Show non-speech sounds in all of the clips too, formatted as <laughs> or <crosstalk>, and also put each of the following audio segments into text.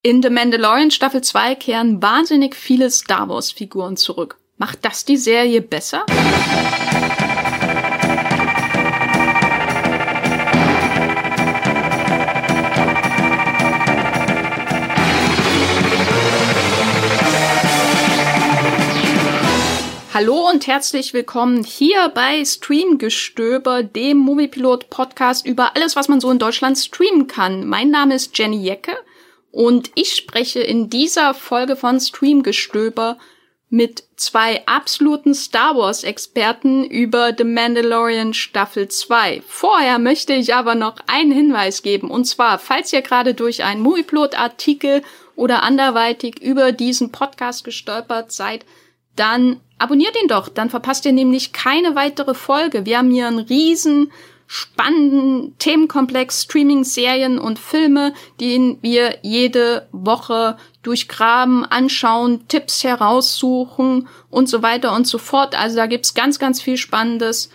In The Mandalorian Staffel 2 kehren wahnsinnig viele Star Wars Figuren zurück. Macht das die Serie besser? Hallo und herzlich willkommen hier bei Streamgestöber, dem Moviepilot Podcast über alles, was man so in Deutschland streamen kann. Mein Name ist Jenny Jecke und ich spreche in dieser Folge von Streamgestöber mit zwei absoluten Star Wars Experten über The Mandalorian Staffel 2. Vorher möchte ich aber noch einen Hinweis geben und zwar, falls ihr gerade durch einen Movieplot Artikel oder anderweitig über diesen Podcast gestolpert seid, dann abonniert ihn doch, dann verpasst ihr nämlich keine weitere Folge. Wir haben hier einen riesen spannenden Themenkomplex Streaming, Serien und Filme, den wir jede Woche durchgraben, anschauen, Tipps heraussuchen und so weiter und so fort. Also da gibt's ganz, ganz viel Spannendes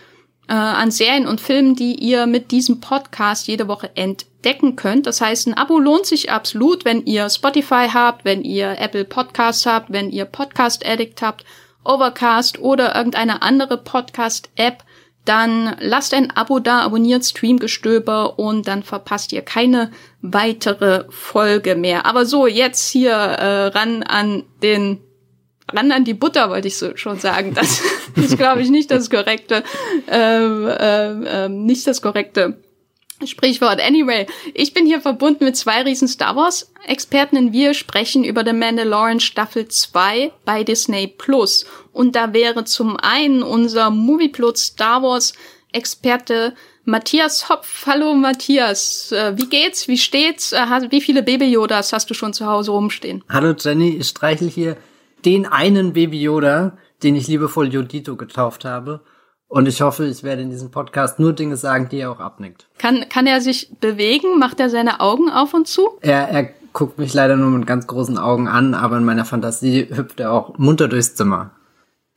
äh, an Serien und Filmen, die ihr mit diesem Podcast jede Woche entdecken könnt. Das heißt, ein Abo lohnt sich absolut, wenn ihr Spotify habt, wenn ihr Apple Podcasts habt, wenn ihr Podcast Addict habt, Overcast oder irgendeine andere Podcast-App dann lasst ein Abo da, abonniert Streamgestöber und dann verpasst ihr keine weitere Folge mehr. Aber so, jetzt hier äh, ran an den ran an die Butter, wollte ich so schon sagen. Das <laughs> ist, glaube ich, nicht das korrekte, ähm, ähm, ähm, nicht das korrekte Sprichwort. Anyway, ich bin hier verbunden mit zwei riesen Star Wars Experten wir sprechen über The Mandalorian Staffel 2 bei Disney Plus. Und da wäre zum einen unser Movieplot Star Wars Experte Matthias Hopf. Hallo Matthias, äh, wie geht's? Wie steht's? Äh, wie viele Baby Yodas hast du schon zu Hause rumstehen? Hallo Jenny, ich streichel hier den einen Baby Yoda, den ich liebevoll Jodito getauft habe. Und ich hoffe, ich werde in diesem Podcast nur Dinge sagen, die er auch abnickt. Kann, kann er sich bewegen? Macht er seine Augen auf und zu? Er, er guckt mich leider nur mit ganz großen Augen an, aber in meiner Fantasie hüpft er auch munter durchs Zimmer.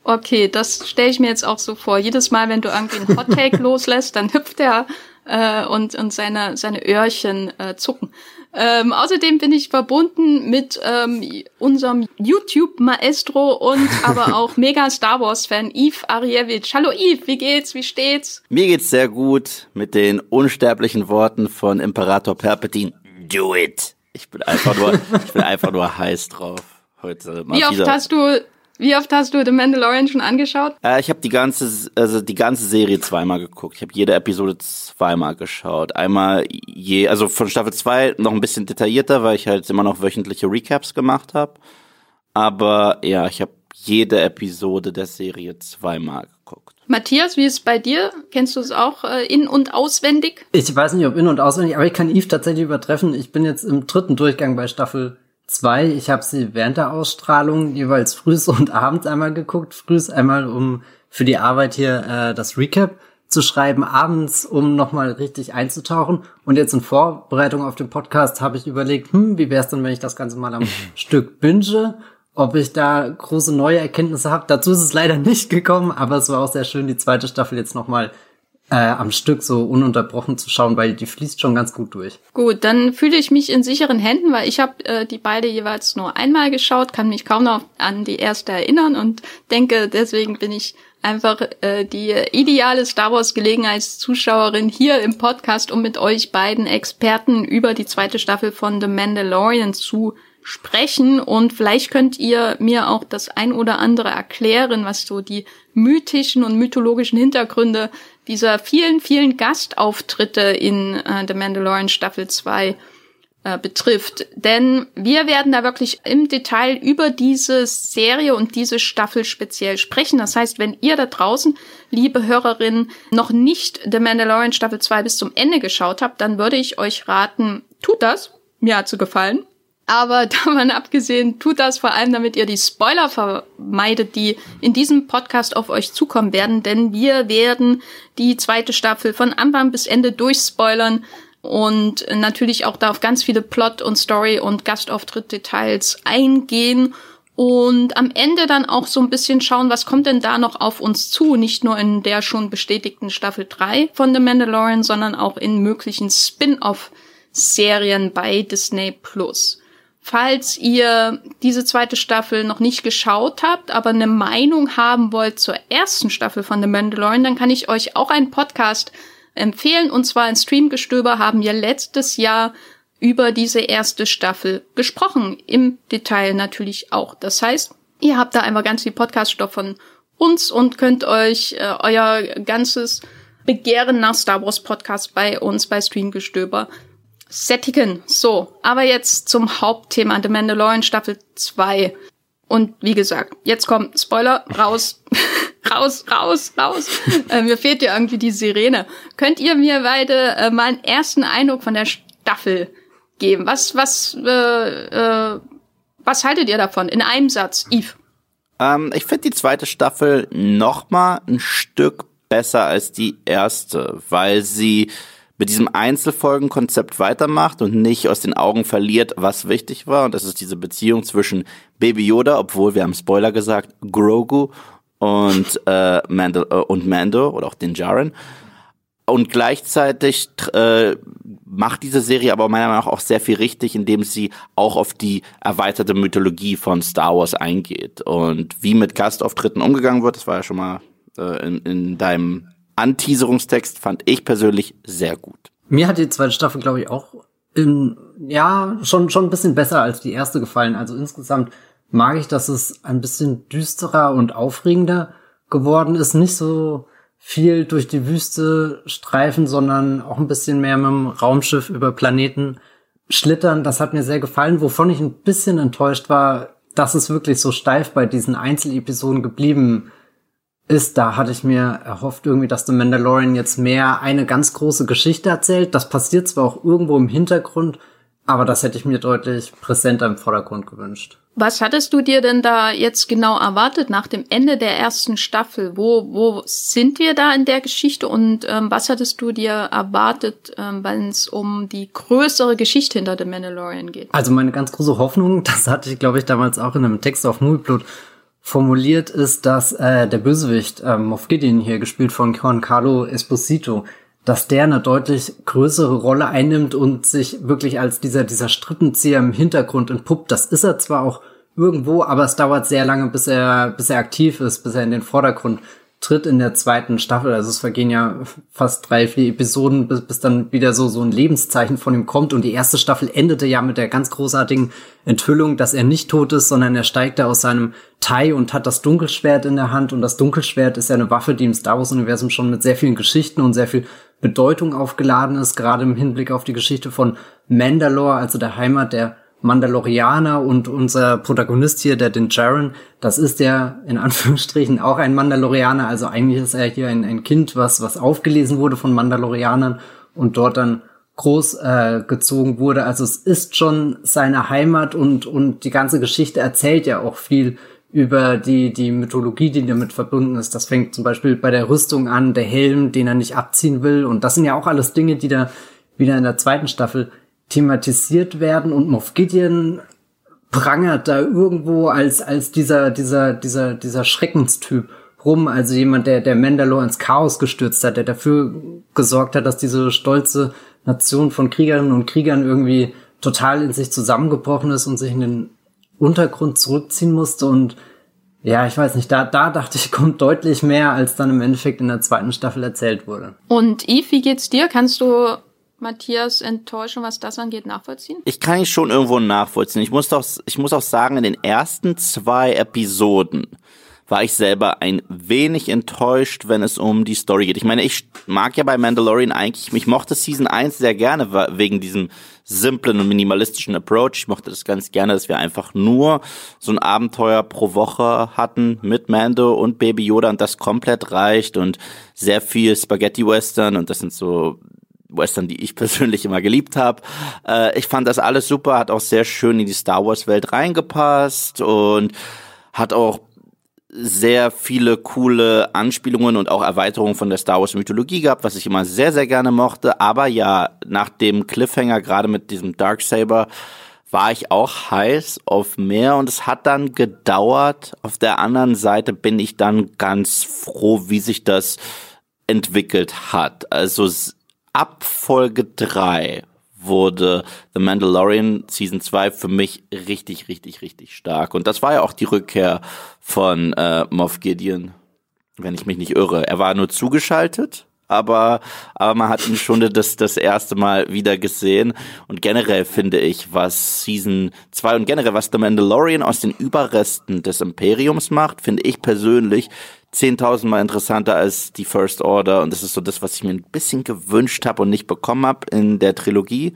Okay, das stelle ich mir jetzt auch so vor. Jedes Mal, wenn du irgendwie einen Hottake <laughs> loslässt, dann hüpft er äh, und, und seine, seine Öhrchen äh, zucken. Ähm, außerdem bin ich verbunden mit ähm, unserem YouTube-Maestro und aber <laughs> auch mega Star Wars-Fan Yves Arievich. Hallo Yves, wie geht's? Wie steht's? Mir geht's sehr gut mit den unsterblichen Worten von Imperator Palpatine. Do it. Ich bin einfach nur, ich bin einfach nur heiß drauf heute. Mal wie oft hast du wie oft hast du The Mandalorian schon angeschaut? Äh, ich habe die ganze, also die ganze Serie zweimal geguckt. Ich habe jede Episode zweimal geschaut. Einmal je, also von Staffel 2 noch ein bisschen detaillierter, weil ich halt immer noch wöchentliche Recaps gemacht habe. Aber ja, ich habe jede Episode der Serie zweimal geguckt. Matthias, wie ist es bei dir? Kennst du es auch äh, in- und auswendig? Ich weiß nicht, ob in- und auswendig, aber ich kann Eve tatsächlich übertreffen. Ich bin jetzt im dritten Durchgang bei Staffel zwei. Ich habe sie während der Ausstrahlung jeweils frühs <laughs> und abends einmal geguckt. Frühs einmal, um für die Arbeit hier äh, das Recap zu schreiben, abends, um nochmal richtig einzutauchen. Und jetzt in Vorbereitung auf den Podcast habe ich überlegt, hm, wie wäre es denn, wenn ich das Ganze mal am <laughs> Stück binge? Ob ich da große neue Erkenntnisse habe. Dazu ist es leider nicht gekommen, aber es war auch sehr schön, die zweite Staffel jetzt nochmal äh, am Stück so ununterbrochen zu schauen, weil die fließt schon ganz gut durch. Gut, dann fühle ich mich in sicheren Händen, weil ich habe äh, die beide jeweils nur einmal geschaut, kann mich kaum noch an die erste erinnern und denke, deswegen bin ich einfach äh, die ideale Star Wars Gelegenheitszuschauerin hier im Podcast, um mit euch beiden Experten über die zweite Staffel von The Mandalorian zu sprechen und vielleicht könnt ihr mir auch das ein oder andere erklären, was so die mythischen und mythologischen Hintergründe dieser vielen, vielen Gastauftritte in äh, The Mandalorian Staffel 2 äh, betrifft. Denn wir werden da wirklich im Detail über diese Serie und diese Staffel speziell sprechen. Das heißt, wenn ihr da draußen, liebe Hörerinnen, noch nicht The Mandalorian Staffel 2 bis zum Ende geschaut habt, dann würde ich euch raten, tut das. Mir hat zu gefallen. Aber <laughs> davon abgesehen, tut das vor allem, damit ihr die Spoiler vermeidet, die in diesem Podcast auf euch zukommen werden, denn wir werden die zweite Staffel von Anfang bis Ende durchspoilern und natürlich auch da auf ganz viele Plot- und Story- und Gastauftritt-Details eingehen und am Ende dann auch so ein bisschen schauen, was kommt denn da noch auf uns zu, nicht nur in der schon bestätigten Staffel 3 von The Mandalorian, sondern auch in möglichen Spin-off Serien bei Disney Plus. Falls ihr diese zweite Staffel noch nicht geschaut habt, aber eine Meinung haben wollt zur ersten Staffel von The Mandalorian, dann kann ich euch auch einen Podcast empfehlen. Und zwar in Streamgestöber haben wir letztes Jahr über diese erste Staffel gesprochen. Im Detail natürlich auch. Das heißt, ihr habt da einfach ganz viel Podcaststoff von uns und könnt euch äh, euer ganzes Begehren nach Star Wars Podcast bei uns bei Streamgestöber sättigen. So, aber jetzt zum Hauptthema The Mandalorian Staffel 2. Und wie gesagt, jetzt kommt Spoiler raus. <laughs> raus, raus, raus. Äh, mir fehlt ja irgendwie die Sirene. Könnt ihr mir beide äh, mal einen ersten Eindruck von der Staffel geben? Was, was, äh, äh, was haltet ihr davon? In einem Satz, Yves. Ähm, ich finde die zweite Staffel noch mal ein Stück besser als die erste, weil sie mit diesem Einzelfolgenkonzept weitermacht und nicht aus den Augen verliert, was wichtig war. Und das ist diese Beziehung zwischen Baby Yoda, obwohl wir haben Spoiler gesagt, Grogu und, äh, Mando, äh, und Mando oder auch den Jaren. Und gleichzeitig äh, macht diese Serie aber meiner Meinung nach auch sehr viel richtig, indem sie auch auf die erweiterte Mythologie von Star Wars eingeht. Und wie mit Gastauftritten umgegangen wird, das war ja schon mal äh, in, in deinem Anteaserungstext fand ich persönlich sehr gut. Mir hat die zweite Staffel, glaube ich, auch in, ja, schon, schon ein bisschen besser als die erste gefallen. Also insgesamt mag ich, dass es ein bisschen düsterer und aufregender geworden ist. Nicht so viel durch die Wüste streifen, sondern auch ein bisschen mehr mit dem Raumschiff über Planeten schlittern. Das hat mir sehr gefallen. Wovon ich ein bisschen enttäuscht war, dass es wirklich so steif bei diesen Einzelepisoden geblieben ist, da hatte ich mir erhofft irgendwie, dass The Mandalorian jetzt mehr eine ganz große Geschichte erzählt. Das passiert zwar auch irgendwo im Hintergrund, aber das hätte ich mir deutlich präsenter im Vordergrund gewünscht. Was hattest du dir denn da jetzt genau erwartet nach dem Ende der ersten Staffel? Wo, wo sind wir da in der Geschichte und ähm, was hattest du dir erwartet, ähm, wenn es um die größere Geschichte hinter The Mandalorian geht? Also meine ganz große Hoffnung, <laughs> das hatte ich glaube ich damals auch in einem Text auf Movieblood formuliert ist, dass äh, der Bösewicht äh, Moff Gideon hier gespielt von Juan Carlo Esposito, dass der eine deutlich größere Rolle einnimmt und sich wirklich als dieser dieser Strippenzieher im Hintergrund entpuppt. Das ist er zwar auch irgendwo, aber es dauert sehr lange, bis er bis er aktiv ist, bis er in den Vordergrund tritt in der zweiten Staffel. Also es vergehen ja fast drei, vier Episoden, bis, bis dann wieder so, so ein Lebenszeichen von ihm kommt. Und die erste Staffel endete ja mit der ganz großartigen Enthüllung, dass er nicht tot ist, sondern er steigt da aus seinem Tai und hat das Dunkelschwert in der Hand. Und das Dunkelschwert ist ja eine Waffe, die im Star Wars-Universum schon mit sehr vielen Geschichten und sehr viel Bedeutung aufgeladen ist, gerade im Hinblick auf die Geschichte von Mandalore, also der Heimat der Mandalorianer und unser Protagonist hier, der den Jaren, das ist ja in Anführungsstrichen auch ein Mandalorianer. Also eigentlich ist er hier ein, ein Kind, was, was aufgelesen wurde von Mandalorianern und dort dann groß äh, gezogen wurde. Also es ist schon seine Heimat und, und die ganze Geschichte erzählt ja auch viel über die, die Mythologie, die damit verbunden ist. Das fängt zum Beispiel bei der Rüstung an, der Helm, den er nicht abziehen will. Und das sind ja auch alles Dinge, die da wieder in der zweiten Staffel thematisiert werden und Moff Gideon prangert da irgendwo als, als dieser, dieser, dieser, dieser Schreckenstyp rum, also jemand, der, der Mandalore ins Chaos gestürzt hat, der dafür gesorgt hat, dass diese stolze Nation von Kriegerinnen und Kriegern irgendwie total in sich zusammengebrochen ist und sich in den Untergrund zurückziehen musste und ja, ich weiß nicht, da, da dachte ich, <laughs> kommt deutlich mehr, als dann im Endeffekt in der zweiten Staffel erzählt wurde. Und Eve, wie geht's dir? Kannst du Matthias Enttäuschung, was das angeht, nachvollziehen? Ich kann ihn schon irgendwo nachvollziehen. Ich muss doch, ich muss auch sagen, in den ersten zwei Episoden war ich selber ein wenig enttäuscht, wenn es um die Story geht. Ich meine, ich mag ja bei Mandalorian eigentlich, ich mochte Season 1 sehr gerne wegen diesem simplen und minimalistischen Approach. Ich mochte das ganz gerne, dass wir einfach nur so ein Abenteuer pro Woche hatten mit Mando und Baby Yoda und das komplett reicht und sehr viel Spaghetti Western und das sind so Western, die ich <laughs> persönlich immer geliebt habe. Äh, ich fand das alles super, hat auch sehr schön in die Star Wars Welt reingepasst und hat auch sehr viele coole Anspielungen und auch Erweiterungen von der Star Wars Mythologie gehabt, was ich immer sehr, sehr gerne mochte. Aber ja, nach dem Cliffhanger, gerade mit diesem Darksaber, war ich auch heiß auf mehr und es hat dann gedauert. Auf der anderen Seite bin ich dann ganz froh, wie sich das entwickelt hat. Also ab Folge 3 wurde The Mandalorian Season 2 für mich richtig, richtig, richtig stark. Und das war ja auch die Rückkehr von äh, Moff Gideon, wenn ich mich nicht irre. Er war nur zugeschaltet aber, aber man hat ihn schon das, das erste Mal wieder gesehen. Und generell finde ich, was Season 2 und generell was The Mandalorian aus den Überresten des Imperiums macht, finde ich persönlich 10.000 Mal interessanter als die First Order. Und das ist so das, was ich mir ein bisschen gewünscht habe und nicht bekommen habe in der Trilogie.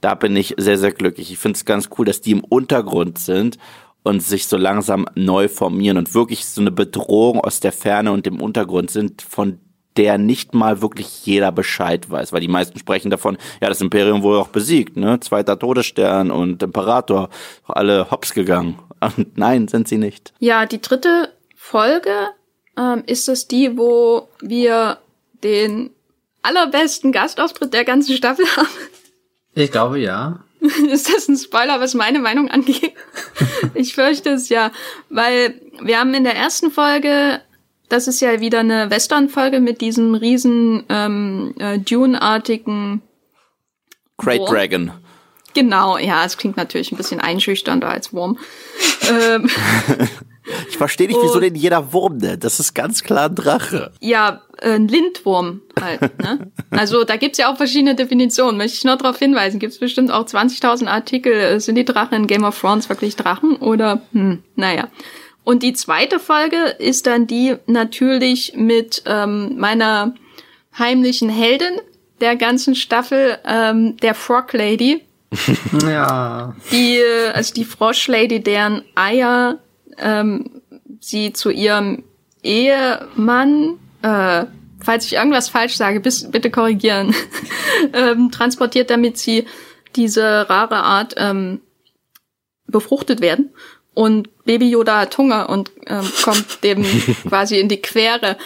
Da bin ich sehr, sehr glücklich. Ich finde es ganz cool, dass die im Untergrund sind und sich so langsam neu formieren und wirklich so eine Bedrohung aus der Ferne und dem Untergrund sind, von der nicht mal wirklich jeder Bescheid weiß, weil die meisten sprechen davon, ja, das Imperium wurde auch besiegt, ne? Zweiter Todesstern und Imperator, alle hops gegangen. Und <laughs> nein, sind sie nicht. Ja, die dritte Folge ähm, ist es die, wo wir den allerbesten Gastauftritt der ganzen Staffel haben. Ich glaube ja. <laughs> ist das ein Spoiler, was meine Meinung angeht? <laughs> ich fürchte es ja, weil wir haben in der ersten Folge das ist ja wieder eine Western-Folge mit diesem riesen ähm, äh, Dune-artigen Great Wurm. Dragon. Genau, ja, es klingt natürlich ein bisschen einschüchternder als Wurm. ähm, <laughs> ich verstehe nicht, wieso denn jeder Wurm nennt. Das ist ganz klar ein Drache. Ja, ein Lindwurm halt. Ne? Also da gibt's ja auch verschiedene Definitionen. Möchte ich nur darauf hinweisen. Gibt's bestimmt auch 20.000 Artikel. Sind die Drachen in Game of Thrones wirklich Drachen? Oder, hm, naja. Und die zweite Folge ist dann die natürlich mit ähm, meiner heimlichen Heldin der ganzen Staffel, ähm, der Frog Lady. <laughs> ja. Die, also die Frosch Lady, deren Eier ähm, sie zu ihrem Ehemann, äh, falls ich irgendwas falsch sage, bis, bitte korrigieren, <laughs> ähm, transportiert, damit sie diese rare Art ähm, befruchtet werden. Und Baby Yoda hat Hunger und ähm, kommt <laughs> dem quasi in die Quere.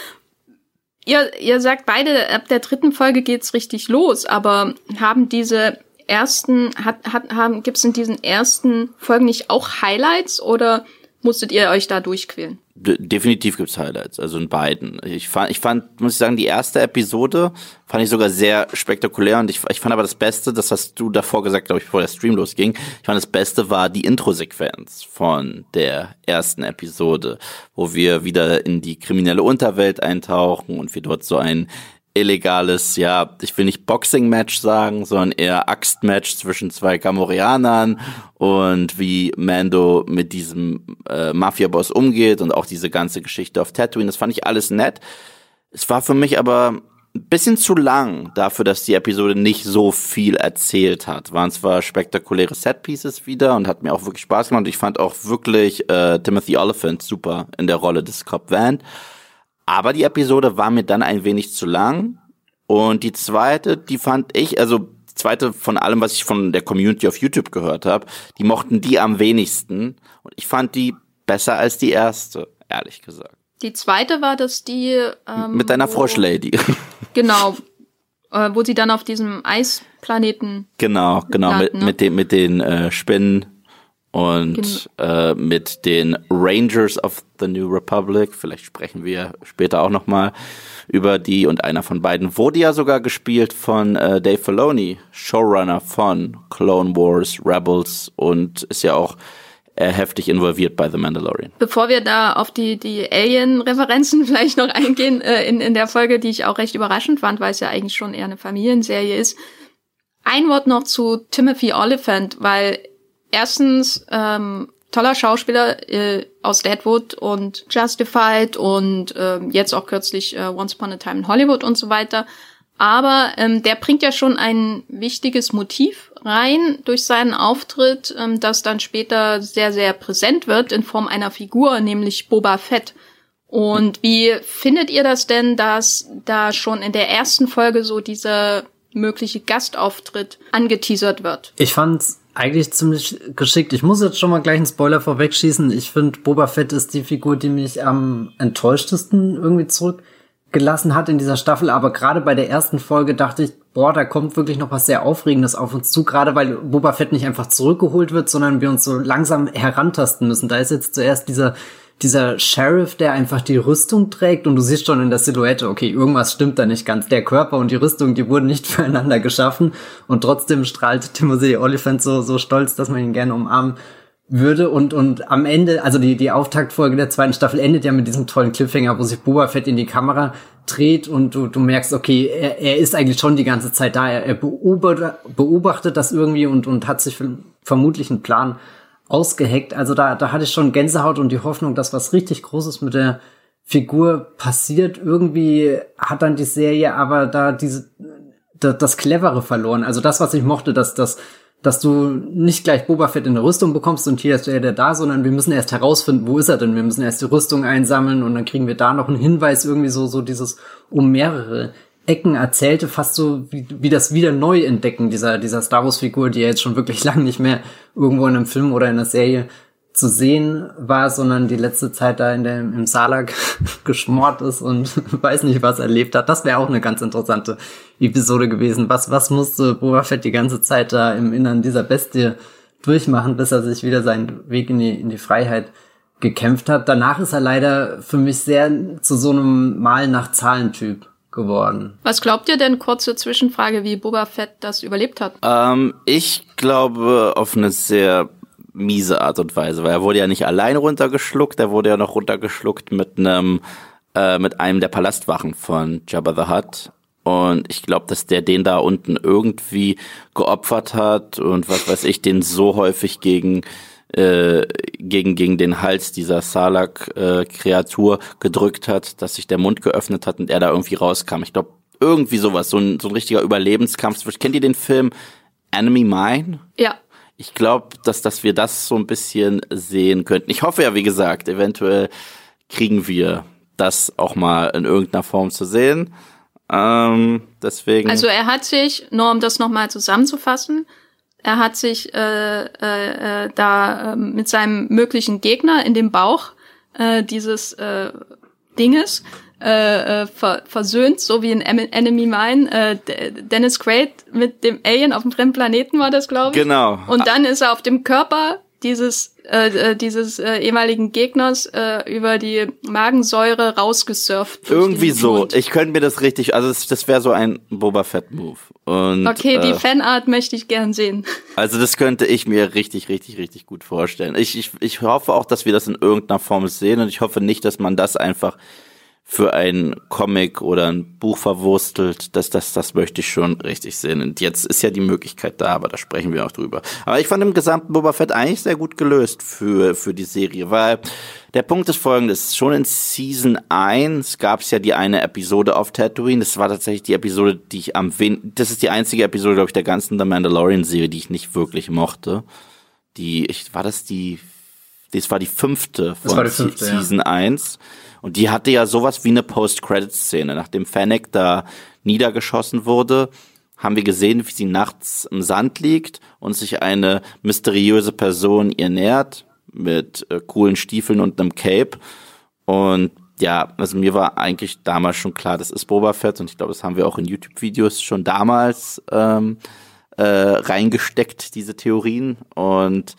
Ihr, ihr sagt beide, ab der dritten Folge geht's richtig los, aber haben diese ersten, hat, hat, haben, gibt's in diesen ersten Folgen nicht auch Highlights oder musstet ihr euch da durchquälen? definitiv gibt's Highlights, also in beiden. Ich fand, ich fand, muss ich sagen, die erste Episode fand ich sogar sehr spektakulär und ich, ich fand aber das Beste, das hast du davor gesagt, glaube ich, bevor der Stream losging. Ich fand das Beste war die Intro-Sequenz von der ersten Episode, wo wir wieder in die kriminelle Unterwelt eintauchen und wir dort so ein illegales, ja, ich will nicht Boxing-Match sagen, sondern eher Axt-Match zwischen zwei Gamorianern und wie Mando mit diesem äh, Mafia-Boss umgeht und auch diese ganze Geschichte auf Tatooine. Das fand ich alles nett. Es war für mich aber ein bisschen zu lang dafür, dass die Episode nicht so viel erzählt hat. Waren zwar spektakuläre Set-Pieces wieder und hat mir auch wirklich Spaß gemacht. Ich fand auch wirklich äh, Timothy Oliphant super in der Rolle des Cop Van. Aber die Episode war mir dann ein wenig zu lang. Und die zweite, die fand ich, also die zweite von allem, was ich von der Community auf YouTube gehört habe, die mochten die am wenigsten. Und ich fand die besser als die erste, ehrlich gesagt. Die zweite war das die ähm, mit deiner Froschlady. <laughs> Genau, äh, wo sie dann auf diesem Eisplaneten. Genau, genau mit, ne? mit den mit den äh, Spinnen und äh, mit den Rangers of the New Republic. Vielleicht sprechen wir später auch noch mal über die und einer von beiden wurde ja sogar gespielt von äh, Dave Filoni, Showrunner von Clone Wars, Rebels und ist ja auch äh, heftig involviert bei The Mandalorian. Bevor wir da auf die, die Alien-Referenzen <laughs> vielleicht noch eingehen, äh, in, in der Folge, die ich auch recht überraschend fand, weil es ja eigentlich schon eher eine Familienserie ist. Ein Wort noch zu Timothy Oliphant, weil erstens ähm, toller Schauspieler äh, aus Deadwood und Justified und äh, jetzt auch kürzlich äh, Once Upon a Time in Hollywood und so weiter. Aber ähm, der bringt ja schon ein wichtiges Motiv rein durch seinen Auftritt, ähm, das dann später sehr, sehr präsent wird in Form einer Figur, nämlich Boba Fett. Und wie findet ihr das denn, dass da schon in der ersten Folge so dieser mögliche Gastauftritt angeteasert wird? Ich fand's eigentlich ziemlich geschickt. Ich muss jetzt schon mal gleich einen Spoiler vorwegschießen. Ich finde, Boba Fett ist die Figur, die mich am enttäuschtesten irgendwie zurückgelassen hat in dieser Staffel. Aber gerade bei der ersten Folge dachte ich, boah, da kommt wirklich noch was sehr Aufregendes auf uns zu. Gerade weil Boba Fett nicht einfach zurückgeholt wird, sondern wir uns so langsam herantasten müssen. Da ist jetzt zuerst dieser dieser Sheriff, der einfach die Rüstung trägt und du siehst schon in der Silhouette, okay, irgendwas stimmt da nicht ganz. Der Körper und die Rüstung, die wurden nicht <laughs> füreinander geschaffen und trotzdem strahlt Timothy Oliphant so, so stolz, dass man ihn gerne umarmen würde und und am Ende, also die die Auftaktfolge der zweiten Staffel endet ja mit diesem tollen Cliffhanger, wo sich Boba Fett in die Kamera dreht und du, du merkst, okay, er, er ist eigentlich schon die ganze Zeit da, er, er beobachtet, beobachtet das irgendwie und und hat sich vermutlich einen Plan ausgeheckt. Also da da hatte ich schon Gänsehaut und die Hoffnung, dass was richtig Großes mit der Figur passiert. Irgendwie hat dann die Serie aber da diese das, das Clevere verloren. Also das, was ich mochte, dass das dass du nicht gleich Boba Fett in der Rüstung bekommst und hier ist er da, sondern wir müssen erst herausfinden, wo ist er denn? Wir müssen erst die Rüstung einsammeln und dann kriegen wir da noch einen Hinweis, irgendwie so, so dieses um mehrere Ecken erzählte, fast so wie, wie das wieder neu entdecken dieser, dieser Star Wars Figur, die ja jetzt schon wirklich <laughs> lang nicht mehr irgendwo in einem Film oder in einer Serie zu sehen war, sondern die letzte Zeit da in der, im Salak <laughs> geschmort ist und <laughs> weiß nicht, was erlebt hat. Das wäre auch eine ganz interessante Episode gewesen. Was, was musste Boba Fett die ganze Zeit da im Innern dieser Bestie durchmachen, bis er sich wieder seinen Weg in die, in die Freiheit gekämpft hat. Danach ist er leider für mich sehr zu so einem Mal nach Zahlentyp geworden. Was glaubt ihr denn, kurze Zwischenfrage, wie Boba Fett das überlebt hat? Ähm, ich glaube auf eine sehr miese Art und Weise, weil er wurde ja nicht allein runtergeschluckt, er wurde ja noch runtergeschluckt mit einem äh, mit einem der Palastwachen von Jabba the Hutt. Und ich glaube, dass der den da unten irgendwie geopfert hat und was weiß ich, den so häufig gegen äh, gegen gegen den Hals dieser Salak-Kreatur äh, gedrückt hat, dass sich der Mund geöffnet hat und er da irgendwie rauskam. Ich glaube, irgendwie sowas, so ein, so ein richtiger Überlebenskampf. Kennt ihr den Film Enemy Mine? Ja ich glaube, dass, dass wir das so ein bisschen sehen könnten. Ich hoffe ja, wie gesagt, eventuell kriegen wir das auch mal in irgendeiner Form zu sehen. Ähm, deswegen. Also er hat sich, nur um das nochmal zusammenzufassen, er hat sich äh, äh, äh, da äh, mit seinem möglichen Gegner in dem Bauch äh, dieses äh, Dinges äh, äh, ver versöhnt, so wie in Enemy Mine. Äh, Dennis Quaid mit dem Alien auf dem fremden Planeten war das, glaube ich. Genau. Und dann ist er auf dem Körper dieses äh, äh, dieses äh, ehemaligen Gegners äh, über die Magensäure rausgesurft. Irgendwie so. Mund. Ich könnte mir das richtig, also das, das wäre so ein Boba Fett Move. Und, okay, die äh, Fanart möchte ich gern sehen. Also das könnte ich mir richtig, richtig, richtig gut vorstellen. Ich, ich, ich hoffe auch, dass wir das in irgendeiner Form sehen und ich hoffe nicht, dass man das einfach für ein Comic oder ein Buch verwurstelt, das, das, das möchte ich schon richtig sehen. Und jetzt ist ja die Möglichkeit da, aber da sprechen wir auch drüber. Aber ich fand im gesamten Boba Fett eigentlich sehr gut gelöst für, für die Serie, weil der Punkt ist folgendes. Schon in Season 1 gab es ja die eine Episode auf Tatooine. Das war tatsächlich die Episode, die ich am wen das ist die einzige Episode, glaube ich, der ganzen The Mandalorian Serie, die ich nicht wirklich mochte. Die, ich, war das die, das war die fünfte von die fünfte, Season ja. 1. Und die hatte ja sowas wie eine Post-Credit-Szene. Nachdem Fennec da niedergeschossen wurde, haben wir gesehen, wie sie nachts im Sand liegt und sich eine mysteriöse Person ihr nähert mit äh, coolen Stiefeln und einem Cape. Und ja, also mir war eigentlich damals schon klar, das ist Boba Fett und ich glaube, das haben wir auch in YouTube-Videos schon damals ähm, äh, reingesteckt, diese Theorien. Und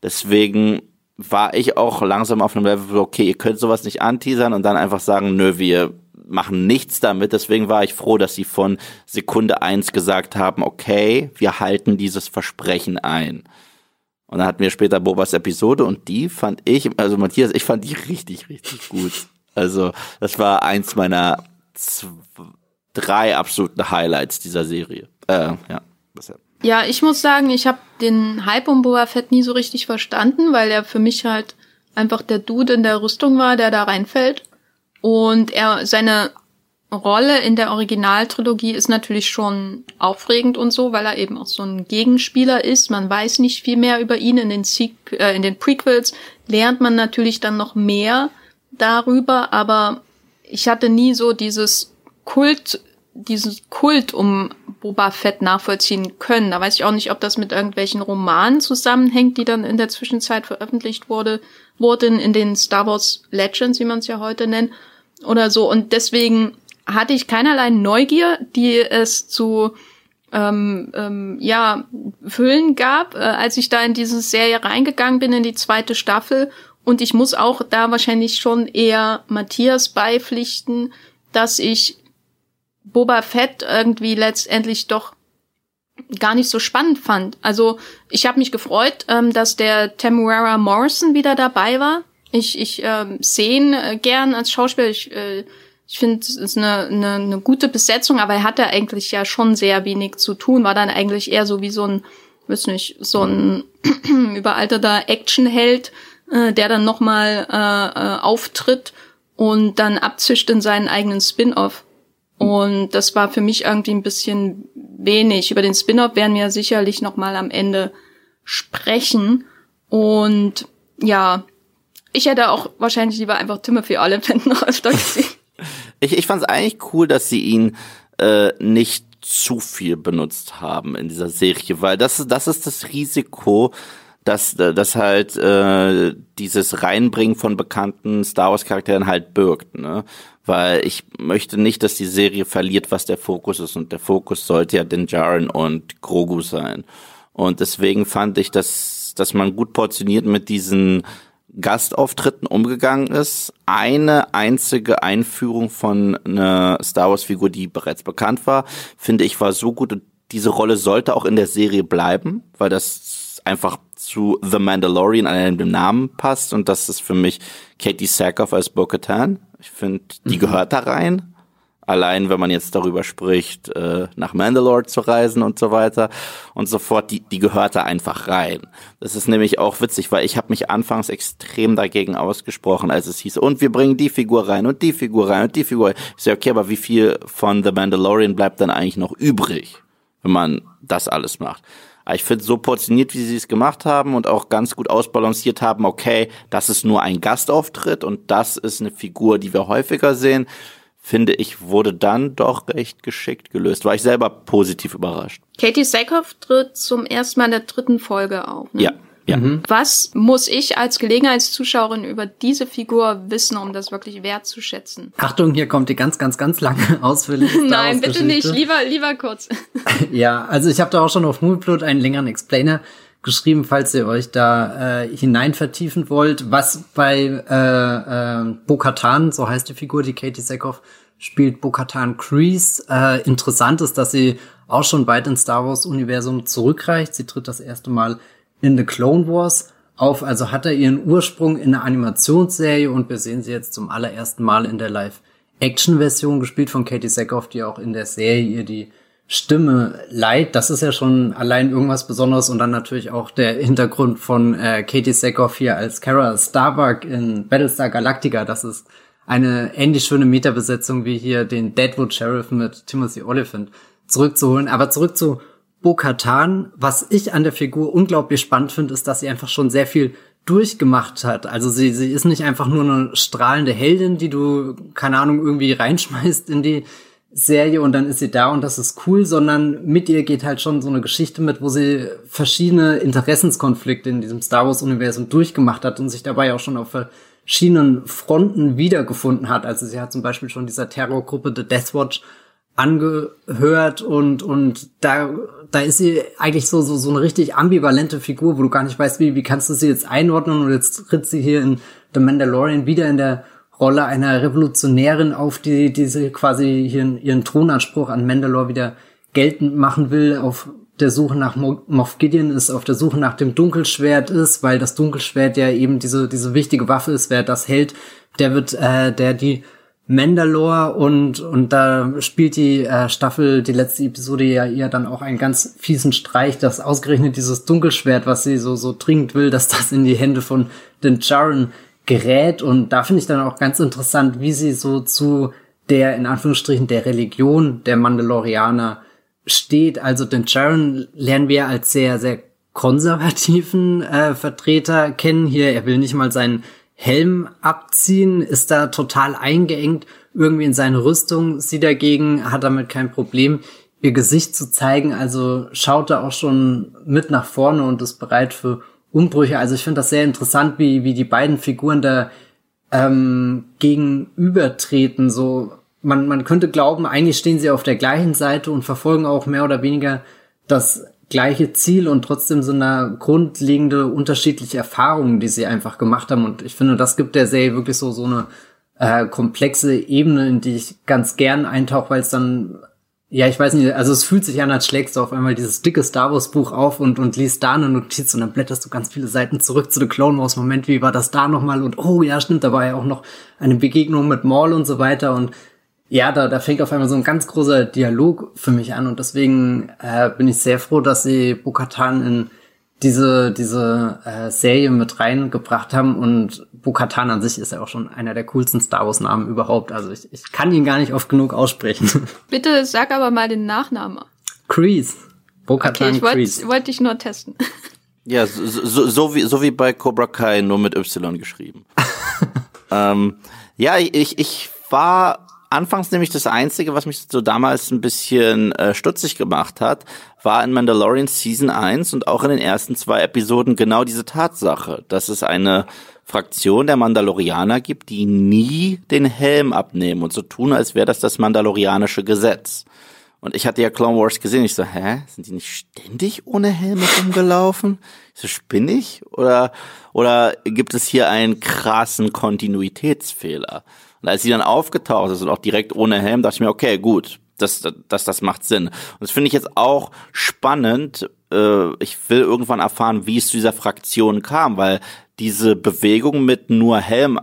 deswegen war ich auch langsam auf einem Level, okay, ihr könnt sowas nicht anteasern und dann einfach sagen, nö, wir machen nichts damit. Deswegen war ich froh, dass sie von Sekunde eins gesagt haben, okay, wir halten dieses Versprechen ein. Und dann hatten wir später Bobas Episode und die fand ich, also Matthias, ich fand die richtig, richtig gut. Also das war eins meiner zwei, drei absoluten Highlights dieser Serie. Äh, ja, deshalb. Ja, ich muss sagen, ich habe den Hype um Boba Fett nie so richtig verstanden, weil er für mich halt einfach der Dude in der Rüstung war, der da reinfällt. Und er seine Rolle in der Originaltrilogie ist natürlich schon aufregend und so, weil er eben auch so ein Gegenspieler ist. Man weiß nicht viel mehr über ihn. In den, Sequ äh, in den Prequels lernt man natürlich dann noch mehr darüber, aber ich hatte nie so dieses Kult diesen Kult um Boba Fett nachvollziehen können. Da weiß ich auch nicht, ob das mit irgendwelchen Romanen zusammenhängt, die dann in der Zwischenzeit veröffentlicht wurde, wurden in den Star Wars Legends, wie man es ja heute nennt, oder so. Und deswegen hatte ich keinerlei Neugier, die es zu ähm, ähm, ja füllen gab, äh, als ich da in diese Serie reingegangen bin in die zweite Staffel Und ich muss auch da wahrscheinlich schon eher Matthias beipflichten, dass ich Boba Fett irgendwie letztendlich doch gar nicht so spannend fand. Also ich habe mich gefreut, ähm, dass der Temuera Morrison wieder dabei war. Ich, ich ähm, sehe ihn äh, gern als Schauspieler. Ich, äh, ich finde, es ist eine, eine, eine gute Besetzung, aber er hatte eigentlich ja schon sehr wenig zu tun. War dann eigentlich eher so wie so ein, weiß nicht, so ein <clears throat> überalterter Actionheld, äh, der dann nochmal äh, äh, auftritt und dann abzischt in seinen eigenen Spin-off. Und das war für mich irgendwie ein bisschen wenig. Über den Spin-off werden wir sicherlich noch mal am Ende sprechen. Und ja, ich hätte auch wahrscheinlich lieber einfach Timothy Olyphant noch öfter gesehen. ich ich fand es eigentlich cool, dass sie ihn äh, nicht zu viel benutzt haben in dieser Serie, weil das, das ist das Risiko, dass, dass halt äh, dieses Reinbringen von bekannten Star Wars Charakteren halt birgt, ne? Weil ich möchte nicht, dass die Serie verliert, was der Fokus ist. Und der Fokus sollte ja Din Djarin und Grogu sein. Und deswegen fand ich, dass, dass man gut portioniert mit diesen Gastauftritten umgegangen ist. Eine einzige Einführung von einer Star Wars Figur, die bereits bekannt war, finde ich war so gut und diese Rolle sollte auch in der Serie bleiben, weil das einfach zu The Mandalorian an dem Namen passt und das ist für mich Katie Sackhoff als Bo-Katan. Ich finde, die mhm. gehört da rein. Allein, wenn man jetzt darüber spricht, äh, nach Mandalore zu reisen und so weiter und so fort, die, die gehört da einfach rein. Das ist nämlich auch witzig, weil ich habe mich anfangs extrem dagegen ausgesprochen, als es hieß, und wir bringen die Figur rein und die Figur rein und die Figur. Rein. Ich sage, okay, aber wie viel von The Mandalorian bleibt dann eigentlich noch übrig, wenn man das alles macht? Aber ich finde so portioniert, wie sie es gemacht haben und auch ganz gut ausbalanciert haben, okay, das ist nur ein Gastauftritt und das ist eine Figur, die wir häufiger sehen, finde ich, wurde dann doch recht geschickt gelöst. War ich selber positiv überrascht. Katie Sackhoff tritt zum ersten Mal in der dritten Folge auf. Ne? Ja. Ja. Mhm. Was muss ich als Gelegenheitszuschauerin über diese Figur wissen, um das wirklich wertzuschätzen? Achtung, hier kommt die ganz, ganz, ganz lange <laughs> ausführliche <laughs> Nein, bitte nicht. Lieber, lieber kurz. <laughs> ja, also ich habe da auch schon auf Moonplot einen längeren Explainer geschrieben, falls ihr euch da äh, hinein vertiefen wollt. Was bei äh, äh, Bo-Katan, so heißt die Figur, die Katie Sackhoff spielt, Bo-Katan Kreese, äh, interessant ist, dass sie auch schon weit ins Star Wars Universum zurückreicht. Sie tritt das erste Mal in The Clone Wars auf. Also hat er ihren Ursprung in der Animationsserie und wir sehen sie jetzt zum allerersten Mal in der Live-Action-Version gespielt von Katie Sackhoff, die auch in der Serie ihr die Stimme leiht. Das ist ja schon allein irgendwas Besonderes und dann natürlich auch der Hintergrund von äh, Katie Sackhoff hier als Kara Starbuck in Battlestar Galactica. Das ist eine ähnlich schöne Metabesetzung wie hier den Deadwood Sheriff mit Timothy Oliphant zurückzuholen. Aber zurück zu Bo-Katan, was ich an der Figur unglaublich spannend finde, ist, dass sie einfach schon sehr viel durchgemacht hat. Also sie, sie ist nicht einfach nur eine strahlende Heldin, die du, keine Ahnung, irgendwie reinschmeißt in die Serie und dann ist sie da und das ist cool, sondern mit ihr geht halt schon so eine Geschichte mit, wo sie verschiedene Interessenskonflikte in diesem Star Wars Universum durchgemacht hat und sich dabei auch schon auf verschiedenen Fronten wiedergefunden hat. Also sie hat zum Beispiel schon dieser Terrorgruppe The Death Watch angehört und und da da ist sie eigentlich so so so eine richtig ambivalente Figur, wo du gar nicht weißt, wie wie kannst du sie jetzt einordnen und jetzt tritt sie hier in The Mandalorian wieder in der Rolle einer Revolutionärin auf, die diese quasi hier ihren Thronanspruch an Mandalore wieder geltend machen will, auf der Suche nach Moff Gideon ist, auf der Suche nach dem Dunkelschwert ist, weil das Dunkelschwert ja eben diese diese wichtige Waffe ist, wer das hält, der wird äh, der die Mandalore und und da spielt die äh, Staffel die letzte Episode ja ihr dann auch einen ganz fiesen Streich, dass ausgerechnet dieses Dunkelschwert, was sie so so dringend will, dass das in die Hände von den Jaren gerät und da finde ich dann auch ganz interessant, wie sie so zu der in Anführungsstrichen der Religion der Mandalorianer steht. Also den Jaren lernen wir als sehr sehr konservativen äh, Vertreter kennen hier. Er will nicht mal seinen Helm abziehen, ist da total eingeengt irgendwie in seine Rüstung. Sie dagegen hat damit kein Problem, ihr Gesicht zu zeigen. Also schaut da auch schon mit nach vorne und ist bereit für Umbrüche. Also ich finde das sehr interessant, wie, wie die beiden Figuren da ähm, gegenübertreten. So, man, man könnte glauben, eigentlich stehen sie auf der gleichen Seite und verfolgen auch mehr oder weniger das gleiche Ziel und trotzdem so eine grundlegende unterschiedliche Erfahrungen, die sie einfach gemacht haben. Und ich finde, das gibt der Serie wirklich so, so eine äh, komplexe Ebene, in die ich ganz gern eintauche, weil es dann ja, ich weiß nicht, also es fühlt sich an, als schlägst du auf einmal dieses dicke Star Wars Buch auf und, und liest da eine Notiz und dann blätterst du ganz viele Seiten zurück zu The Clone Wars. Moment, wie war das da nochmal? Und oh ja, stimmt, da war ja auch noch eine Begegnung mit Maul und so weiter und ja, da, da fängt auf einmal so ein ganz großer Dialog für mich an und deswegen äh, bin ich sehr froh, dass sie Bukatan in diese, diese äh, Serie mit reingebracht haben und Bukatan an sich ist ja auch schon einer der coolsten Star Wars Namen überhaupt. Also ich, ich kann ihn gar nicht oft genug aussprechen. <laughs> Bitte sag aber mal den Nachnamen. Kreese. Bukatan okay, ich wollte wollt dich nur testen. <laughs> Ja, so, so, so, wie, so wie bei Cobra Kai, nur mit Y geschrieben. <laughs> ähm, ja, ich, ich war anfangs nämlich das Einzige, was mich so damals ein bisschen äh, stutzig gemacht hat, war in Mandalorian Season 1 und auch in den ersten zwei Episoden genau diese Tatsache, dass es eine Fraktion der Mandalorianer gibt, die nie den Helm abnehmen und so tun, als wäre das das mandalorianische Gesetz. Und ich hatte ja Clone Wars gesehen. Ich so, hä? Sind die nicht ständig ohne Helme rumgelaufen? Ich so, spinnig? Oder, oder gibt es hier einen krassen Kontinuitätsfehler? Und als sie dann aufgetaucht ist und auch direkt ohne Helm, dachte ich mir, okay, gut, das, das, das macht Sinn. Und das finde ich jetzt auch spannend. Äh, ich will irgendwann erfahren, wie es zu dieser Fraktion kam, weil diese Bewegung mit nur Helm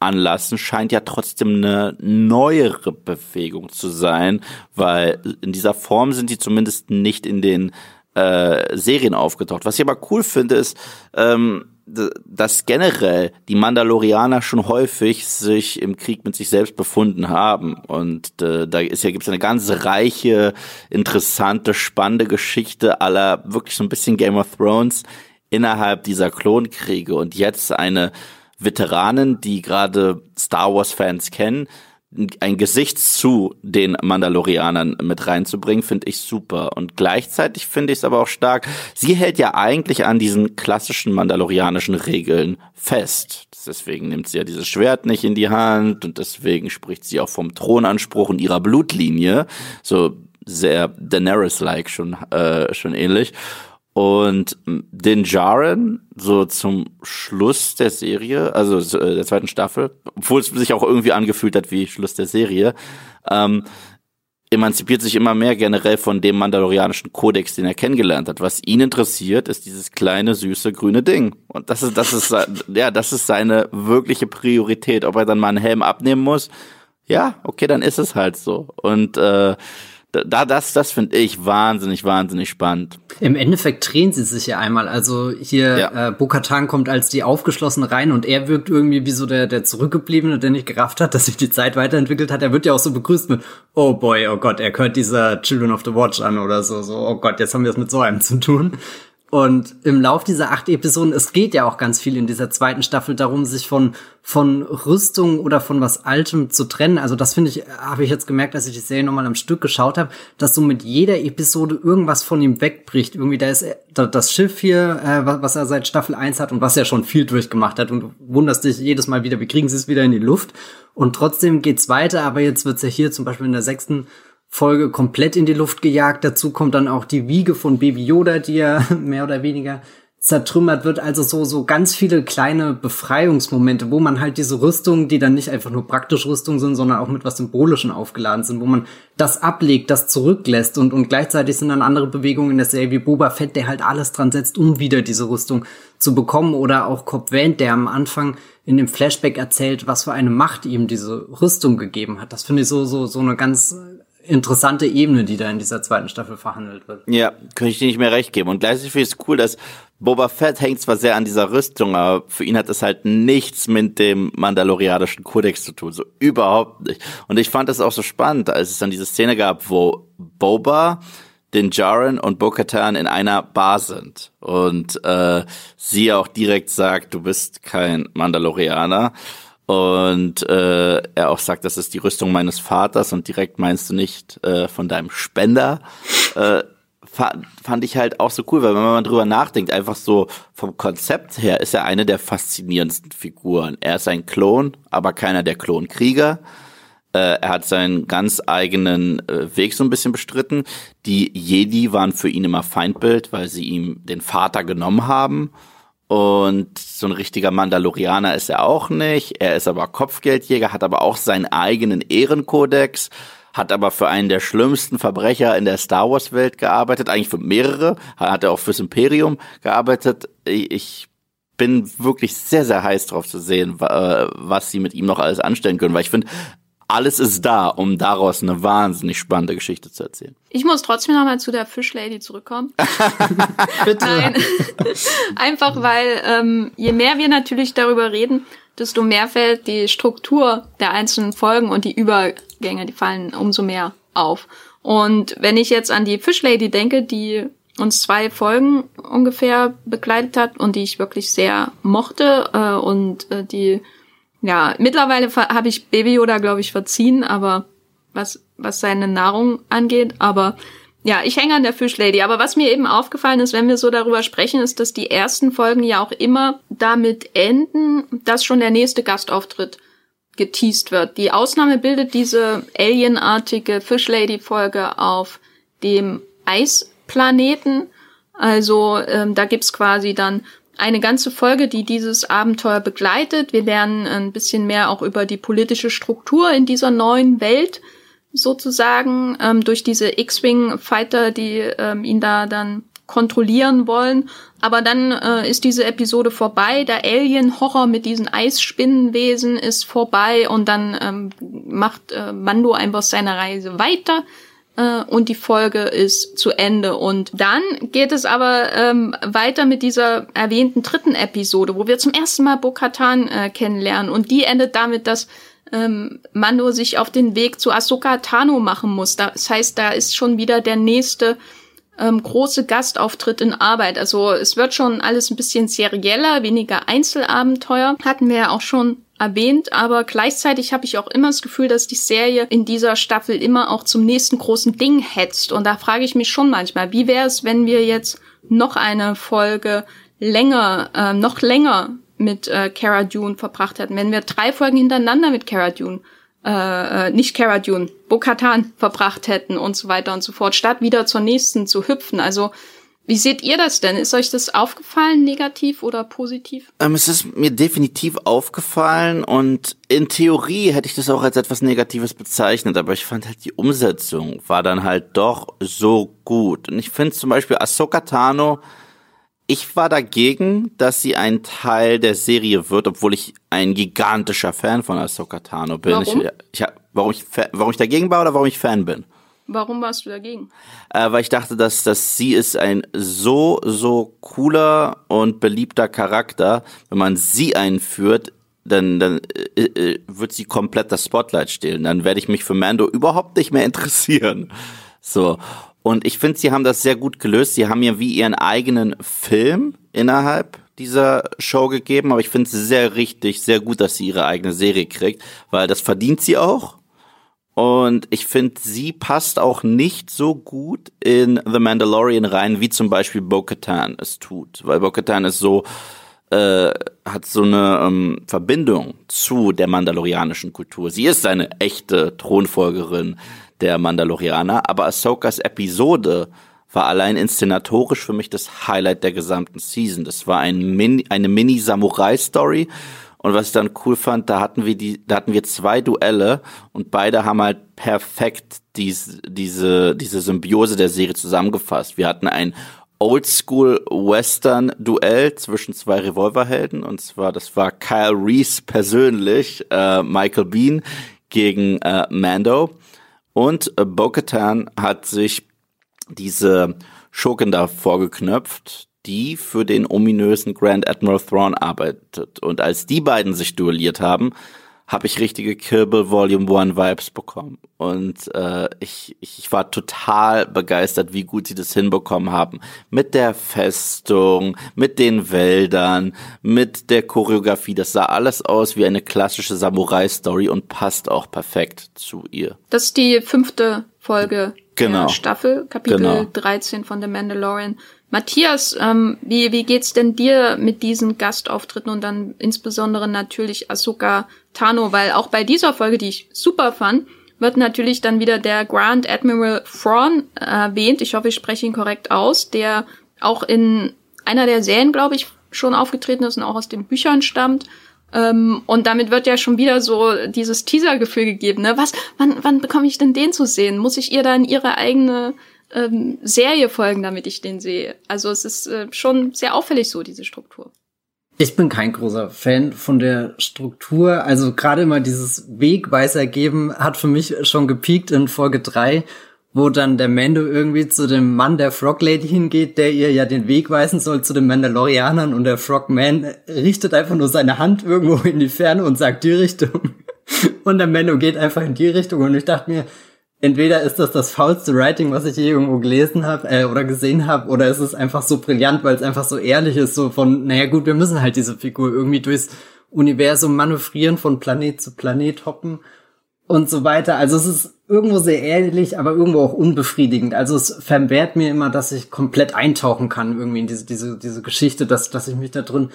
anlassen scheint ja trotzdem eine neuere Bewegung zu sein, weil in dieser Form sind die zumindest nicht in den äh, Serien aufgetaucht. Was ich aber cool finde, ist, ähm, dass generell die Mandalorianer schon häufig sich im Krieg mit sich selbst befunden haben. Und äh, da ist ja, gibt's eine ganz reiche, interessante, spannende Geschichte aller wirklich so ein bisschen Game of Thrones innerhalb dieser Klonkriege. Und jetzt eine Veteranin, die gerade Star Wars-Fans kennen, ein Gesicht zu den Mandalorianern mit reinzubringen, finde ich super. Und gleichzeitig finde ich es aber auch stark. Sie hält ja eigentlich an diesen klassischen mandalorianischen Regeln fest. Deswegen nimmt sie ja dieses Schwert nicht in die Hand und deswegen spricht sie auch vom Thronanspruch und ihrer Blutlinie. So sehr Daenerys-like schon, äh, schon ähnlich. Und den Jaren, so zum Schluss der Serie, also äh, der zweiten Staffel, obwohl es sich auch irgendwie angefühlt hat wie Schluss der Serie, ähm, emanzipiert sich immer mehr generell von dem mandalorianischen Kodex, den er kennengelernt hat. Was ihn interessiert, ist dieses kleine, süße, grüne Ding. Und das ist, das ist, <laughs> ja, das ist seine wirkliche Priorität. Ob er dann mal einen Helm abnehmen muss, ja, okay, dann ist es halt so. Und äh, da, das, das finde ich wahnsinnig, wahnsinnig spannend. Im Endeffekt drehen sie sich ja einmal. Also hier, ja. äh, Bokatan kommt als die Aufgeschlossene rein und er wirkt irgendwie wie so der, der Zurückgebliebene, der nicht gerafft hat, <laughs> dass sich die Zeit weiterentwickelt hat. Er wird ja auch so begrüßt mit, oh boy, oh Gott, er gehört dieser Children of the Watch an oder so, so, oh Gott, jetzt haben wir es mit so einem zu tun. Und im Lauf dieser acht Episoden, es geht ja auch ganz viel in dieser zweiten Staffel darum, sich von, von Rüstung oder von was Altem zu trennen. Also das finde ich, habe ich jetzt gemerkt, als ich die Serie nochmal am Stück geschaut habe, dass so mit jeder Episode irgendwas von ihm wegbricht. Irgendwie, da ist das Schiff hier, äh, was er seit Staffel 1 hat und was er schon viel durchgemacht hat. Und du wunderst dich jedes Mal wieder, wie kriegen sie es wieder in die Luft? Und trotzdem geht's weiter, aber jetzt wird's ja hier zum Beispiel in der sechsten Folge komplett in die Luft gejagt. Dazu kommt dann auch die Wiege von Baby Yoda, die ja <laughs> mehr oder weniger zertrümmert wird. Also so, so ganz viele kleine Befreiungsmomente, wo man halt diese Rüstungen, die dann nicht einfach nur praktisch Rüstung sind, sondern auch mit was Symbolischen aufgeladen sind, wo man das ablegt, das zurücklässt und, und gleichzeitig sind dann andere Bewegungen in der Serie wie Boba Fett, der halt alles dran setzt, um wieder diese Rüstung zu bekommen oder auch Cobb Vant, der am Anfang in dem Flashback erzählt, was für eine Macht ihm diese Rüstung gegeben hat. Das finde ich so, so, so eine ganz interessante Ebene, die da in dieser zweiten Staffel verhandelt wird. Ja, könnte ich dir nicht mehr recht geben. Und gleichzeitig finde ich es cool, dass Boba Fett hängt zwar sehr an dieser Rüstung, aber für ihn hat das halt nichts mit dem mandalorianischen Kodex zu tun. So überhaupt nicht. Und ich fand das auch so spannend, als es dann diese Szene gab, wo Boba den Jaren und Bo-Katan in einer Bar sind und äh, sie auch direkt sagt, du bist kein Mandalorianer und äh, er auch sagt, das ist die Rüstung meines Vaters und direkt meinst du nicht äh, von deinem Spender. Äh, fand ich halt auch so cool, weil wenn man drüber nachdenkt, einfach so vom Konzept her ist er eine der faszinierendsten Figuren. Er ist ein Klon, aber keiner der Klonkrieger. Äh, er hat seinen ganz eigenen äh, Weg so ein bisschen bestritten. Die Jedi waren für ihn immer Feindbild, weil sie ihm den Vater genommen haben. Und so ein richtiger Mandalorianer ist er auch nicht. Er ist aber Kopfgeldjäger, hat aber auch seinen eigenen Ehrenkodex, hat aber für einen der schlimmsten Verbrecher in der Star Wars Welt gearbeitet, eigentlich für mehrere, hat er auch fürs Imperium gearbeitet. Ich bin wirklich sehr, sehr heiß drauf zu sehen, was sie mit ihm noch alles anstellen können, weil ich finde, alles ist da, um daraus eine wahnsinnig spannende Geschichte zu erzählen. Ich muss trotzdem nochmal zu der Fischlady zurückkommen. <laughs> Bitte. Nein. <laughs> Einfach weil ähm, je mehr wir natürlich darüber reden, desto mehr fällt die Struktur der einzelnen Folgen und die Übergänge, die fallen umso mehr auf. Und wenn ich jetzt an die Fischlady denke, die uns zwei Folgen ungefähr begleitet hat und die ich wirklich sehr mochte äh, und äh, die ja, mittlerweile habe ich Baby Yoda, glaube ich, verziehen, aber was, was seine Nahrung angeht, aber ja, ich hänge an der Fischlady. Aber was mir eben aufgefallen ist, wenn wir so darüber sprechen, ist, dass die ersten Folgen ja auch immer damit enden, dass schon der nächste Gastauftritt geteased wird. Die Ausnahme bildet diese alienartige Fischlady-Folge auf dem Eisplaneten. Also ähm, da gibt's quasi dann eine ganze Folge, die dieses Abenteuer begleitet. Wir lernen ein bisschen mehr auch über die politische Struktur in dieser neuen Welt sozusagen ähm, durch diese X-Wing-Fighter, die ähm, ihn da dann kontrollieren wollen. Aber dann äh, ist diese Episode vorbei. Der Alien-Horror mit diesen Eisspinnenwesen ist vorbei und dann ähm, macht äh, Mando einfach seine Reise weiter äh, und die Folge ist zu Ende. Und dann geht es aber ähm, weiter mit dieser erwähnten dritten Episode, wo wir zum ersten Mal Bo-Katan äh, kennenlernen. Und die endet damit, dass ähm, Mando sich auf den Weg zu Ahsoka Tano machen muss. Das heißt, da ist schon wieder der nächste ähm, große Gastauftritt in Arbeit. Also es wird schon alles ein bisschen serieller, weniger Einzelabenteuer. Hatten wir ja auch schon erwähnt, aber gleichzeitig habe ich auch immer das Gefühl, dass die Serie in dieser Staffel immer auch zum nächsten großen Ding hetzt. Und da frage ich mich schon manchmal, wie wäre es, wenn wir jetzt noch eine Folge länger, äh, noch länger mit äh, Cara Dune verbracht hätten, wenn wir drei Folgen hintereinander mit Cara Dune äh, äh nicht Cara Dune, Bo-Katan verbracht hätten und so weiter und so fort, statt wieder zur nächsten zu hüpfen. Also wie seht ihr das denn? Ist euch das aufgefallen, negativ oder positiv? Ähm, es ist mir definitiv aufgefallen und in Theorie hätte ich das auch als etwas Negatives bezeichnet, aber ich fand halt die Umsetzung war dann halt doch so gut. Und ich finde zum Beispiel Ahsoka Tano, ich war dagegen, dass sie ein Teil der Serie wird, obwohl ich ein gigantischer Fan von Ahsoka Tano bin. Warum? Ich, ich, warum, ich, warum ich dagegen war oder warum ich Fan bin? Warum warst du dagegen? Äh, weil ich dachte, dass, dass sie ist ein so, so cooler und beliebter Charakter. Wenn man sie einführt, dann, dann äh, äh, wird sie komplett das Spotlight stehlen. Dann werde ich mich für Mando überhaupt nicht mehr <laughs> interessieren. So. Und ich finde, sie haben das sehr gut gelöst. Sie haben ja wie ihren eigenen Film innerhalb dieser Show gegeben, aber ich finde es sehr richtig, sehr gut, dass sie ihre eigene Serie kriegt, weil das verdient sie auch. Und ich finde, sie passt auch nicht so gut in The Mandalorian rein, wie zum Beispiel Bo-Katan es tut. Weil Bo-Katan ist so, äh, hat so eine ähm, Verbindung zu der mandalorianischen Kultur. Sie ist eine echte Thronfolgerin der Mandalorianer, aber Ahsokas Episode war allein inszenatorisch für mich das Highlight der gesamten Season. Das war ein Min eine Mini-Samurai-Story und was ich dann cool fand, da hatten wir die, da hatten wir zwei Duelle und beide haben halt perfekt dies, diese, diese Symbiose der Serie zusammengefasst. Wir hatten ein Oldschool-Western-Duell zwischen zwei Revolverhelden und zwar, das war Kyle Reese persönlich, äh, Michael Bean gegen äh, Mando und äh, Bo-Katan hat sich diese Schurken da vorgeknöpft, die für den ominösen Grand Admiral Thrawn arbeitet. Und als die beiden sich duelliert haben, habe ich richtige Kill Bill Volume 1 Vibes bekommen. Und äh, ich, ich war total begeistert, wie gut sie das hinbekommen haben. Mit der Festung, mit den Wäldern, mit der Choreografie. Das sah alles aus wie eine klassische Samurai-Story und passt auch perfekt zu ihr. Das ist die fünfte Folge genau. der Staffel, Kapitel genau. 13 von The Mandalorian. Matthias, ähm, wie, wie geht's denn dir mit diesen Gastauftritten und dann insbesondere natürlich Asuka Tano, weil auch bei dieser Folge, die ich super fand, wird natürlich dann wieder der Grand Admiral Thrawn erwähnt. Ich hoffe, ich spreche ihn korrekt aus, der auch in einer der Serien, glaube ich, schon aufgetreten ist und auch aus den Büchern stammt. Ähm, und damit wird ja schon wieder so dieses Teaser-Gefühl gegeben. Ne? Was, wann, wann bekomme ich denn den zu sehen? Muss ich ihr dann ihre eigene ähm, Serie folgen, damit ich den sehe. Also es ist äh, schon sehr auffällig so, diese Struktur. Ich bin kein großer Fan von der Struktur. Also gerade immer dieses Wegweiser geben hat für mich schon gepiekt in Folge drei, wo dann der Mando irgendwie zu dem Mann der Frog Lady hingeht, der ihr ja den Weg weisen soll zu den Mandalorianern und der Frogman richtet einfach nur seine Hand irgendwo in die Ferne und sagt die Richtung. <laughs> Und der Mando geht einfach in die Richtung und ich dachte mir, entweder ist das das faulste Writing, was ich je irgendwo gelesen habe äh, oder gesehen habe, oder ist es einfach so brillant, weil es einfach so ehrlich ist, so von, naja gut, wir müssen halt diese Figur irgendwie durchs Universum manövrieren, von Planet zu Planet hoppen und so weiter. Also es ist irgendwo sehr ehrlich, aber irgendwo auch unbefriedigend. Also es verwehrt mir immer, dass ich komplett eintauchen kann irgendwie in diese, diese, diese Geschichte, dass, dass ich mich da drin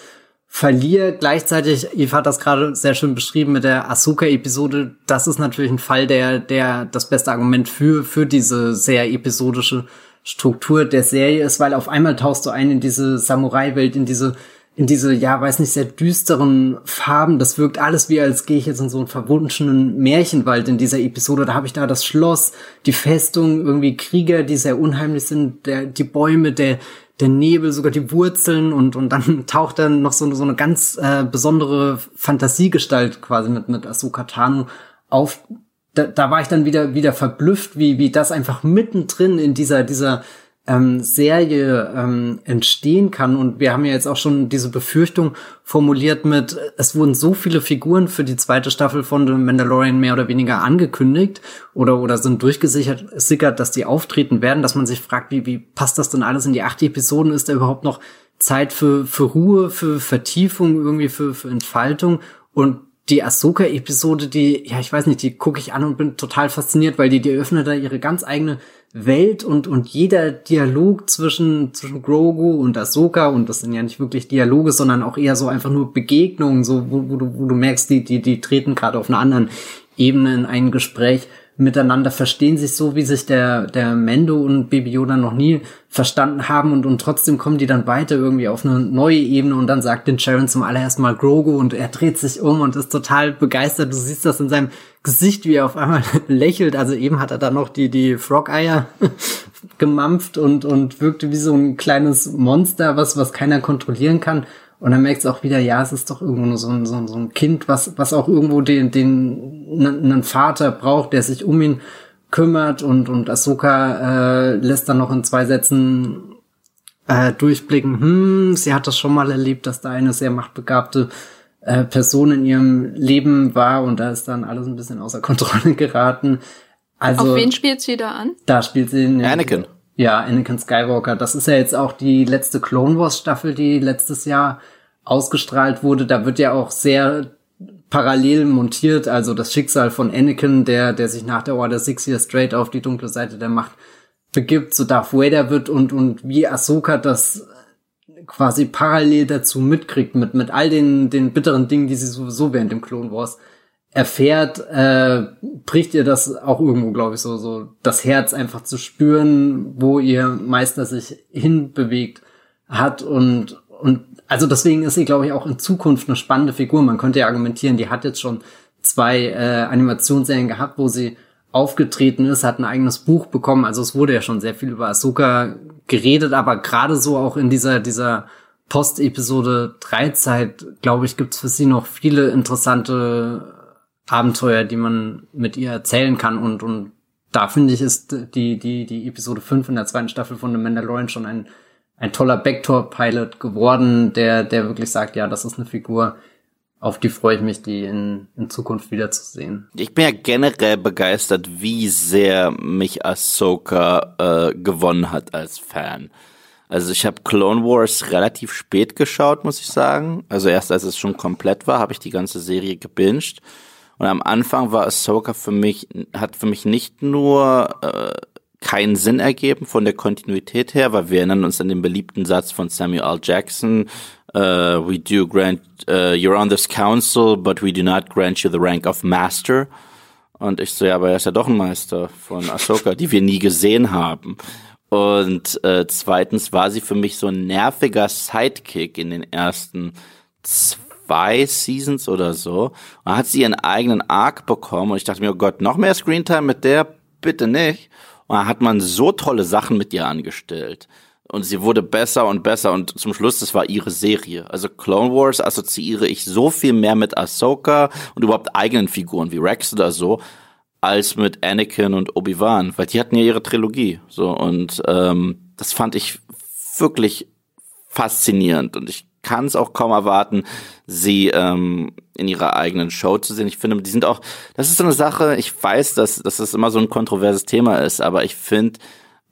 verliere. Gleichzeitig, Eve hat das gerade sehr schön beschrieben mit der Asuka-Episode. Das ist natürlich ein Fall, der, der das beste Argument für, für diese sehr episodische Struktur der Serie ist, weil auf einmal tauchst du ein in diese Samurai-Welt, in diese, in diese, ja, weiß nicht, sehr düsteren Farben. Das wirkt alles wie, als gehe ich jetzt in so einen verwunschenen Märchenwald in dieser Episode. Da habe ich da das Schloss, die Festung, irgendwie Krieger, die sehr unheimlich sind, der, die Bäume, der, der Nebel, sogar die Wurzeln und, und dann <laughs> taucht dann noch so, so eine ganz äh, besondere Fantasiegestalt quasi mit, mit Ahsoka Tano auf. Da, da war ich dann wieder, wieder verblüfft, wie, wie das einfach mittendrin in dieser, dieser ähm, Serie ähm, entstehen kann. Und wir haben ja jetzt auch schon diese Befürchtung formuliert mit, es wurden so viele Figuren für die zweite Staffel von The Mandalorian mehr oder weniger angekündigt oder, oder sind durchgesichert, dass die auftreten werden, dass man sich fragt, wie, wie passt das denn alles in die acht Episoden? Ist da überhaupt noch Zeit für, für Ruhe, für Vertiefung, irgendwie für, für Entfaltung? Und die Ahsoka-Episode, die, ja, ich weiß nicht, die gucke ich an und bin total fasziniert, weil die, die öffnet da ihre ganz eigene Welt und, und jeder Dialog zwischen, zwischen Grogu und Ahsoka, und das sind ja nicht wirklich Dialoge, sondern auch eher so einfach nur Begegnungen, so, wo, wo, du, wo du merkst, die, die, die treten gerade auf einer anderen Ebene in ein Gespräch miteinander verstehen sich so, wie sich der, der Mendo und Baby Yoda noch nie verstanden haben und, und trotzdem kommen die dann weiter irgendwie auf eine neue Ebene und dann sagt den Sharon zum allerersten Mal Grogu und er dreht sich um und ist total begeistert. Du siehst das in seinem Gesicht, wie er auf einmal <laughs> lächelt. Also eben hat er da noch die, die Frog-Eier <laughs> gemampft und, und wirkte wie so ein kleines Monster, was, was keiner kontrollieren kann. Und dann merkst du auch wieder, ja, es ist doch irgendwo nur so ein, so ein, so ein Kind, was, was auch irgendwo den, den, einen Vater braucht, der sich um ihn kümmert und, und Ahsoka äh, lässt dann noch in zwei Sätzen äh, durchblicken, hm, sie hat das schon mal erlebt, dass da eine sehr machtbegabte äh, Person in ihrem Leben war und da ist dann alles ein bisschen außer Kontrolle <laughs> geraten. Also, Auf wen spielt sie da an? Da spielt sie in, Anakin. Ja, Anakin Skywalker. Das ist ja jetzt auch die letzte Clone Wars Staffel, die letztes Jahr ausgestrahlt wurde. Da wird ja auch sehr parallel montiert, also das Schicksal von Anakin, der, der sich nach der Order 6 hier straight auf die dunkle Seite der Macht begibt, so Darth Vader wird und, und wie Ahsoka das quasi parallel dazu mitkriegt, mit, mit all den, den bitteren Dingen, die sie sowieso während dem Clone Wars erfährt, äh, bricht ihr das auch irgendwo, glaube ich, so, so das Herz einfach zu spüren, wo ihr Meister sich hinbewegt hat und, und also deswegen ist sie, glaube ich, auch in Zukunft eine spannende Figur. Man könnte ja argumentieren, die hat jetzt schon zwei äh, Animationsserien gehabt, wo sie aufgetreten ist, hat ein eigenes Buch bekommen. Also es wurde ja schon sehr viel über Ahsoka geredet, aber gerade so auch in dieser, dieser Post-Episode 3 Zeit, glaube ich, gibt's für sie noch viele interessante Abenteuer, die man mit ihr erzählen kann und, und da finde ich, ist die, die, die Episode 5 in der zweiten Staffel von The Mandalorian schon ein, ein toller Backdoor-Pilot geworden, der, der wirklich sagt, ja, das ist eine Figur, auf die freue ich mich, die in, in Zukunft wiederzusehen. Ich bin ja generell begeistert, wie sehr mich Ahsoka äh, gewonnen hat als Fan. Also ich habe Clone Wars relativ spät geschaut, muss ich sagen. Also erst als es schon komplett war, habe ich die ganze Serie gebinged. Und am Anfang war Ahsoka für mich, hat für mich nicht nur äh, keinen Sinn ergeben von der Kontinuität her, weil wir erinnern uns an den beliebten Satz von Samuel L. Jackson, uh, we do grant, uh, you're on this council, but we do not grant you the rank of master. Und ich so, ja, aber er ist ja doch ein Meister von Ahsoka, die wir nie gesehen haben. Und äh, zweitens war sie für mich so ein nerviger Sidekick in den ersten zwei Seasons oder so. Und hat sie ihren eigenen Arc bekommen und ich dachte mir, oh Gott, noch mehr Screentime mit der? Bitte nicht. Und dann hat man so tolle Sachen mit ihr angestellt. Und sie wurde besser und besser und zum Schluss, das war ihre Serie. Also Clone Wars assoziiere ich so viel mehr mit Ahsoka und überhaupt eigenen Figuren wie Rex oder so, als mit Anakin und Obi-Wan, weil die hatten ja ihre Trilogie. So und ähm, das fand ich wirklich faszinierend und ich kann es auch kaum erwarten, sie ähm, in ihrer eigenen Show zu sehen. Ich finde, die sind auch, das ist so eine Sache, ich weiß, dass, dass das immer so ein kontroverses Thema ist, aber ich finde,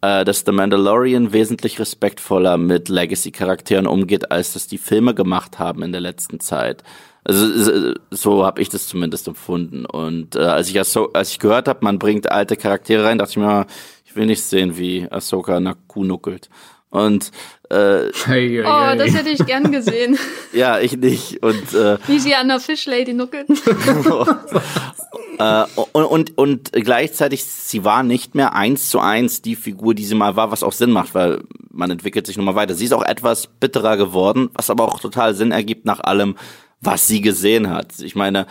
äh, dass The Mandalorian wesentlich respektvoller mit Legacy-Charakteren umgeht, als das die Filme gemacht haben in der letzten Zeit. Also so habe ich das zumindest empfunden. Und äh, als ich als ich gehört habe, man bringt alte Charaktere rein, dachte ich mir, ich will nicht sehen, wie Ahsoka nach Kuh nuckelt. Und äh, hey, hey, oh, das hätte ich gern gesehen. <laughs> ja, ich nicht. Und äh, wie sie an der Fischlady nuckelt. <laughs> äh, und, und, und gleichzeitig, sie war nicht mehr eins zu eins die Figur, die sie mal war, was auch Sinn macht, weil man entwickelt sich nochmal weiter. Sie ist auch etwas bitterer geworden, was aber auch total Sinn ergibt nach allem, was sie gesehen hat. Ich meine,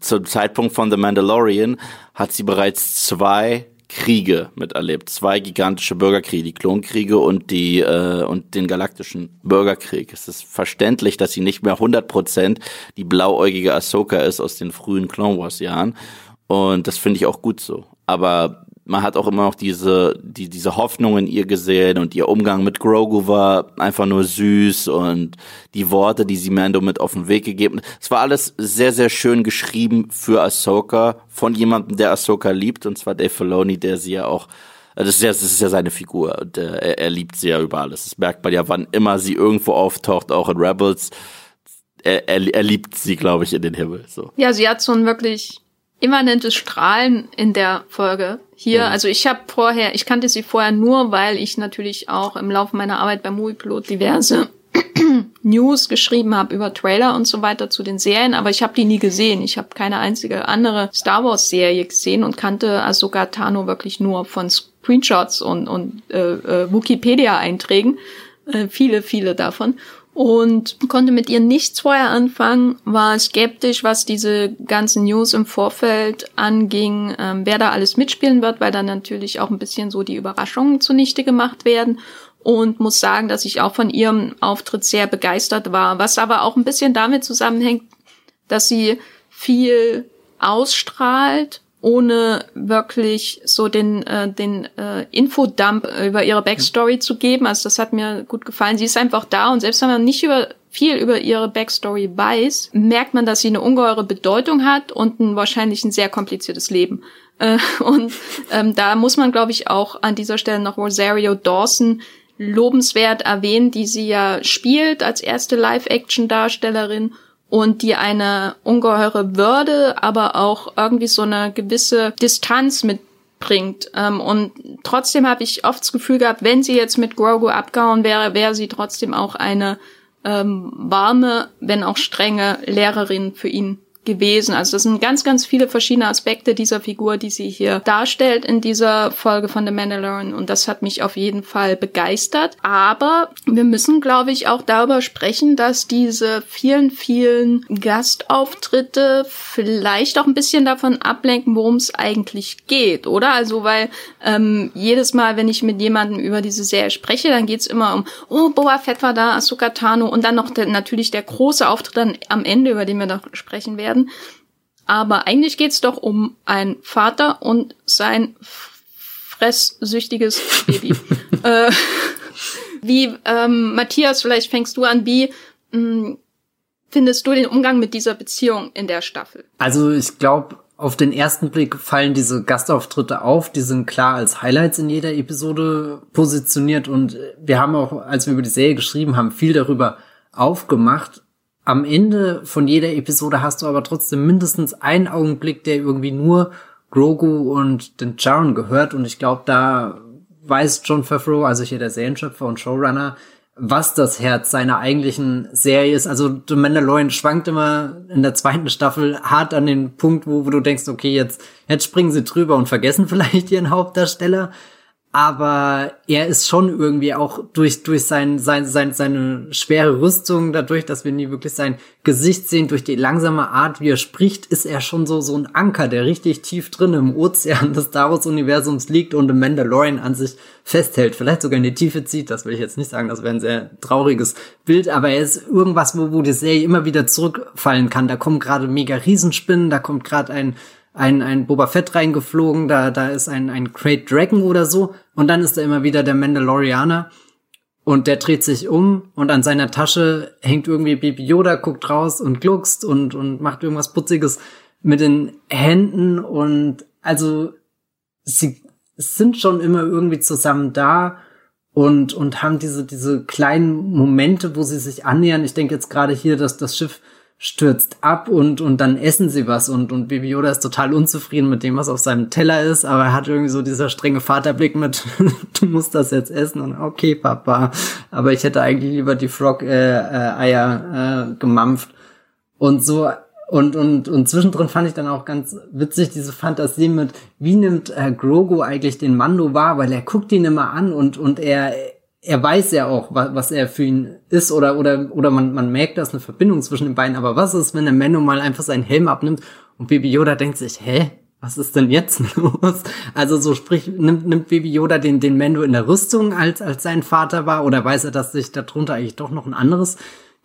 zum Zeitpunkt von The Mandalorian hat sie bereits zwei Kriege miterlebt. Zwei gigantische Bürgerkriege, die Klonkriege und die äh, und den galaktischen Bürgerkrieg. Es ist verständlich, dass sie nicht mehr 100% die blauäugige Ahsoka ist aus den frühen Clone Wars Jahren und das finde ich auch gut so. Aber man hat auch immer noch diese, die, diese Hoffnung in ihr gesehen und ihr Umgang mit Grogu war einfach nur süß und die Worte, die sie Mando mit auf den Weg gegeben hat. Es war alles sehr, sehr schön geschrieben für Ahsoka von jemandem, der Ahsoka liebt und zwar Dave Filoni, der sie ja auch das ist ja, das ist ja seine Figur und äh, er, er liebt sie ja über alles. Das merkt man ja, wann immer sie irgendwo auftaucht, auch in Rebels. Er, er, er liebt sie, glaube ich, in den Himmel. So. Ja, sie hat so ein wirklich immanentes Strahlen in der Folge hier. Also ich habe vorher, ich kannte sie vorher nur, weil ich natürlich auch im Laufe meiner Arbeit beim Moviepilot diverse <clears throat> News geschrieben habe über Trailer und so weiter zu den Serien, aber ich habe die nie gesehen. Ich habe keine einzige andere Star Wars Serie gesehen und kannte Ahsoka Tano wirklich nur von Screenshots und, und äh, äh, Wikipedia-Einträgen. Äh, viele, viele davon und konnte mit ihr nichts vorher anfangen, war skeptisch, was diese ganzen News im Vorfeld anging, ähm, wer da alles mitspielen wird, weil dann natürlich auch ein bisschen so die Überraschungen zunichte gemacht werden. Und muss sagen, dass ich auch von ihrem Auftritt sehr begeistert war, was aber auch ein bisschen damit zusammenhängt, dass sie viel ausstrahlt ohne wirklich so den, äh, den äh, Infodump über ihre Backstory zu geben. Also das hat mir gut gefallen. Sie ist einfach da und selbst wenn man nicht über viel über ihre Backstory weiß, merkt man, dass sie eine ungeheure Bedeutung hat und ein wahrscheinlich ein sehr kompliziertes Leben. Äh, und ähm, da muss man, glaube ich, auch an dieser Stelle noch Rosario Dawson lobenswert erwähnen, die sie ja spielt als erste Live-Action-Darstellerin und die eine ungeheure Würde, aber auch irgendwie so eine gewisse Distanz mitbringt. Ähm, und trotzdem habe ich oft das Gefühl gehabt, wenn sie jetzt mit Grogu abgehauen wäre, wäre sie trotzdem auch eine ähm, warme, wenn auch strenge Lehrerin für ihn gewesen. Also das sind ganz, ganz viele verschiedene Aspekte dieser Figur, die sie hier darstellt in dieser Folge von The Mandalorian und das hat mich auf jeden Fall begeistert. Aber wir müssen, glaube ich, auch darüber sprechen, dass diese vielen, vielen Gastauftritte vielleicht auch ein bisschen davon ablenken, worum es eigentlich geht, oder? Also weil ähm, jedes Mal, wenn ich mit jemandem über diese Serie spreche, dann geht's immer um, oh, Boa Fett war da, Ahsoka Tano und dann noch der, natürlich der große Auftritt dann am Ende, über den wir noch sprechen werden werden. Aber eigentlich geht's doch um einen Vater und sein fresssüchtiges Baby. <laughs> äh, wie, ähm, Matthias, vielleicht fängst du an, wie mh, hm, findest du den Umgang mit dieser Beziehung in der Staffel? Also ich glaube, auf den ersten Blick fallen diese Gastauftritte auf, die sind klar als Highlights in jeder Episode positioniert und wir haben auch, als wir über die Serie geschrieben haben, viel darüber aufgemacht am Ende von jeder Episode hast du aber trotzdem mindestens einen Augenblick, der irgendwie nur Grogu und den Charon gehört und ich glaube, da weiß John Favreau, also hier der Serienschöpfer und Showrunner, was das Herz seiner eigentlichen Serie ist. Also The Mandalorian schwankt immer in der zweiten Staffel hart an den Punkt, wo, wo du denkst, okay, jetzt, jetzt springen sie drüber und vergessen <laughs> vielleicht ihren Hauptdarsteller aber er ist schon irgendwie auch durch durch sein, sein, sein seine schwere Rüstung dadurch, dass wir nie wirklich sein Gesicht sehen, durch die langsame Art, wie er spricht, ist er schon so so ein Anker, der richtig tief drin im Ozean des Star Wars Universums liegt und im Mandalorian an sich festhält, vielleicht sogar in die Tiefe zieht. Das will ich jetzt nicht sagen, das wäre ein sehr trauriges Bild, aber er ist irgendwas, wo wo die Serie immer wieder zurückfallen kann. Da kommen gerade mega Riesenspinnen, da kommt gerade ein ein, ein Boba Fett reingeflogen, da, da ist ein, ein Great Dragon oder so, und dann ist da immer wieder der Mandalorianer, und der dreht sich um, und an seiner Tasche hängt irgendwie Baby Yoda, guckt raus und gluckst und, und macht irgendwas Putziges mit den Händen, und also, sie sind schon immer irgendwie zusammen da, und, und haben diese, diese kleinen Momente, wo sie sich annähern. Ich denke jetzt gerade hier, dass das Schiff stürzt ab und, und dann essen sie was und, und Baby Yoda ist total unzufrieden mit dem, was auf seinem Teller ist, aber er hat irgendwie so dieser strenge Vaterblick mit, <laughs> du musst das jetzt essen und okay, Papa, aber ich hätte eigentlich lieber die Frog-Eier äh, äh, gemampft. Und so und, und, und zwischendrin fand ich dann auch ganz witzig diese Fantasie mit, wie nimmt äh, Grogu eigentlich den Mando wahr, weil er guckt ihn immer an und, und er, er weiß ja auch, was, was er für ihn ist oder oder oder man, man merkt, da ist eine Verbindung zwischen den beiden. Aber was ist, wenn der Menno mal einfach seinen Helm abnimmt und Baby Yoda denkt sich, hä, was ist denn jetzt <laughs> los? Also so sprich, nimmt, nimmt Baby Yoda den, den Mendo in der Rüstung als, als sein Vater war oder weiß er, dass sich darunter eigentlich doch noch ein anderes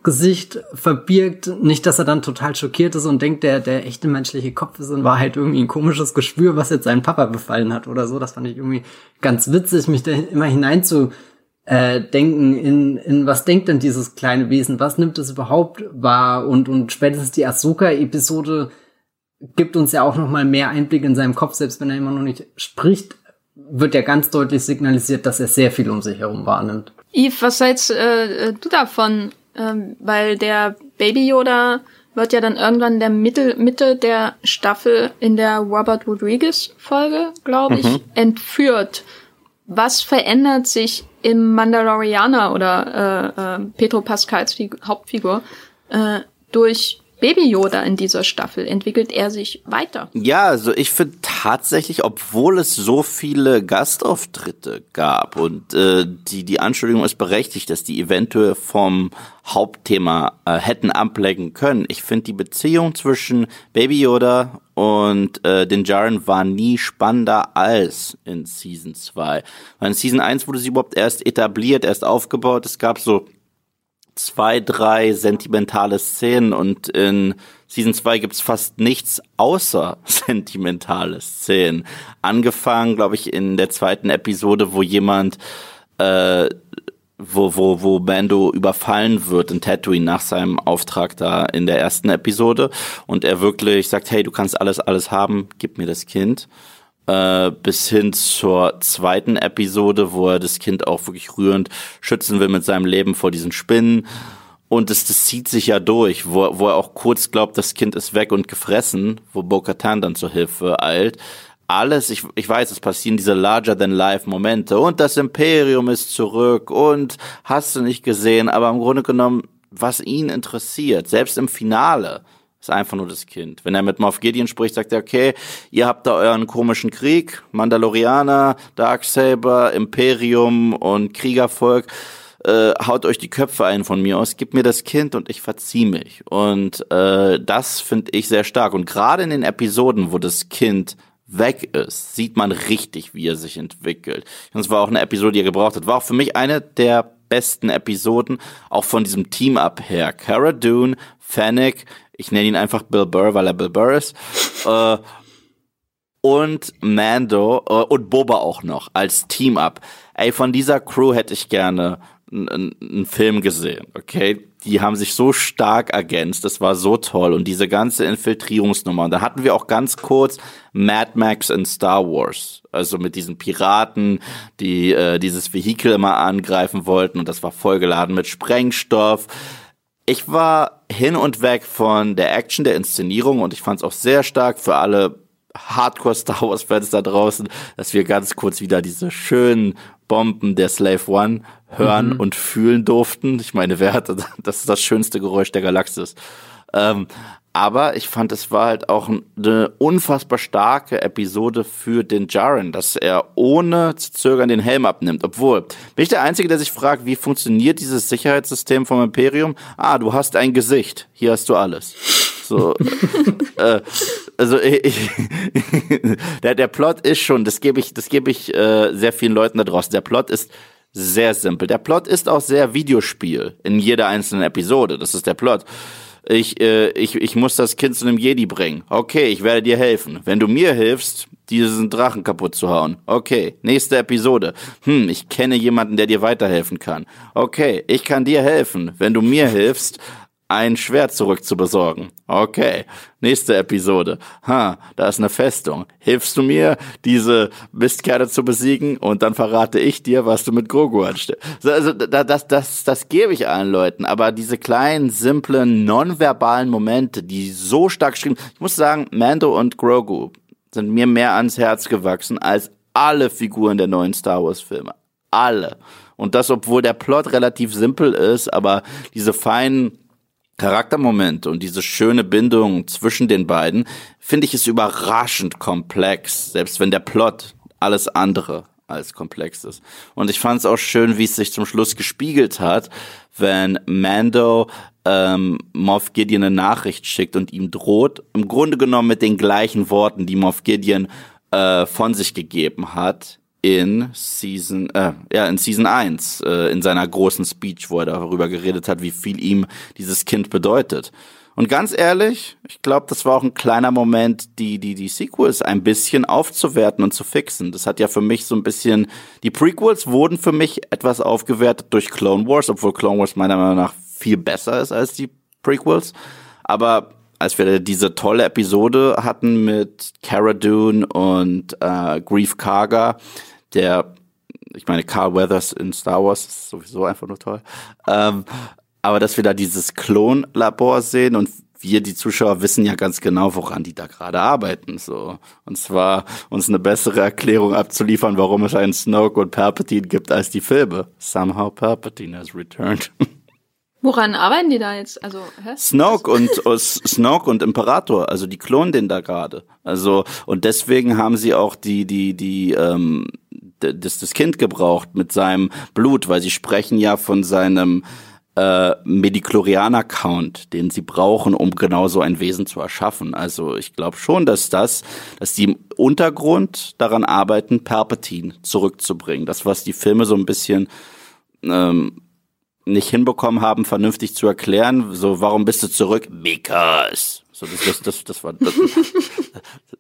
Gesicht verbirgt? Nicht, dass er dann total schockiert ist und denkt, der, der echte menschliche Kopf ist in Wahrheit irgendwie ein komisches Gespür, was jetzt seinen Papa befallen hat oder so. Das fand ich irgendwie ganz witzig, mich da immer hinein zu äh, denken in, in was denkt denn dieses kleine Wesen, was nimmt es überhaupt wahr und, und spätestens die Ahsoka-Episode gibt uns ja auch noch mal mehr Einblick in seinem Kopf, selbst wenn er immer noch nicht spricht, wird ja ganz deutlich signalisiert, dass er sehr viel um sich herum wahrnimmt. Yves, was hältst äh, du davon? Ähm, weil der Baby Yoda wird ja dann irgendwann in der Mitte, Mitte der Staffel in der Robert Rodriguez Folge, glaube ich, mhm. entführt. Was verändert sich im Mandalorianer oder äh, äh, Pedro Pascals Fig Hauptfigur äh, durch Baby Yoda in dieser Staffel entwickelt er sich weiter. Ja, also ich finde tatsächlich, obwohl es so viele Gastauftritte gab und äh, die die Anschuldigung ist berechtigt, dass die eventuell vom Hauptthema äh, hätten ablenken können. Ich finde die Beziehung zwischen Baby Yoda und äh, den Jaren war nie spannender als in Season 2. Weil in Season 1 wurde sie überhaupt erst etabliert, erst aufgebaut. Es gab so zwei, drei sentimentale Szenen und in Season 2 gibt's fast nichts außer <laughs> sentimentale Szenen. Angefangen, glaube ich, in der zweiten Episode, wo jemand äh, wo, wo, wo Bando überfallen wird in Tatooine nach seinem Auftrag da in der ersten Episode und er wirklich sagt, hey, du kannst alles, alles haben, gib mir das Kind äh, bis hin zur zweiten Episode, wo er das Kind auch wirklich rührend schützen will mit seinem Leben vor diesen Spinnen. Und das, das zieht sich ja durch, wo, wo er auch kurz glaubt, das Kind ist weg und gefressen, wo Bo-Katan dann zur Hilfe eilt. Alles, ich, ich weiß, es passieren diese larger-than-life-Momente und das Imperium ist zurück und hast du nicht gesehen, aber im Grunde genommen, was ihn interessiert, selbst im Finale, ist einfach nur das Kind. Wenn er mit Moff Gideon spricht, sagt er, okay, ihr habt da euren komischen Krieg, Mandalorianer, Darksaber, Imperium und Kriegervolk, äh, haut euch die Köpfe ein von mir aus, gib mir das Kind und ich verzieh mich. Und äh, das finde ich sehr stark. Und gerade in den Episoden, wo das Kind weg ist, sieht man richtig, wie er sich entwickelt. Und es war auch eine Episode, die er gebraucht hat. War auch für mich eine der besten Episoden, auch von diesem Team-Up her. Cara Dune, Fennec, ich nenne ihn einfach Bill Burr, weil er Bill Burr ist. <laughs> äh, und Mando äh, und Boba auch noch als Team-Up. Ey, von dieser Crew hätte ich gerne einen Film gesehen, okay? Die haben sich so stark ergänzt, das war so toll und diese ganze Infiltrierungsnummer. Und da hatten wir auch ganz kurz Mad Max in Star Wars, also mit diesen Piraten, die äh, dieses Vehikel immer angreifen wollten und das war vollgeladen mit Sprengstoff ich war hin und weg von der Action, der Inszenierung und ich fand es auch sehr stark für alle Hardcore Star Wars Fans da draußen, dass wir ganz kurz wieder diese schönen Bomben der Slave One hören mhm. und fühlen durften. Ich meine, wer hat das ist das schönste Geräusch der Galaxis. Ähm, aber ich fand, es war halt auch eine unfassbar starke Episode für den Jaren, dass er ohne zu zögern den Helm abnimmt. Obwohl, bin ich der Einzige, der sich fragt, wie funktioniert dieses Sicherheitssystem vom Imperium? Ah, du hast ein Gesicht. Hier hast du alles. So, <laughs> äh, also ich, <laughs> der, der Plot ist schon, das gebe ich, das gebe ich äh, sehr vielen Leuten da draußen. Der Plot ist sehr simpel. Der Plot ist auch sehr Videospiel in jeder einzelnen Episode. Das ist der Plot ich, äh, ich, ich muss das Kind zu einem Jedi bringen. Okay, ich werde dir helfen. Wenn du mir hilfst, diesen Drachen kaputt zu hauen. Okay, nächste Episode. Hm, ich kenne jemanden, der dir weiterhelfen kann. Okay, ich kann dir helfen, wenn du mir hilfst, ein Schwert zurückzubesorgen. Okay, nächste Episode. Ha, da ist eine Festung. Hilfst du mir, diese Mistkerle zu besiegen und dann verrate ich dir, was du mit Grogu anstellst. Also das, das, das, das gebe ich allen Leuten, aber diese kleinen, simplen, nonverbalen Momente, die so stark geschrieben, ich muss sagen, Mando und Grogu sind mir mehr ans Herz gewachsen als alle Figuren der neuen Star Wars Filme. Alle. Und das, obwohl der Plot relativ simpel ist, aber diese feinen Charaktermoment und diese schöne Bindung zwischen den beiden, finde ich es überraschend komplex, selbst wenn der Plot alles andere als komplex ist. Und ich fand es auch schön, wie es sich zum Schluss gespiegelt hat, wenn Mando ähm, Moff Gideon eine Nachricht schickt und ihm droht, im Grunde genommen mit den gleichen Worten, die Moff Gideon äh, von sich gegeben hat in Season, äh, ja, in Season 1, äh, in seiner großen Speech, wo er darüber geredet hat, wie viel ihm dieses Kind bedeutet. Und ganz ehrlich, ich glaube, das war auch ein kleiner Moment, die, die, die Sequels ein bisschen aufzuwerten und zu fixen. Das hat ja für mich so ein bisschen, die Prequels wurden für mich etwas aufgewertet durch Clone Wars, obwohl Clone Wars meiner Meinung nach viel besser ist als die Prequels. Aber als wir diese tolle Episode hatten mit Cara Dune und äh, Grief Karga, der, ich meine, Carl Weathers in Star Wars ist sowieso einfach nur toll. Ähm, aber dass wir da dieses Klonlabor sehen und wir, die Zuschauer, wissen ja ganz genau, woran die da gerade arbeiten. So. Und zwar uns eine bessere Erklärung abzuliefern, warum es einen Snoke und Palpatine gibt als die Filme. Somehow Palpatine has returned. <laughs> Woran arbeiten die da jetzt? Also hä? Snoke und uh, Snoke und Imperator, also die klonen den da gerade. Also und deswegen haben sie auch die die die ähm, das, das Kind gebraucht mit seinem Blut, weil sie sprechen ja von seinem äh, Mediklorianer-Count, den sie brauchen, um genau so ein Wesen zu erschaffen. Also ich glaube schon, dass das, dass die im Untergrund daran arbeiten, Palpatine zurückzubringen. Das, was die Filme so ein bisschen ähm, nicht hinbekommen haben, vernünftig zu erklären. So, warum bist du zurück? Because. So, das, das, das, das war das,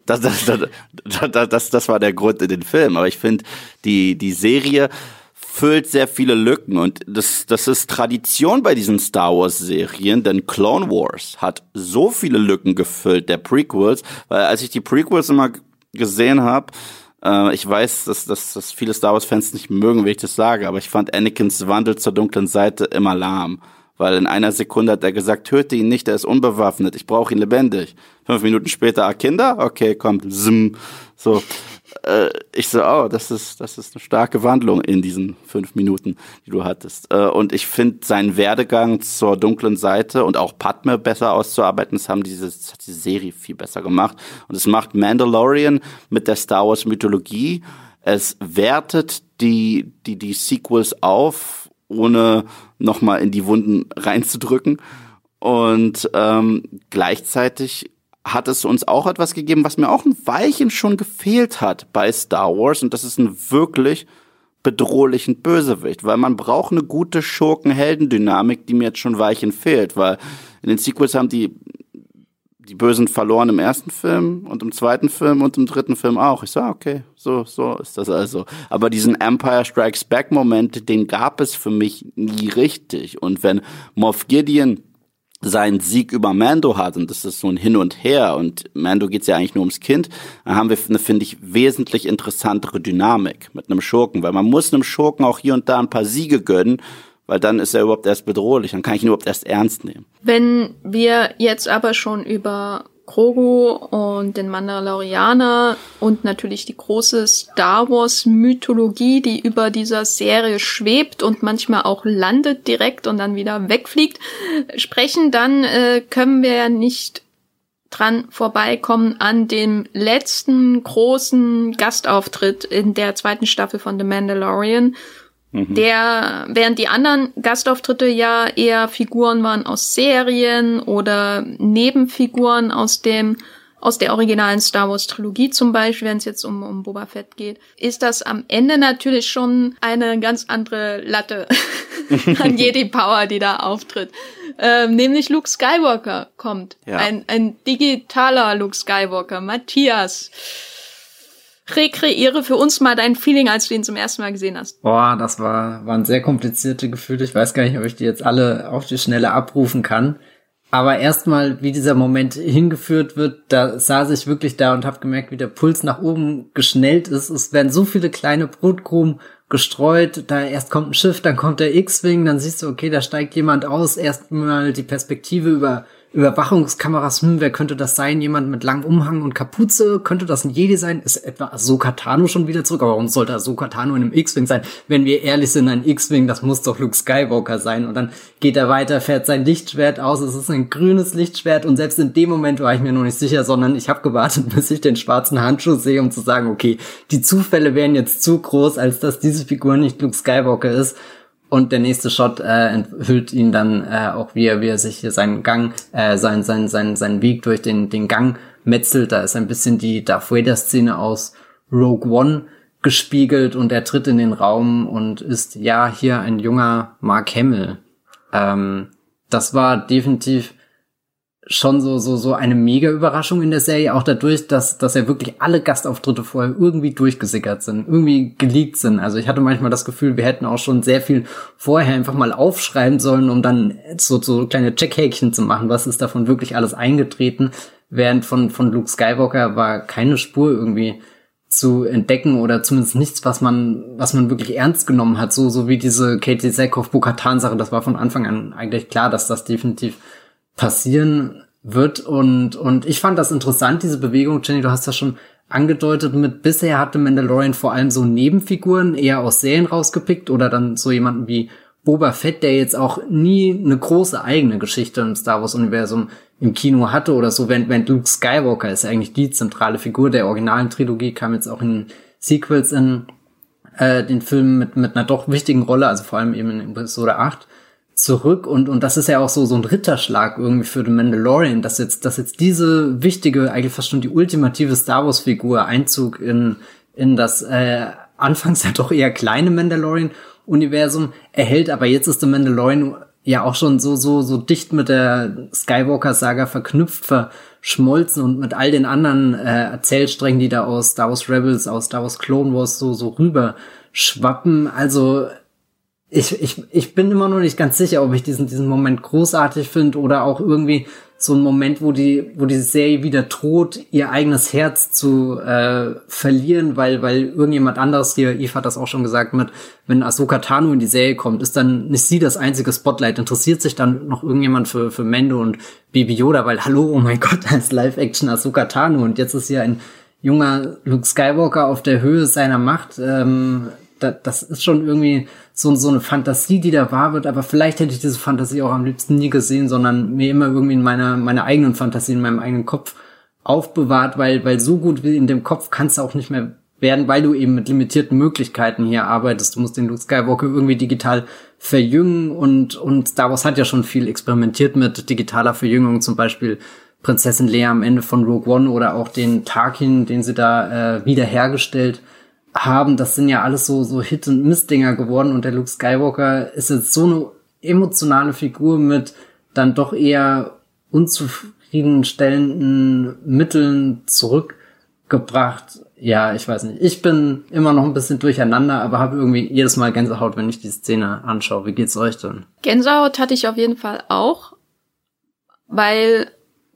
<laughs> das, das, das, das, das war der Grund in den Film. Aber ich finde, die, die Serie füllt sehr viele Lücken und das, das ist Tradition bei diesen Star Wars Serien, denn Clone Wars hat so viele Lücken gefüllt, der Prequels, weil als ich die Prequels immer gesehen habe, äh, ich weiß, dass, dass, dass viele Star Wars-Fans nicht mögen, wie ich das sage, aber ich fand Anakins Wandel zur dunklen Seite immer lahm. Weil in einer Sekunde hat er gesagt, töte ihn nicht, er ist unbewaffnet, ich brauche ihn lebendig. Fünf Minuten später, ah, Kinder? Okay, kommt, zzm. So, äh, ich so, oh, das ist, das ist eine starke Wandlung in diesen fünf Minuten, die du hattest. Äh, und ich finde seinen Werdegang zur dunklen Seite und auch Padme besser auszuarbeiten, das haben diese, das hat die Serie viel besser gemacht. Und es macht Mandalorian mit der Star Wars Mythologie. Es wertet die, die, die Sequels auf, ohne nochmal in die Wunden reinzudrücken. Und ähm, gleichzeitig hat es uns auch etwas gegeben, was mir auch ein Weilchen schon gefehlt hat bei Star Wars. Und das ist ein wirklich bedrohlichen Bösewicht, weil man braucht eine gute Schurken-Helden-Dynamik, die mir jetzt schon Weilchen fehlt, weil in den Sequels haben die die Bösen verloren im ersten Film und im zweiten Film und im dritten Film auch. Ich sag, so, okay, so, so ist das also. Aber diesen Empire Strikes Back Moment, den gab es für mich nie richtig. Und wenn Moff Gideon seinen Sieg über Mando hat und das ist so ein Hin und Her und Mando geht's ja eigentlich nur ums Kind, dann haben wir eine, finde ich, wesentlich interessantere Dynamik mit einem Schurken, weil man muss einem Schurken auch hier und da ein paar Siege gönnen, weil dann ist er überhaupt erst bedrohlich, dann kann ich ihn überhaupt erst ernst nehmen. Wenn wir jetzt aber schon über Grogu und den Mandalorianer und natürlich die große Star Wars Mythologie, die über dieser Serie schwebt und manchmal auch landet direkt und dann wieder wegfliegt, sprechen, dann äh, können wir ja nicht dran vorbeikommen an dem letzten großen Gastauftritt in der zweiten Staffel von The Mandalorian Mhm. Der, während die anderen Gastauftritte ja eher Figuren waren aus Serien oder Nebenfiguren aus dem aus der originalen Star Wars Trilogie zum Beispiel, wenn es jetzt um, um Boba Fett geht, ist das am Ende natürlich schon eine ganz andere Latte <laughs> an Jedi Power, die da auftritt. Ähm, nämlich Luke Skywalker kommt. Ja. Ein, ein digitaler Luke Skywalker. Matthias rekreiere für uns mal dein Feeling, als du ihn zum ersten Mal gesehen hast. Boah, das war, waren sehr komplizierte Gefühle. Ich weiß gar nicht, ob ich die jetzt alle auf die Schnelle abrufen kann. Aber erstmal, wie dieser Moment hingeführt wird, da saß ich wirklich da und habe gemerkt, wie der Puls nach oben geschnellt ist. Es werden so viele kleine Brotkrumen gestreut. Da erst kommt ein Schiff, dann kommt der X-Wing, dann siehst du, okay, da steigt jemand aus. Erstmal die Perspektive über Überwachungskameras, hm, wer könnte das sein? Jemand mit langem Umhang und Kapuze? Könnte das ein Jedi sein? Ist etwa Ahsoka Tano schon wieder zurück? Aber warum sollte Ahsoka Tano in einem X-Wing sein? Wenn wir ehrlich sind, ein X-Wing, das muss doch Luke Skywalker sein. Und dann geht er weiter, fährt sein Lichtschwert aus. Es ist ein grünes Lichtschwert. Und selbst in dem Moment war ich mir noch nicht sicher, sondern ich habe gewartet, <laughs> bis ich den schwarzen Handschuh sehe, um zu sagen, okay, die Zufälle wären jetzt zu groß, als dass diese Figur nicht Luke Skywalker ist. Und der nächste Shot äh, enthüllt ihn dann äh, auch, wie er, wie er sich hier seinen Gang, äh, sein, sein, sein, seinen Weg durch den, den Gang metzelt. Da ist ein bisschen die Darth Vader-Szene aus Rogue One gespiegelt und er tritt in den Raum und ist ja hier ein junger Mark Hamill. Ähm, das war definitiv schon so, so, so eine mega Überraschung in der Serie, auch dadurch, dass, dass ja wirklich alle Gastauftritte vorher irgendwie durchgesickert sind, irgendwie geleakt sind. Also ich hatte manchmal das Gefühl, wir hätten auch schon sehr viel vorher einfach mal aufschreiben sollen, um dann so, so kleine Checkhäkchen zu machen, was ist davon wirklich alles eingetreten, während von, von Luke Skywalker war keine Spur irgendwie zu entdecken oder zumindest nichts, was man, was man wirklich ernst genommen hat, so, so wie diese Katie Sackhoff Bukatan Sache, das war von Anfang an eigentlich klar, dass das definitiv passieren wird. Und, und ich fand das interessant, diese Bewegung. Jenny, du hast ja schon angedeutet mit, bisher hatte Mandalorian vor allem so Nebenfiguren eher aus Serien rausgepickt oder dann so jemanden wie Boba Fett, der jetzt auch nie eine große eigene Geschichte im Star Wars Universum im Kino hatte oder so, während, während Luke Skywalker ist eigentlich die zentrale Figur der originalen Trilogie, kam jetzt auch in Sequels in äh, den Filmen mit, mit einer doch wichtigen Rolle, also vor allem eben in Episode 8 zurück und und das ist ja auch so so ein Ritterschlag irgendwie für The Mandalorian, dass jetzt dass jetzt diese wichtige eigentlich fast schon die ultimative Star Wars Figur Einzug in in das äh, anfangs ja doch eher kleine Mandalorian Universum erhält, aber jetzt ist The Mandalorian ja auch schon so so so dicht mit der Skywalker Saga verknüpft verschmolzen und mit all den anderen äh, Erzählsträngen, die da aus Star Wars Rebels, aus Star Wars Clone Wars so so rüber schwappen. Also ich, ich, ich bin immer noch nicht ganz sicher, ob ich diesen, diesen Moment großartig finde oder auch irgendwie so ein Moment, wo die, wo die Serie wieder droht, ihr eigenes Herz zu äh, verlieren, weil, weil irgendjemand anderes hier, Eve hat das auch schon gesagt, mit, wenn Ahsoka Tano in die Serie kommt, ist dann nicht sie das einzige Spotlight, interessiert sich dann noch irgendjemand für, für Mendo und Baby Yoda, weil, hallo, oh mein Gott, ist Live-Action Ahsoka Tano und jetzt ist hier ein junger Luke Skywalker auf der Höhe seiner Macht, ähm, da, das ist schon irgendwie so, so eine Fantasie, die da wahr wird, aber vielleicht hätte ich diese Fantasie auch am liebsten nie gesehen, sondern mir immer irgendwie in meiner, meiner eigenen Fantasie, in meinem eigenen Kopf aufbewahrt, weil, weil so gut wie in dem Kopf kannst du auch nicht mehr werden, weil du eben mit limitierten Möglichkeiten hier arbeitest. Du musst den Luke Skywalker irgendwie digital verjüngen und, und Star Wars hat ja schon viel experimentiert mit digitaler Verjüngung, zum Beispiel Prinzessin Leia am Ende von Rogue One oder auch den Tarkin, den sie da äh, wiederhergestellt haben, das sind ja alles so, so Hit- und Missdinger geworden und der Luke Skywalker ist jetzt so eine emotionale Figur mit dann doch eher unzufriedenstellenden Mitteln zurückgebracht. Ja, ich weiß nicht. Ich bin immer noch ein bisschen durcheinander, aber habe irgendwie jedes Mal Gänsehaut, wenn ich die Szene anschaue. Wie geht's euch denn? Gänsehaut hatte ich auf jeden Fall auch, weil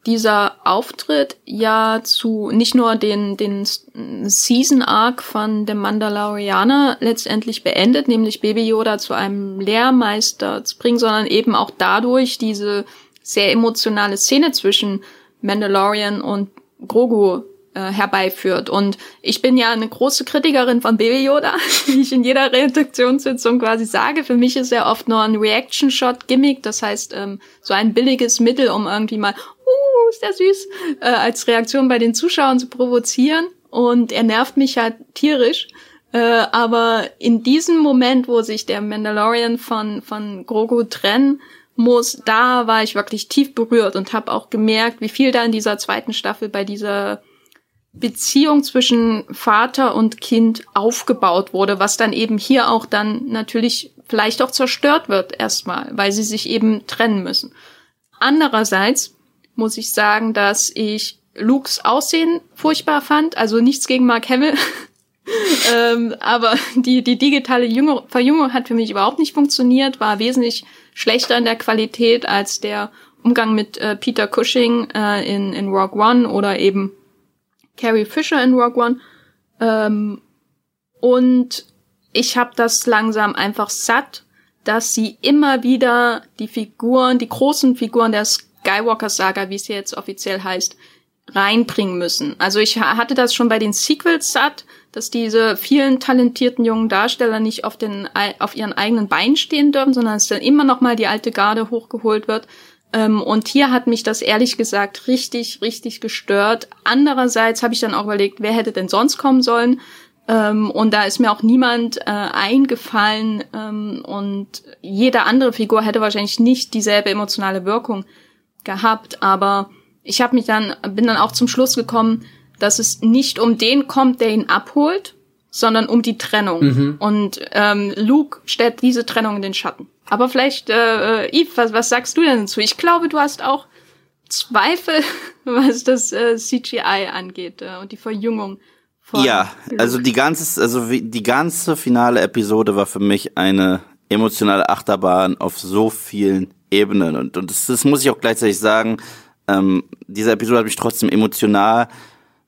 dieser Auftritt ja zu nicht nur den, den Season Arc von dem Mandalorianer letztendlich beendet, nämlich Baby Yoda zu einem Lehrmeister zu bringen, sondern eben auch dadurch diese sehr emotionale Szene zwischen Mandalorian und Grogu äh, herbeiführt. Und ich bin ja eine große Kritikerin von Baby Yoda, <laughs> wie ich in jeder Redaktionssitzung quasi sage. Für mich ist er oft nur ein Reaction-Shot-Gimmick, das heißt ähm, so ein billiges Mittel, um irgendwie mal, uh, ist der süß, äh, als Reaktion bei den Zuschauern zu provozieren. Und er nervt mich halt tierisch. Äh, aber in diesem Moment, wo sich der Mandalorian von, von Grogu trennen muss, da war ich wirklich tief berührt und habe auch gemerkt, wie viel da in dieser zweiten Staffel bei dieser Beziehung zwischen Vater und Kind aufgebaut wurde, was dann eben hier auch dann natürlich vielleicht auch zerstört wird erstmal, weil sie sich eben trennen müssen. Andererseits muss ich sagen, dass ich Lukes Aussehen furchtbar fand, also nichts gegen Mark Hamill, <laughs> ähm, aber die, die digitale Jünger Verjüngung hat für mich überhaupt nicht funktioniert, war wesentlich schlechter in der Qualität als der Umgang mit äh, Peter Cushing äh, in, in Rogue One oder eben Carrie Fisher in Rogue One. Ähm, und ich habe das langsam einfach satt, dass sie immer wieder die Figuren, die großen Figuren der Skywalker-Saga, wie es jetzt offiziell heißt, reinbringen müssen. Also ich hatte das schon bei den Sequels satt, dass diese vielen talentierten jungen Darsteller nicht auf, den, auf ihren eigenen Beinen stehen dürfen, sondern dass dann immer noch mal die alte Garde hochgeholt wird. Ähm, und hier hat mich das ehrlich gesagt richtig, richtig gestört. Andererseits habe ich dann auch überlegt, wer hätte denn sonst kommen sollen? Ähm, und da ist mir auch niemand äh, eingefallen. Ähm, und jede andere Figur hätte wahrscheinlich nicht dieselbe emotionale Wirkung gehabt. Aber ich habe mich dann, bin dann auch zum Schluss gekommen, dass es nicht um den kommt, der ihn abholt, sondern um die Trennung. Mhm. Und ähm, Luke stellt diese Trennung in den Schatten. Aber vielleicht, äh, äh, Yves, was, was sagst du denn dazu? Ich glaube, du hast auch Zweifel, <laughs> was das äh, CGI angeht äh, und die Verjüngung. Von ja, Luke. also die ganze, also die ganze finale Episode war für mich eine emotionale Achterbahn auf so vielen Ebenen und und das, das muss ich auch gleichzeitig sagen. Ähm, diese Episode hat mich trotzdem emotional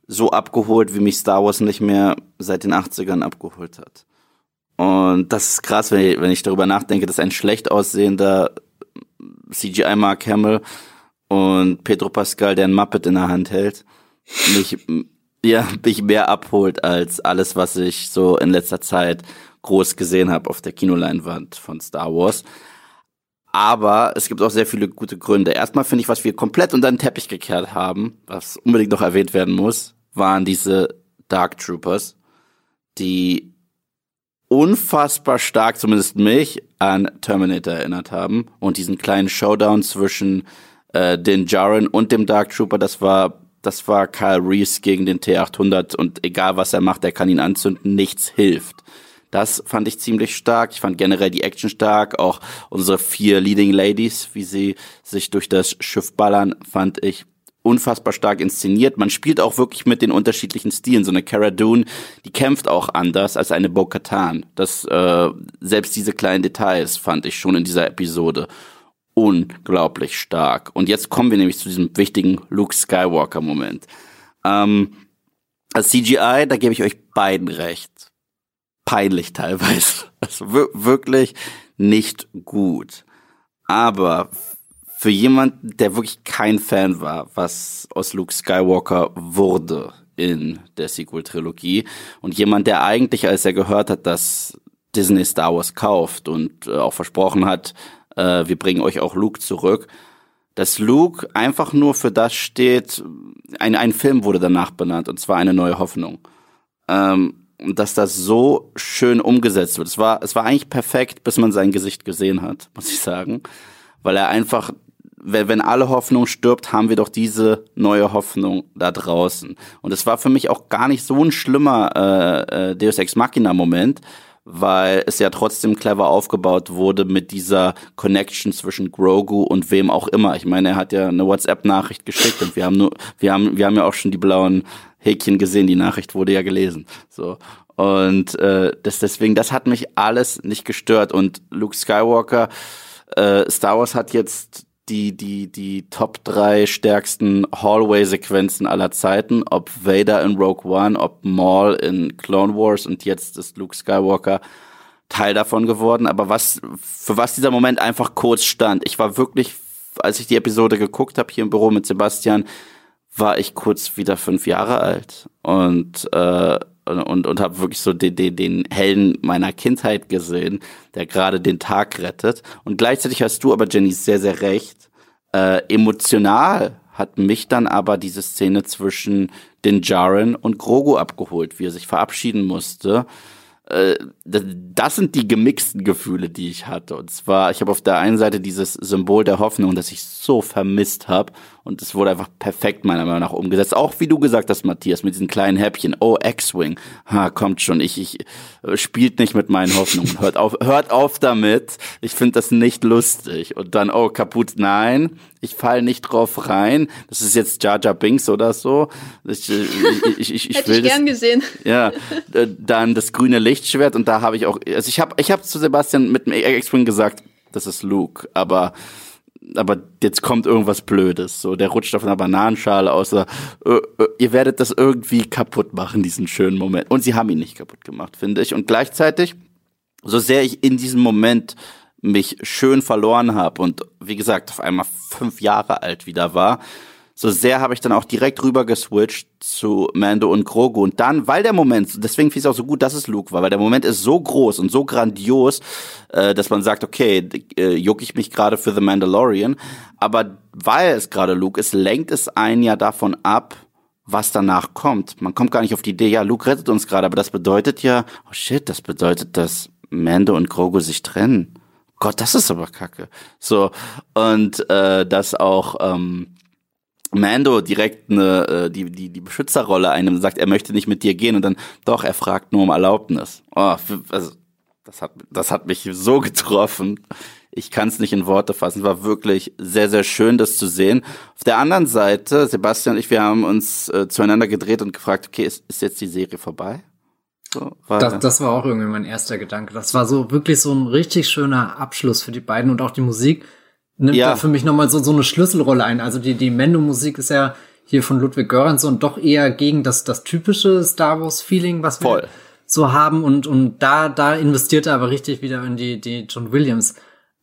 so abgeholt, wie mich Star Wars nicht mehr seit den 80ern abgeholt hat. Und das ist krass, wenn ich, wenn ich darüber nachdenke, dass ein schlecht aussehender CGI Mark Hamill und Pedro Pascal, der ein Muppet in der Hand hält, mich, <laughs> ja, mich mehr abholt als alles, was ich so in letzter Zeit groß gesehen habe auf der Kinoleinwand von Star Wars. Aber es gibt auch sehr viele gute Gründe. Erstmal finde ich, was wir komplett unter den Teppich gekehrt haben, was unbedingt noch erwähnt werden muss, waren diese Dark Troopers, die unfassbar stark, zumindest mich, an Terminator erinnert haben. Und diesen kleinen Showdown zwischen äh, den Jaren und dem Dark Trooper, das war, das war Kyle Reese gegen den T800 und egal was er macht, er kann ihn anzünden, nichts hilft. Das fand ich ziemlich stark. Ich fand generell die Action stark. Auch unsere vier Leading Ladies, wie sie sich durch das Schiff ballern, fand ich unfassbar stark inszeniert. Man spielt auch wirklich mit den unterschiedlichen Stilen. So eine Cara Dune, die kämpft auch anders als eine Bo-Katan. Das, äh, selbst diese kleinen Details fand ich schon in dieser Episode unglaublich stark. Und jetzt kommen wir nämlich zu diesem wichtigen Luke Skywalker-Moment. Ähm, als CGI, da gebe ich euch beiden recht. Peinlich teilweise. <laughs> Also wirklich nicht gut. Aber für jemanden, der wirklich kein Fan war, was aus Luke Skywalker wurde in der Sequel-Trilogie und jemand, der eigentlich, als er gehört hat, dass Disney Star Wars kauft und äh, auch versprochen hat, äh, wir bringen euch auch Luke zurück, dass Luke einfach nur für das steht, ein, ein Film wurde danach benannt, und zwar eine neue Hoffnung. Ähm, dass das so schön umgesetzt wird. Es war, es war eigentlich perfekt, bis man sein Gesicht gesehen hat, <laughs> muss ich sagen. Weil er einfach wenn alle Hoffnung stirbt, haben wir doch diese neue Hoffnung da draußen. Und es war für mich auch gar nicht so ein schlimmer äh, äh, Deus Ex Machina Moment, weil es ja trotzdem clever aufgebaut wurde mit dieser Connection zwischen Grogu und wem auch immer. Ich meine, er hat ja eine WhatsApp-Nachricht geschickt und wir haben nur, wir haben, wir haben ja auch schon die blauen Häkchen gesehen. Die Nachricht wurde ja gelesen. So und äh, das deswegen, das hat mich alles nicht gestört. Und Luke Skywalker, äh, Star Wars hat jetzt die, die, die Top drei stärksten Hallway-Sequenzen aller Zeiten, ob Vader in Rogue One, ob Maul in Clone Wars und jetzt ist Luke Skywalker Teil davon geworden. Aber was, für was dieser Moment einfach kurz stand. Ich war wirklich, als ich die Episode geguckt habe hier im Büro mit Sebastian, war ich kurz wieder fünf Jahre alt und äh, und, und habe wirklich so den, den, den Helden meiner Kindheit gesehen, der gerade den Tag rettet. Und gleichzeitig hast du aber, Jenny, sehr, sehr recht. Äh, emotional hat mich dann aber diese Szene zwischen den Jaren und Grogu abgeholt, wie er sich verabschieden musste. Äh, das sind die gemixten Gefühle, die ich hatte. Und zwar, ich habe auf der einen Seite dieses Symbol der Hoffnung, das ich so vermisst habe. Und es wurde einfach perfekt meiner Meinung nach umgesetzt. Auch wie du gesagt hast, Matthias, mit diesen kleinen Häppchen. Oh, X-Wing. Ha, kommt schon. Ich, ich äh, spielt nicht mit meinen Hoffnungen. <laughs> Hört auf, hört auf damit. Ich finde das nicht lustig. Und dann, oh, kaputt. Nein, ich fall nicht drauf rein. Das ist jetzt Jar Jar Binks oder so. Ich, äh, ich, ich, ich, ich <laughs> Hätte will ich gern das, gesehen. ja, <laughs> äh, dann das grüne Lichtschwert und da habe ich auch, also ich habe ich hab zu Sebastian mit dem X-Wing gesagt, das ist Luke, aber aber jetzt kommt irgendwas Blödes. So, der rutscht auf einer Bananenschale aus. Äh, äh, ihr werdet das irgendwie kaputt machen, diesen schönen Moment. Und sie haben ihn nicht kaputt gemacht, finde ich. Und gleichzeitig, so sehr ich in diesem Moment mich schön verloren habe und wie gesagt auf einmal fünf Jahre alt wieder war, so sehr habe ich dann auch direkt rüber geswitcht zu Mando und Grogu. Und dann, weil der Moment, deswegen fiel es auch so gut, dass es Luke war, weil der Moment ist so groß und so grandios, äh, dass man sagt, okay, äh, juck ich mich gerade für The Mandalorian. Aber weil es gerade Luke ist, lenkt es einen ja davon ab, was danach kommt. Man kommt gar nicht auf die Idee, ja, Luke rettet uns gerade, aber das bedeutet ja, oh shit, das bedeutet, dass Mando und Grogu sich trennen. Gott, das ist aber kacke. So, und äh, dass auch ähm, Mando direkt eine, äh, die, die, die Beschützerrolle und sagt, er möchte nicht mit dir gehen und dann doch, er fragt nur um Erlaubnis. Oh, also, das hat, das hat mich so getroffen. Ich kann es nicht in Worte fassen. War wirklich sehr, sehr schön, das zu sehen. Auf der anderen Seite, Sebastian und ich, wir haben uns äh, zueinander gedreht und gefragt, okay, ist, ist jetzt die Serie vorbei? So, das, das war auch irgendwie mein erster Gedanke. Das war so wirklich so ein richtig schöner Abschluss für die beiden und auch die Musik nimmt ja. da für mich nochmal so, so eine Schlüsselrolle ein. Also die, die Mendo-Musik ist ja hier von Ludwig Göransson doch eher gegen das, das typische Star Wars-Feeling, was wir Voll. so haben. Und, und da, da investiert er aber richtig wieder in die, die John Williams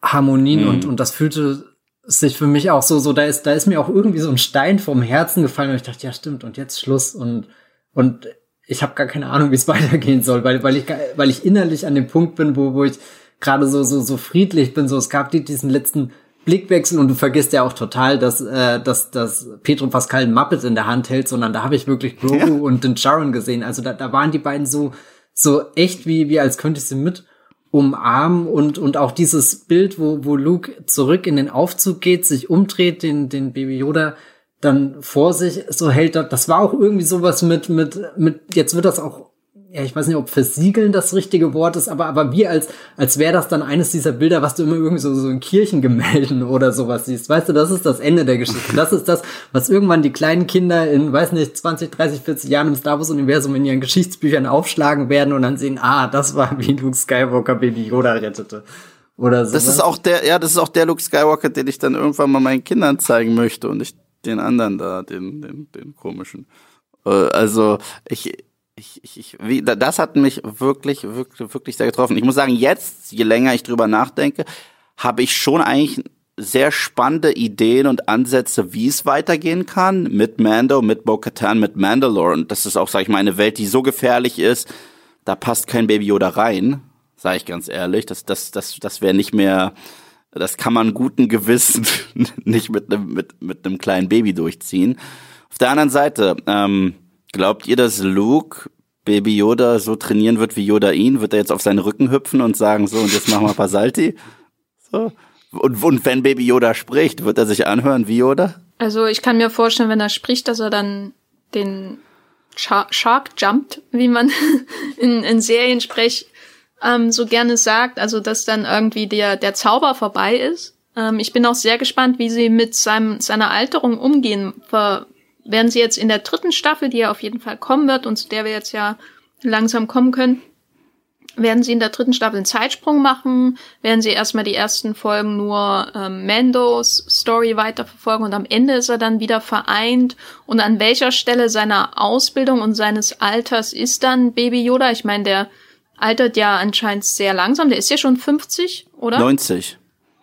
Harmonien mhm. und, und das fühlte sich für mich auch so, so, da ist, da ist mir auch irgendwie so ein Stein vom Herzen gefallen und ich dachte, ja, stimmt, und jetzt Schluss und, und ich habe gar keine Ahnung, wie es <laughs> weitergehen soll, weil, weil ich, weil ich innerlich an dem Punkt bin, wo, wo ich gerade so, so, so friedlich bin, so, es gab die, diesen letzten Blickwechsel und du vergisst ja auch total, dass, äh, dass, dass Pedro Pascal ein Muppet in der Hand hält, sondern da habe ich wirklich Grogu ja. und den Sharon gesehen. Also da, da waren die beiden so, so echt wie, wie als könnte ich sie mit umarmen und, und auch dieses Bild, wo, wo Luke zurück in den Aufzug geht, sich umdreht, den, den Baby Yoda dann vor sich so hält, das war auch irgendwie sowas mit, mit, mit, jetzt wird das auch ja, ich weiß nicht, ob versiegeln das richtige Wort ist, aber, aber wie als, als wäre das dann eines dieser Bilder, was du immer irgendwie so, so in Kirchengemälden <laughs> oder sowas siehst. Weißt du, das ist das Ende der Geschichte. Das ist das, was irgendwann die kleinen Kinder in, weiß nicht, 20, 30, 40 Jahren im Star Wars Universum in ihren Geschichtsbüchern aufschlagen werden und dann sehen, ah, das war wie Luke Skywalker Baby Yoda rettete. Oder so. Das ist auch der, ja, das ist auch der Luke Skywalker, den ich dann irgendwann mal meinen Kindern zeigen möchte und nicht den anderen da, den, den, den komischen. Äh, also, ich, ich, ich, ich, wie, das hat mich wirklich, wirklich, wirklich sehr getroffen. Ich muss sagen, jetzt, je länger ich drüber nachdenke, habe ich schon eigentlich sehr spannende Ideen und Ansätze, wie es weitergehen kann mit Mando, mit Bo-Katan, mit Mandalore. Und das ist auch, sag ich mal, eine Welt, die so gefährlich ist, da passt kein Baby Yoda rein, sage ich ganz ehrlich. Das, das, das, das wäre nicht mehr, das kann man guten Gewissen <laughs> nicht mit einem mit, mit einem kleinen Baby durchziehen. Auf der anderen Seite, ähm, Glaubt ihr, dass Luke Baby Yoda so trainieren wird wie Yoda ihn? Wird er jetzt auf seinen Rücken hüpfen und sagen, so, und jetzt machen wir ein paar Salti? So. Und, und wenn Baby Yoda spricht, wird er sich anhören wie Yoda? Also ich kann mir vorstellen, wenn er spricht, dass er dann den Shark, jumpt, wie man <laughs> in, in Seriensprech ähm, so gerne sagt. Also dass dann irgendwie der, der Zauber vorbei ist. Ähm, ich bin auch sehr gespannt, wie sie mit seinem, seiner Alterung umgehen. Ver, werden sie jetzt in der dritten Staffel, die ja auf jeden Fall kommen wird und zu der wir jetzt ja langsam kommen können, werden sie in der dritten Staffel einen Zeitsprung machen, werden sie erstmal die ersten Folgen nur ähm, Mandos Story weiterverfolgen und am Ende ist er dann wieder vereint und an welcher Stelle seiner Ausbildung und seines Alters ist dann Baby Yoda? Ich meine, der altert ja anscheinend sehr langsam, der ist ja schon 50, oder? 90.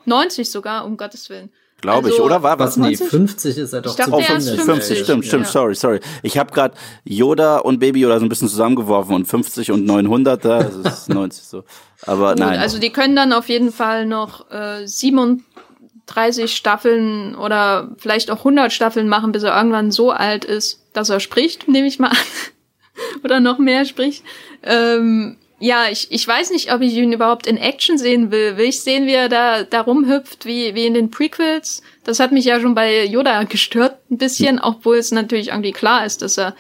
90 sogar, um Gottes Willen. Glaube also, ich, oder? War was? Nee, 50 ist er doch. Ich dachte, oh, 50, 50, stimmt, stimmt, ja. sorry, sorry. Ich habe gerade Yoda und Baby Yoda so ein bisschen zusammengeworfen und 50 und 900, das ist <laughs> 90 so. Aber Gut, nein. Also die können dann auf jeden Fall noch äh, 37 Staffeln oder vielleicht auch 100 Staffeln machen, bis er irgendwann so alt ist, dass er spricht, nehme ich mal an. <laughs> oder noch mehr spricht. Ähm, ja, ich, ich weiß nicht, ob ich ihn überhaupt in Action sehen will. Will ich sehen, wie er da, da rumhüpft, wie, wie in den Prequels? Das hat mich ja schon bei Yoda gestört ein bisschen, obwohl es natürlich irgendwie klar ist, dass er,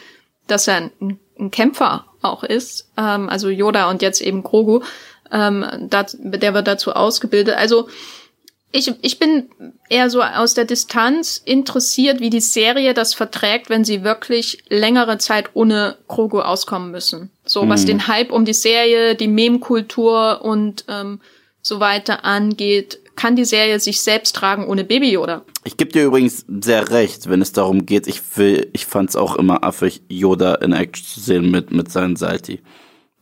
dass er ein, ein Kämpfer auch ist. Ähm, also Yoda und jetzt eben Grogu. Ähm, dat, der wird dazu ausgebildet. Also ich, ich bin eher so aus der Distanz interessiert, wie die Serie das verträgt, wenn sie wirklich längere Zeit ohne Krogo auskommen müssen. So mhm. was den Hype um die Serie, die Meme-Kultur und ähm, so weiter angeht, kann die Serie sich selbst tragen ohne Baby Yoda. Ich gebe dir übrigens sehr recht, wenn es darum geht. Ich will, ich fand es auch immer affig, Yoda in Action zu sehen mit mit seinen Salti.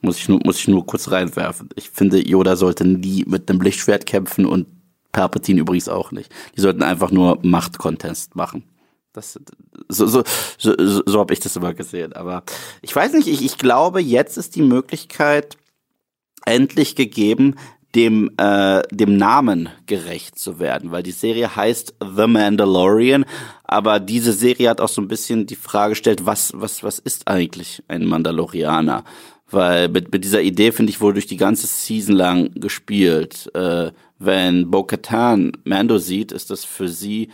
Muss ich nur muss ich nur kurz reinwerfen. Ich finde, Yoda sollte nie mit einem Lichtschwert kämpfen und Palpatine übrigens auch nicht. Die sollten einfach nur Machtcontest machen. Das, so so, so, so, so habe ich das immer gesehen. Aber ich weiß nicht, ich, ich glaube, jetzt ist die Möglichkeit endlich gegeben, dem, äh, dem Namen gerecht zu werden, weil die Serie heißt The Mandalorian, aber diese Serie hat auch so ein bisschen die Frage gestellt, was, was, was ist eigentlich ein Mandalorianer? Weil mit, mit dieser Idee, finde ich, wurde durch die ganze Season lang gespielt. Äh, wenn Bo-Katan Mando sieht, ist das für sie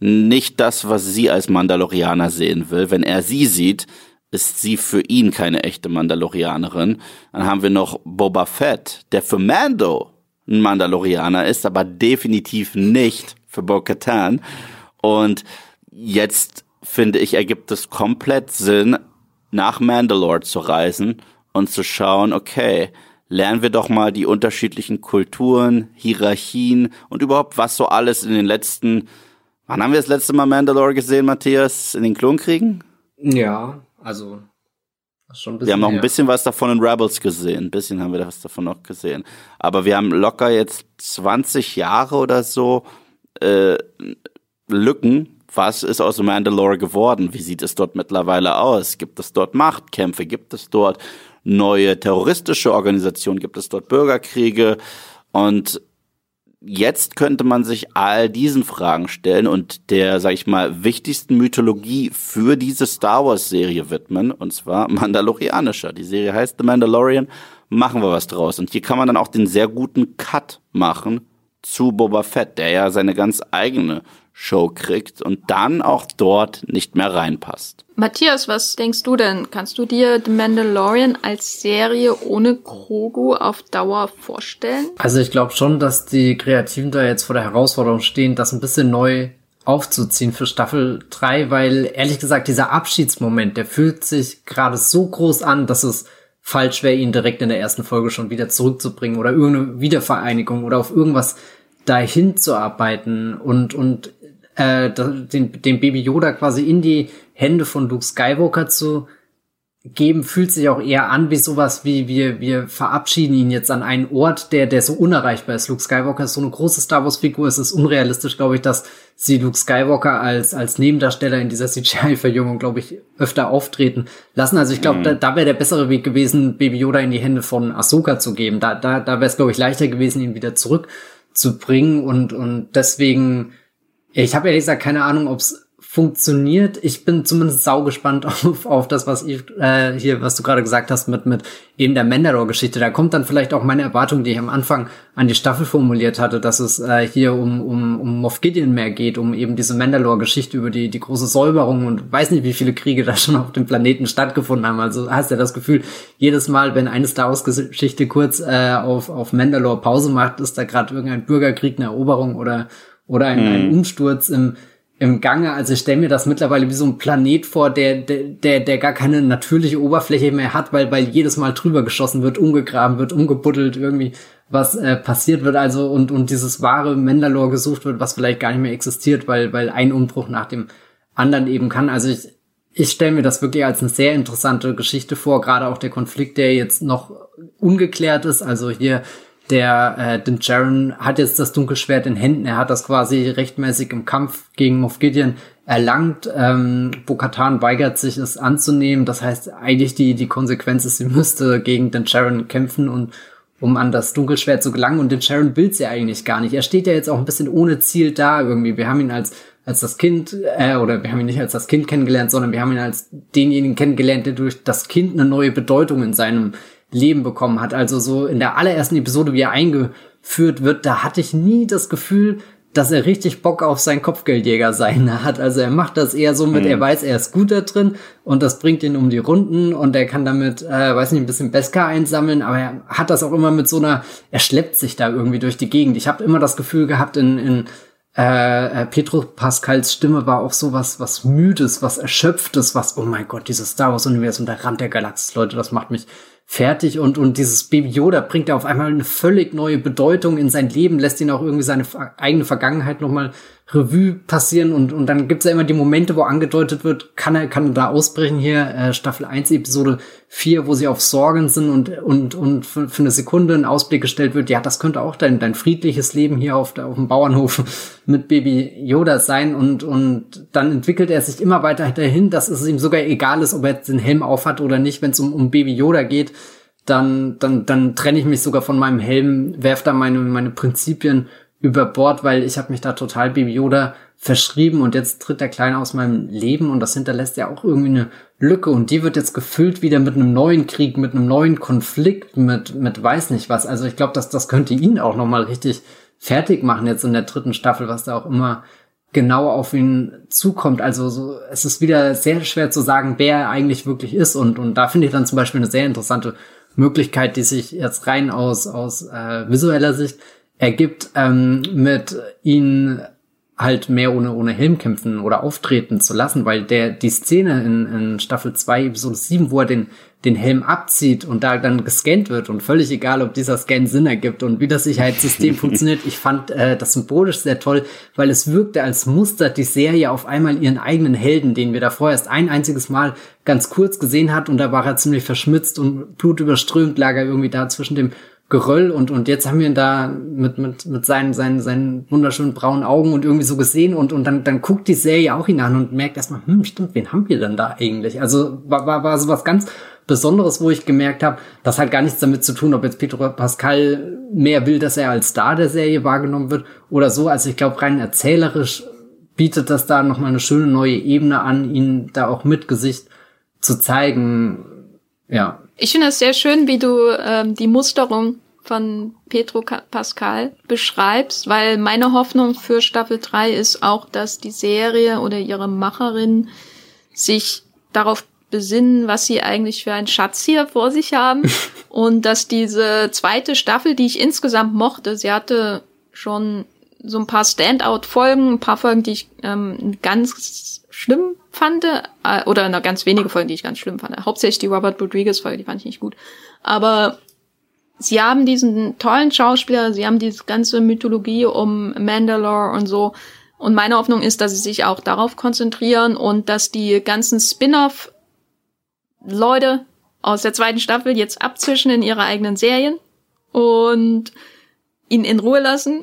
nicht das, was sie als Mandalorianer sehen will. Wenn er sie sieht, ist sie für ihn keine echte Mandalorianerin. Dann haben wir noch Boba Fett, der für Mando ein Mandalorianer ist, aber definitiv nicht für Bo-Katan. Und jetzt finde ich, ergibt es komplett Sinn, nach Mandalore zu reisen und zu schauen, okay, lernen wir doch mal die unterschiedlichen Kulturen, Hierarchien und überhaupt, was so alles in den letzten, wann haben wir das letzte Mal Mandalore gesehen, Matthias, in den Klonkriegen? Ja, also wir haben noch ein bisschen was davon in Rebels gesehen, ein bisschen haben wir was davon noch gesehen. Aber wir haben locker jetzt 20 Jahre oder so äh, Lücken, was ist aus Mandalore geworden? Wie sieht es dort mittlerweile aus? Gibt es dort Machtkämpfe? Gibt es dort neue terroristische Organisationen, gibt es dort Bürgerkriege und jetzt könnte man sich all diesen Fragen stellen und der, sag ich mal, wichtigsten Mythologie für diese Star Wars Serie widmen, und zwar Mandalorianischer. Die Serie heißt The Mandalorian, machen wir was draus. Und hier kann man dann auch den sehr guten Cut machen zu Boba Fett, der ja seine ganz eigene Show kriegt und dann auch dort nicht mehr reinpasst. Matthias, was denkst du denn? Kannst du dir The Mandalorian als Serie ohne Grogu auf Dauer vorstellen? Also ich glaube schon, dass die Kreativen da jetzt vor der Herausforderung stehen, das ein bisschen neu aufzuziehen für Staffel 3, weil ehrlich gesagt dieser Abschiedsmoment, der fühlt sich gerade so groß an, dass es falsch wäre, ihn direkt in der ersten Folge schon wieder zurückzubringen oder irgendeine Wiedervereinigung oder auf irgendwas dahin zu arbeiten und, und äh, den, den Baby Yoda quasi in die Hände von Luke Skywalker zu geben, fühlt sich auch eher an wie sowas wie wir, wir verabschieden ihn jetzt an einen Ort, der, der so unerreichbar ist. Luke Skywalker ist so eine große Star Wars Figur. Es ist unrealistisch, glaube ich, dass sie Luke Skywalker als, als Nebendarsteller in dieser CGI-Verjüngung, glaube ich, öfter auftreten lassen. Also ich glaube, mhm. da, da wäre der bessere Weg gewesen, Baby Yoda in die Hände von Ahsoka zu geben. Da, da, da wäre es, glaube ich, leichter gewesen, ihn wieder zurückzubringen und, und deswegen ich habe ehrlich gesagt keine Ahnung, ob es funktioniert. Ich bin zumindest sau gespannt <laughs> auf, auf das, was ich, äh, hier, was du gerade gesagt hast mit, mit eben der Mandalore-Geschichte. Da kommt dann vielleicht auch meine Erwartung, die ich am Anfang an die Staffel formuliert hatte, dass es äh, hier um, um, um Moff Gideon mehr geht, um eben diese Mandalore-Geschichte über die, die große Säuberung und weiß nicht, wie viele Kriege <laughs> da schon auf dem Planeten stattgefunden haben. Also hast ja das Gefühl, jedes Mal, wenn eine Star Wars-Geschichte kurz äh, auf, auf Mandalore Pause macht, ist da gerade irgendein Bürgerkrieg, eine Eroberung oder oder ein, ein mhm. Umsturz im, im Gange. Also ich stelle mir das mittlerweile wie so ein Planet vor, der, der, der gar keine natürliche Oberfläche mehr hat, weil, weil jedes Mal drüber geschossen wird, umgegraben wird, umgebuddelt, irgendwie was äh, passiert wird, also und, und dieses wahre Mandalore gesucht wird, was vielleicht gar nicht mehr existiert, weil, weil ein Umbruch nach dem anderen eben kann. Also ich, ich stelle mir das wirklich als eine sehr interessante Geschichte vor, gerade auch der Konflikt, der jetzt noch ungeklärt ist. Also hier der äh, den Jaren hat jetzt das Dunkelschwert in Händen. Er hat das quasi rechtmäßig im Kampf gegen Moff Gideon erlangt. Ähm, Bo-Katan weigert sich, es anzunehmen. Das heißt, eigentlich die, die Konsequenz ist, sie müsste gegen den Sharon kämpfen und um an das Dunkelschwert zu gelangen. Und den Sharon will sie eigentlich gar nicht. Er steht ja jetzt auch ein bisschen ohne Ziel da irgendwie. Wir haben ihn als als das Kind, äh, oder wir haben ihn nicht als das Kind kennengelernt, sondern wir haben ihn als denjenigen kennengelernt, der durch das Kind eine neue Bedeutung in seinem Leben bekommen hat. Also so in der allerersten Episode, wie er eingeführt wird, da hatte ich nie das Gefühl, dass er richtig Bock auf sein Kopfgeldjäger sein <laughs> hat. Also er macht das eher so mit, mhm. er weiß, er ist gut da drin und das bringt ihn um die Runden und er kann damit, äh, weiß nicht, ein bisschen Beska einsammeln, aber er hat das auch immer mit so einer, er schleppt sich da irgendwie durch die Gegend. Ich habe immer das Gefühl gehabt, in, in äh, äh, Petro Pascals Stimme war auch so was, was Müdes, was Erschöpftes, was, oh mein Gott, dieses Star Wars Universum, der Rand der Galaxis, Leute, das macht mich fertig und, und dieses Baby Yoda bringt er auf einmal eine völlig neue Bedeutung in sein Leben, lässt ihn auch irgendwie seine eigene Vergangenheit nochmal Revue passieren und, und dann gibt's ja immer die Momente, wo angedeutet wird, kann er, kann er da ausbrechen hier, äh, Staffel 1, Episode 4, wo sie auf Sorgen sind und, und, und für, für eine Sekunde ein Ausblick gestellt wird, ja, das könnte auch dein, dein friedliches Leben hier auf, der, auf dem Bauernhof <laughs> mit Baby Yoda sein und, und dann entwickelt er sich immer weiter dahin, dass es ihm sogar egal ist, ob er jetzt den Helm aufhat oder nicht, wenn es um, um Baby Yoda geht, dann, dann, dann trenne ich mich sogar von meinem Helm, werf da meine, meine Prinzipien über Bord, weil ich habe mich da total Baby Yoda verschrieben und jetzt tritt der Kleine aus meinem Leben und das hinterlässt ja auch irgendwie eine Lücke und die wird jetzt gefüllt wieder mit einem neuen Krieg, mit einem neuen Konflikt, mit, mit weiß nicht was. Also ich glaube, dass das könnte ihn auch nochmal richtig fertig machen jetzt in der dritten Staffel, was da auch immer genau auf ihn zukommt. Also so, es ist wieder sehr schwer zu sagen, wer er eigentlich wirklich ist und, und da finde ich dann zum Beispiel eine sehr interessante Möglichkeit, die sich jetzt rein aus, aus äh, visueller Sicht ergibt, ähm, mit ihn halt mehr ohne, ohne Helm kämpfen oder auftreten zu lassen, weil der, die Szene in, in Staffel 2, Episode 7, wo er den, den Helm abzieht und da dann gescannt wird und völlig egal, ob dieser Scan Sinn ergibt und wie das Sicherheitssystem <laughs> funktioniert. Ich fand äh, das symbolisch sehr toll, weil es wirkte, als mustert die Serie auf einmal ihren eigenen Helden, den wir da vorher erst ein einziges Mal ganz kurz gesehen hat und da war er ziemlich verschmitzt und blutüberströmt, lag er irgendwie da zwischen dem Geröll und, und jetzt haben wir ihn da mit, mit, mit seinen, seinen, seinen wunderschönen braunen Augen und irgendwie so gesehen und, und dann, dann guckt die Serie auch ihn an und merkt erstmal, hm, stimmt, wen haben wir denn da eigentlich? Also war, war, war so was ganz Besonderes, wo ich gemerkt habe, das hat gar nichts damit zu tun, ob jetzt Pedro Pascal mehr will, dass er als Star der Serie wahrgenommen wird oder so. Also ich glaube, rein erzählerisch bietet das da nochmal eine schöne neue Ebene an, ihn da auch mit Gesicht zu zeigen. Ja. Ich finde es sehr schön, wie du ähm, die Musterung von Petro Pascal beschreibst, weil meine Hoffnung für Staffel 3 ist auch, dass die Serie oder ihre Macherin sich darauf besinnen, was sie eigentlich für einen Schatz hier vor sich haben <laughs> und dass diese zweite Staffel, die ich insgesamt mochte, sie hatte schon so ein paar Standout-Folgen, ein paar Folgen, die ich ähm, ganz schlimm fand, äh, oder na, ganz wenige Folgen, die ich ganz schlimm fand. Hauptsächlich die Robert Rodriguez-Folge, die fand ich nicht gut. Aber sie haben diesen tollen Schauspieler, sie haben diese ganze Mythologie um Mandalore und so. Und meine Hoffnung ist, dass sie sich auch darauf konzentrieren und dass die ganzen Spin-off-Leute aus der zweiten Staffel jetzt abzwischen in ihre eigenen Serien und ihn in Ruhe lassen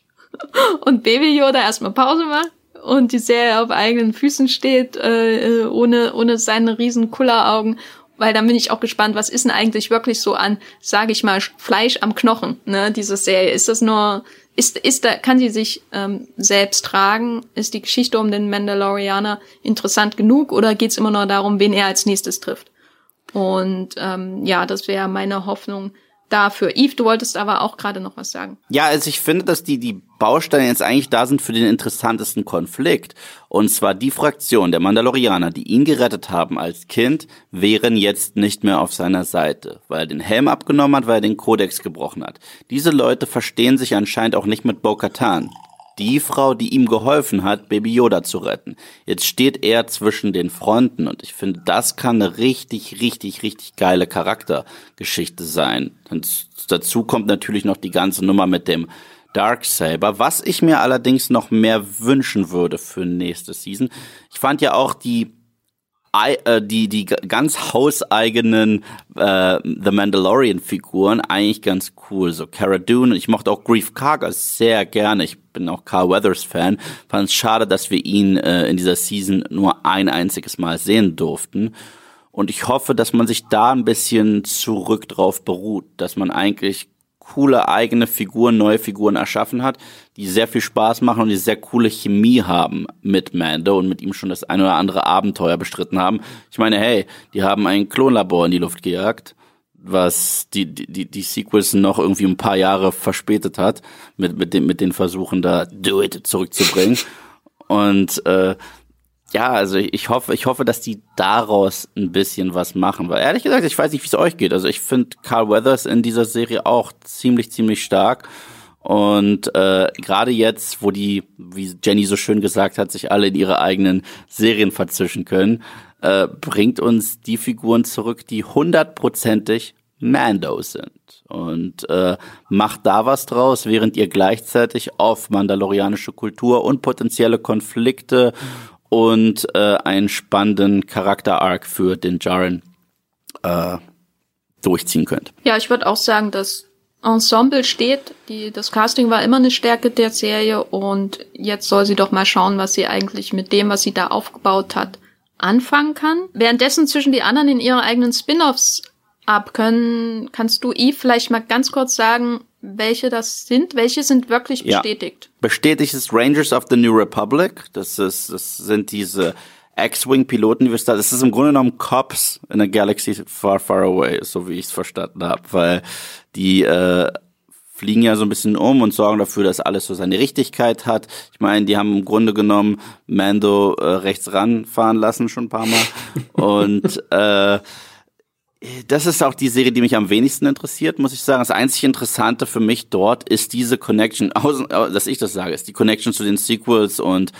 <laughs> und Baby Yoda erstmal Pause macht und die Serie auf eigenen Füßen steht, äh, ohne, ohne seine riesen Kulleraugen weil dann bin ich auch gespannt, was ist denn eigentlich wirklich so an, sage ich mal, Fleisch am Knochen, ne, diese Serie. Ist das nur, ist, ist da, kann sie sich ähm, selbst tragen? Ist die Geschichte um den Mandalorianer interessant genug oder geht's immer nur darum, wen er als nächstes trifft? Und ähm, ja, das wäre meine Hoffnung, dafür. Yves, du wolltest aber auch gerade noch was sagen. Ja, also ich finde, dass die, die Bausteine jetzt eigentlich da sind für den interessantesten Konflikt. Und zwar die Fraktion der Mandalorianer, die ihn gerettet haben als Kind, wären jetzt nicht mehr auf seiner Seite, weil er den Helm abgenommen hat, weil er den Kodex gebrochen hat. Diese Leute verstehen sich anscheinend auch nicht mit Bo-Katan die Frau, die ihm geholfen hat, Baby Yoda zu retten. Jetzt steht er zwischen den Fronten und ich finde, das kann eine richtig, richtig, richtig geile Charaktergeschichte sein. Und dazu kommt natürlich noch die ganze Nummer mit dem Darksaber, was ich mir allerdings noch mehr wünschen würde für nächste Season. Ich fand ja auch die die, die ganz hauseigenen äh, The Mandalorian-Figuren eigentlich ganz cool. So Cara Dune, ich mochte auch Grief Karga sehr gerne. Ich bin auch Carl Weathers-Fan. Fand es schade, dass wir ihn äh, in dieser Season nur ein einziges Mal sehen durften. Und ich hoffe, dass man sich da ein bisschen zurück drauf beruht, dass man eigentlich coole eigene Figuren, neue Figuren erschaffen hat, die sehr viel Spaß machen und die sehr coole Chemie haben mit Mando und mit ihm schon das ein oder andere Abenteuer bestritten haben. Ich meine, hey, die haben ein Klonlabor in die Luft gejagt, was die, die, die Sequels noch irgendwie ein paar Jahre verspätet hat, mit, mit, den, mit den Versuchen da Do It zurückzubringen. <laughs> Und äh, ja, also ich hoffe, ich hoffe, dass die daraus ein bisschen was machen. Weil ehrlich gesagt, ich weiß nicht, wie es euch geht. Also ich finde Carl Weathers in dieser Serie auch ziemlich, ziemlich stark. Und äh, gerade jetzt, wo die, wie Jenny so schön gesagt hat, sich alle in ihre eigenen Serien verzischen können, äh, bringt uns die Figuren zurück, die hundertprozentig Mando sind. Und äh, macht da was draus, während ihr gleichzeitig auf mandalorianische Kultur und potenzielle Konflikte und äh, einen spannenden Charakter-Arc für den Jaren äh, durchziehen könnt. Ja, ich würde auch sagen, das Ensemble steht. Die, das Casting war immer eine Stärke der Serie und jetzt soll sie doch mal schauen, was sie eigentlich mit dem, was sie da aufgebaut hat, anfangen kann. Währenddessen zwischen die anderen in ihre eigenen Spin-offs ab können, kannst du Eve vielleicht mal ganz kurz sagen, welche das sind. Welche sind wirklich bestätigt? Ja. Bestätigt ist Rangers of the New Republic. Das ist, das sind diese X-Wing-Piloten, die wir da, das ist im Grunde genommen Cops in a Galaxy far, far away, so wie ich es verstanden habe, weil die äh, fliegen ja so ein bisschen um und sorgen dafür, dass alles so seine Richtigkeit hat. Ich meine, die haben im Grunde genommen Mando äh, rechts ranfahren lassen schon ein paar Mal <laughs> und äh, das ist auch die Serie, die mich am wenigsten interessiert, muss ich sagen. Das einzig Interessante für mich dort ist diese Connection, <laughs> dass ich das sage, ist die Connection zu den Sequels und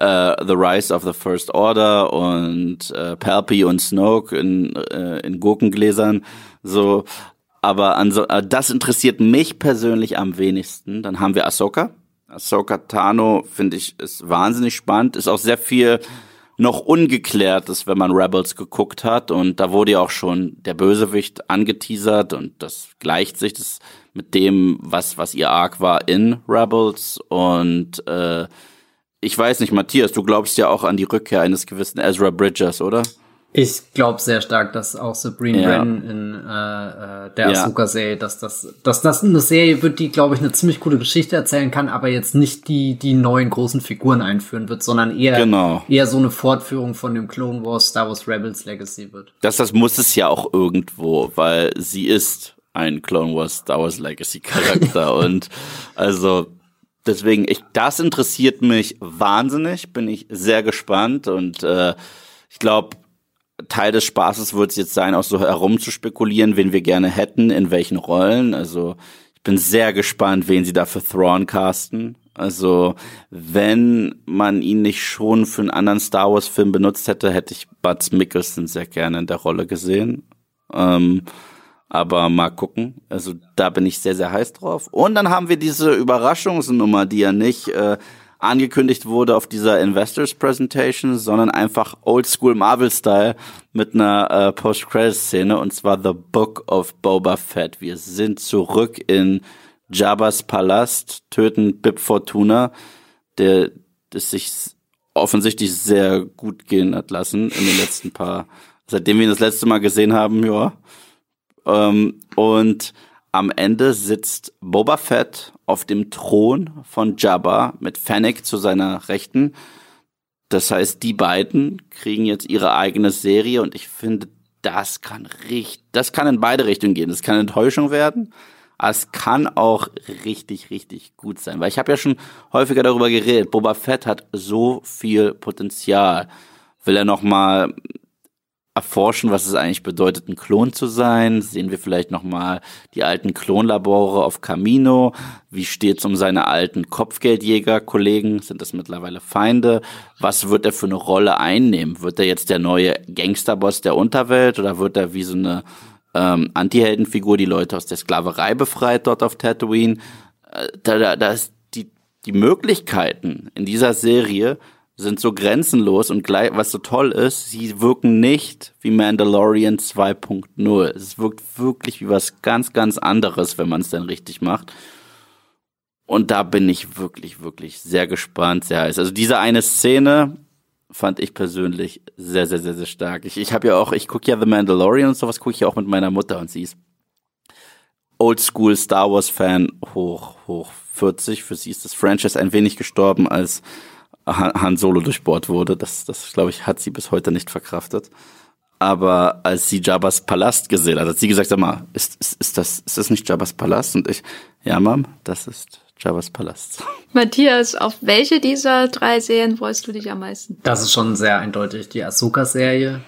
uh, The Rise of the First Order und uh, Palpy und Snoke in, uh, in Gurkengläsern. So, aber also, das interessiert mich persönlich am wenigsten. Dann haben wir Ahsoka. Ahsoka Tano finde ich ist wahnsinnig spannend, ist auch sehr viel noch ungeklärt ist, wenn man Rebels geguckt hat. Und da wurde ja auch schon der Bösewicht angeteasert und das gleicht sich das mit dem, was, was ihr Arc war in Rebels. Und äh, ich weiß nicht, Matthias, du glaubst ja auch an die Rückkehr eines gewissen Ezra Bridgers, oder? Ich glaube sehr stark, dass auch Sabrina ja. Wren in äh, äh, der ja. Ahsoka-Serie, dass das, dass das eine Serie wird, die, glaube ich, eine ziemlich coole Geschichte erzählen kann, aber jetzt nicht die, die neuen großen Figuren einführen wird, sondern eher, genau. eher so eine Fortführung von dem Clone Wars Star Wars Rebels Legacy wird. Das, das muss es ja auch irgendwo, weil sie ist ein Clone Wars Star Wars Legacy Charakter <laughs> und also deswegen, ich, das interessiert mich wahnsinnig, bin ich sehr gespannt und äh, ich glaube, Teil des Spaßes wird es jetzt sein, auch so herumzuspekulieren, wen wir gerne hätten, in welchen Rollen. Also ich bin sehr gespannt, wen sie da für Thrawn casten. Also wenn man ihn nicht schon für einen anderen Star Wars Film benutzt hätte, hätte ich Bud Mickelson sehr gerne in der Rolle gesehen. Ähm, aber mal gucken. Also da bin ich sehr, sehr heiß drauf. Und dann haben wir diese Überraschungsnummer, die ja nicht äh, angekündigt wurde auf dieser Investors Presentation, sondern einfach Oldschool Marvel Style mit einer äh, Post-Credit-Szene und zwar The Book of Boba Fett. Wir sind zurück in Jabba's Palast, töten Bib Fortuna, der das sich offensichtlich sehr gut gehen hat lassen in den letzten paar, seitdem wir ihn das letzte Mal gesehen haben, ja. Ähm, und am Ende sitzt Boba Fett auf dem Thron von Jabba mit Fennec zu seiner Rechten. Das heißt, die beiden kriegen jetzt ihre eigene Serie und ich finde, das kann richtig, das kann in beide Richtungen gehen. Das kann Enttäuschung werden, aber es kann auch richtig, richtig gut sein. Weil ich habe ja schon häufiger darüber geredet. Boba Fett hat so viel Potenzial. Will er noch mal erforschen, was es eigentlich bedeutet, ein Klon zu sein. Sehen wir vielleicht nochmal die alten Klonlabore auf Camino. Wie steht's um seine alten Kopfgeldjäger-Kollegen? Sind das mittlerweile Feinde? Was wird er für eine Rolle einnehmen? Wird er jetzt der neue Gangsterboss der Unterwelt oder wird er wie so eine ähm, Anti-Heldenfigur die Leute aus der Sklaverei befreit dort auf Tatooine? Äh, da, da, da ist die, die Möglichkeiten in dieser Serie sind so grenzenlos und gleich, was so toll ist, sie wirken nicht wie Mandalorian 2.0. Es wirkt wirklich wie was ganz, ganz anderes, wenn man es dann richtig macht. Und da bin ich wirklich, wirklich sehr gespannt, sehr heiß. Also diese eine Szene fand ich persönlich sehr, sehr, sehr, sehr stark. Ich, ich habe ja auch, ich gucke ja The Mandalorian und sowas, gucke ich ja auch mit meiner Mutter und sie ist Oldschool Star Wars Fan hoch, hoch 40. Für sie ist das Franchise ein wenig gestorben, als Han Solo durchbohrt wurde. Das, das glaube ich, hat sie bis heute nicht verkraftet. Aber als sie Jabba's Palast gesehen hat, hat sie gesagt, sag mal, ist, ist, ist, das, ist das nicht Jabba's Palast? Und ich, ja, Mom, das ist Jabba's Palast. <laughs> Matthias, auf welche dieser drei Serien freust du dich am meisten? Das ist schon sehr eindeutig die Ahsoka-Serie.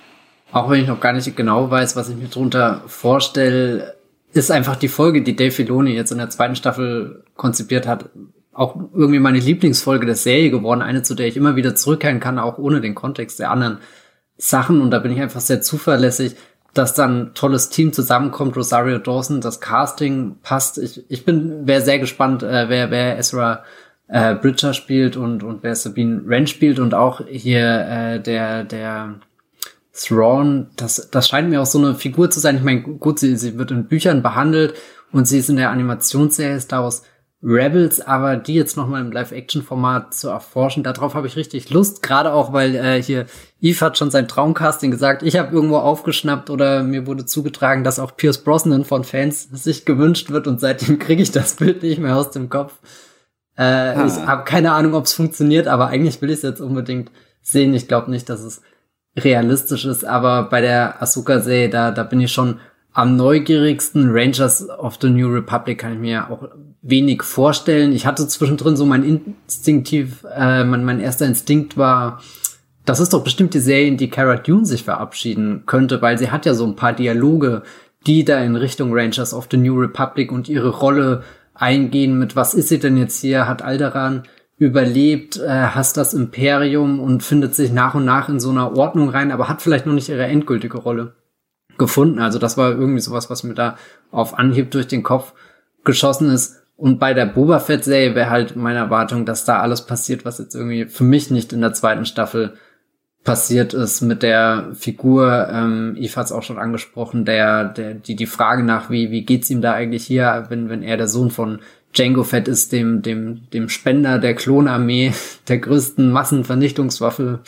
Auch wenn ich noch gar nicht genau weiß, was ich mir drunter vorstelle, ist einfach die Folge, die Dave Filoni jetzt in der zweiten Staffel konzipiert hat, auch irgendwie meine Lieblingsfolge der Serie geworden. Eine, zu der ich immer wieder zurückkehren kann, auch ohne den Kontext der anderen Sachen. Und da bin ich einfach sehr zuverlässig, dass dann tolles Team zusammenkommt. Rosario Dawson, das Casting passt. Ich, ich bin, wäre sehr gespannt, äh, wer, wer Ezra äh, Bridger spielt und, und wer Sabine Wren spielt und auch hier äh, der, der Thrawn, das, das scheint mir auch so eine Figur zu sein. Ich meine, gut, sie, sie wird in Büchern behandelt und sie ist in der Animationsserie Star Wars Rebels, aber die jetzt nochmal im Live-Action-Format zu erforschen, darauf habe ich richtig Lust, gerade auch, weil äh, hier Eve hat schon sein Traumcasting gesagt, ich habe irgendwo aufgeschnappt oder mir wurde zugetragen, dass auch Pierce Brosnan von Fans sich gewünscht wird und seitdem kriege ich das Bild nicht mehr aus dem Kopf. Äh, ah. Ich habe keine Ahnung, ob es funktioniert, aber eigentlich will ich es jetzt unbedingt sehen. Ich glaube nicht, dass es realistisch ist, aber bei der Asuka-Serie, da, da bin ich schon am neugierigsten. Rangers of the New Republic kann ich mir auch wenig vorstellen. Ich hatte zwischendrin so mein Instinktiv, äh, mein, mein erster Instinkt war, das ist doch bestimmt die Serie, in die Cara Dune sich verabschieden könnte, weil sie hat ja so ein paar Dialoge, die da in Richtung Rangers of the New Republic und ihre Rolle eingehen mit, was ist sie denn jetzt hier? Hat Alderan überlebt, äh, hasst das Imperium und findet sich nach und nach in so einer Ordnung rein, aber hat vielleicht noch nicht ihre endgültige Rolle gefunden. Also das war irgendwie sowas, was mir da auf Anhieb durch den Kopf geschossen ist. Und bei der Boba Fett-Serie wäre halt meine Erwartung, dass da alles passiert, was jetzt irgendwie für mich nicht in der zweiten Staffel passiert ist mit der Figur, ähm, Eve hat es auch schon angesprochen, der, der, die, die Frage nach, wie, wie geht's ihm da eigentlich hier, wenn, wenn er der Sohn von Django Fett ist, dem, dem, dem Spender der Klonarmee, <laughs> der größten Massenvernichtungswaffe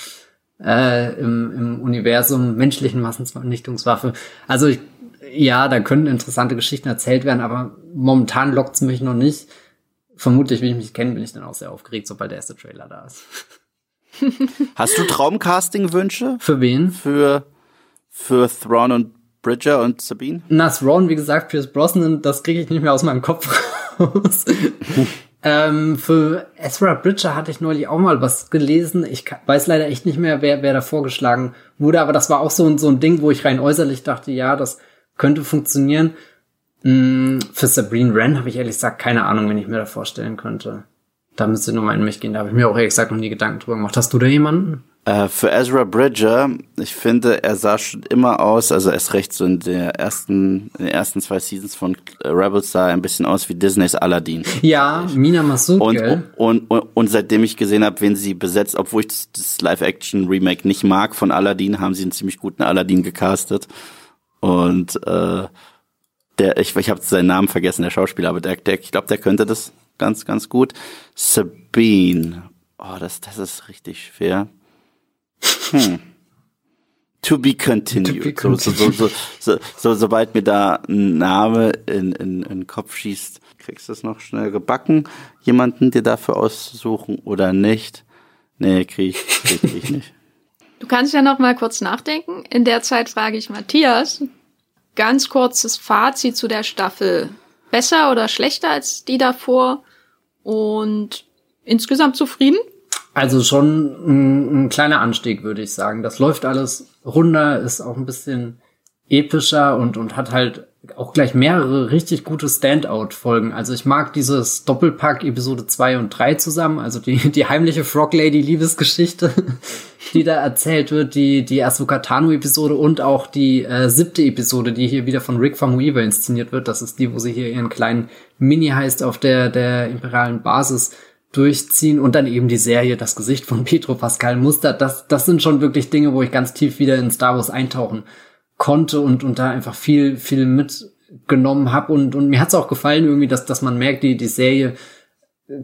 äh, im, im Universum, menschlichen Massenvernichtungswaffe. Also ich, ja, da können interessante Geschichten erzählt werden, aber momentan lockt's mich noch nicht. Vermutlich, wie ich mich kenne, bin ich dann auch sehr aufgeregt, sobald der erste Trailer da ist. <laughs> Hast du Traumcasting-Wünsche? Für wen? Für, für Thrawn und Bridger und Sabine? Na, Thrawn, wie gesagt, Pierce Brosnan, das kriege ich nicht mehr aus meinem Kopf raus. <laughs> ähm, für Ezra Bridger hatte ich neulich auch mal was gelesen. Ich weiß leider echt nicht mehr, wer, wer da vorgeschlagen wurde, aber das war auch so ein, so ein Ding, wo ich rein äußerlich dachte, ja, das könnte funktionieren. Mm, für Sabrine Wren habe ich ehrlich gesagt keine Ahnung, wen ich mir da vorstellen könnte. Da müsste nur mal in mich gehen. Da habe ich mir auch ehrlich gesagt noch nie Gedanken drüber gemacht. Hast du da jemanden? Äh, für Ezra Bridger, ich finde, er sah schon immer aus, also erst recht so in der ersten, in den ersten zwei Seasons von Rebels sah er ein bisschen aus wie Disneys Aladdin. Ja, Mina Massoud, und, und, und, und, seitdem ich gesehen habe, wen sie besetzt, obwohl ich das, das Live-Action-Remake nicht mag von Aladdin, haben sie einen ziemlich guten Aladdin gecastet. Und äh, der, ich, ich habe seinen Namen vergessen, der Schauspieler, aber der, der ich glaube, der könnte das ganz, ganz gut. Sabine. Oh, das, das ist richtig schwer. Hm. To be continued. To be continued. So, so, so, so, so, sobald mir da ein Name in, in, in den Kopf schießt, kriegst du es noch schnell gebacken, jemanden dir dafür auszusuchen oder nicht? Nee, krieg ich, krieg ich nicht. <laughs> Du kannst ja noch mal kurz nachdenken. In der Zeit frage ich Matthias. Ganz kurzes Fazit zu der Staffel. Besser oder schlechter als die davor? Und insgesamt zufrieden? Also schon ein, ein, kleiner Anstieg, würde ich sagen. Das läuft alles runder, ist auch ein bisschen epischer und, und hat halt auch gleich mehrere richtig gute Standout-Folgen. Also ich mag dieses Doppelpack Episode 2 und 3 zusammen, also die, die heimliche Frog Lady Liebesgeschichte, <laughs> die da erzählt wird, die, die Asuka Tano Episode und auch die äh, siebte Episode, die hier wieder von Rick Famuyiwa inszeniert wird. Das ist die, wo sie hier ihren kleinen Mini-Heist auf der, der imperialen Basis durchziehen und dann eben die Serie Das Gesicht von <laughs> Petro Pascal Muster. Das, das sind schon wirklich Dinge, wo ich ganz tief wieder in Star Wars eintauchen konnte und, und da einfach viel, viel mitgenommen habe. Und, und mir hat es auch gefallen irgendwie, dass, dass man merkt, die, die Serie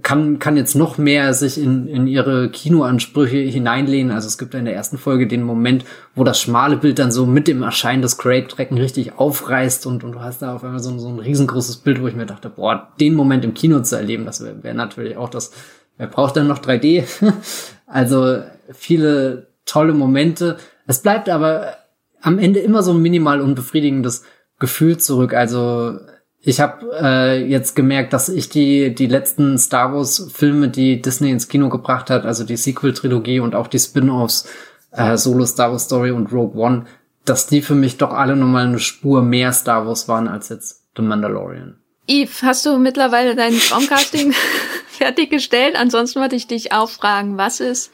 kann, kann jetzt noch mehr sich in, in ihre Kinoansprüche hineinlehnen. Also es gibt in der ersten Folge den Moment, wo das schmale Bild dann so mit dem Erscheinen des Great-Trecken richtig aufreißt und, und du hast da auf einmal so, so ein riesengroßes Bild, wo ich mir dachte, boah, den Moment im Kino zu erleben, das wäre wär natürlich auch das, wer braucht dann noch 3D? <laughs> also viele tolle Momente. Es bleibt aber am Ende immer so ein minimal unbefriedigendes Gefühl zurück. Also ich habe äh, jetzt gemerkt, dass ich die die letzten Star Wars Filme, die Disney ins Kino gebracht hat, also die Sequel Trilogie und auch die Spin-offs äh, Solo Star Wars Story und Rogue One, dass die für mich doch alle nochmal eine Spur mehr Star Wars waren als jetzt The Mandalorian. Eve, hast du mittlerweile dein Traumcasting <laughs> fertiggestellt? Ansonsten wollte ich dich auch fragen, was ist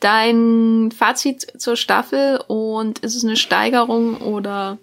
dein Fazit zur Staffel und ist es eine Steigerung oder?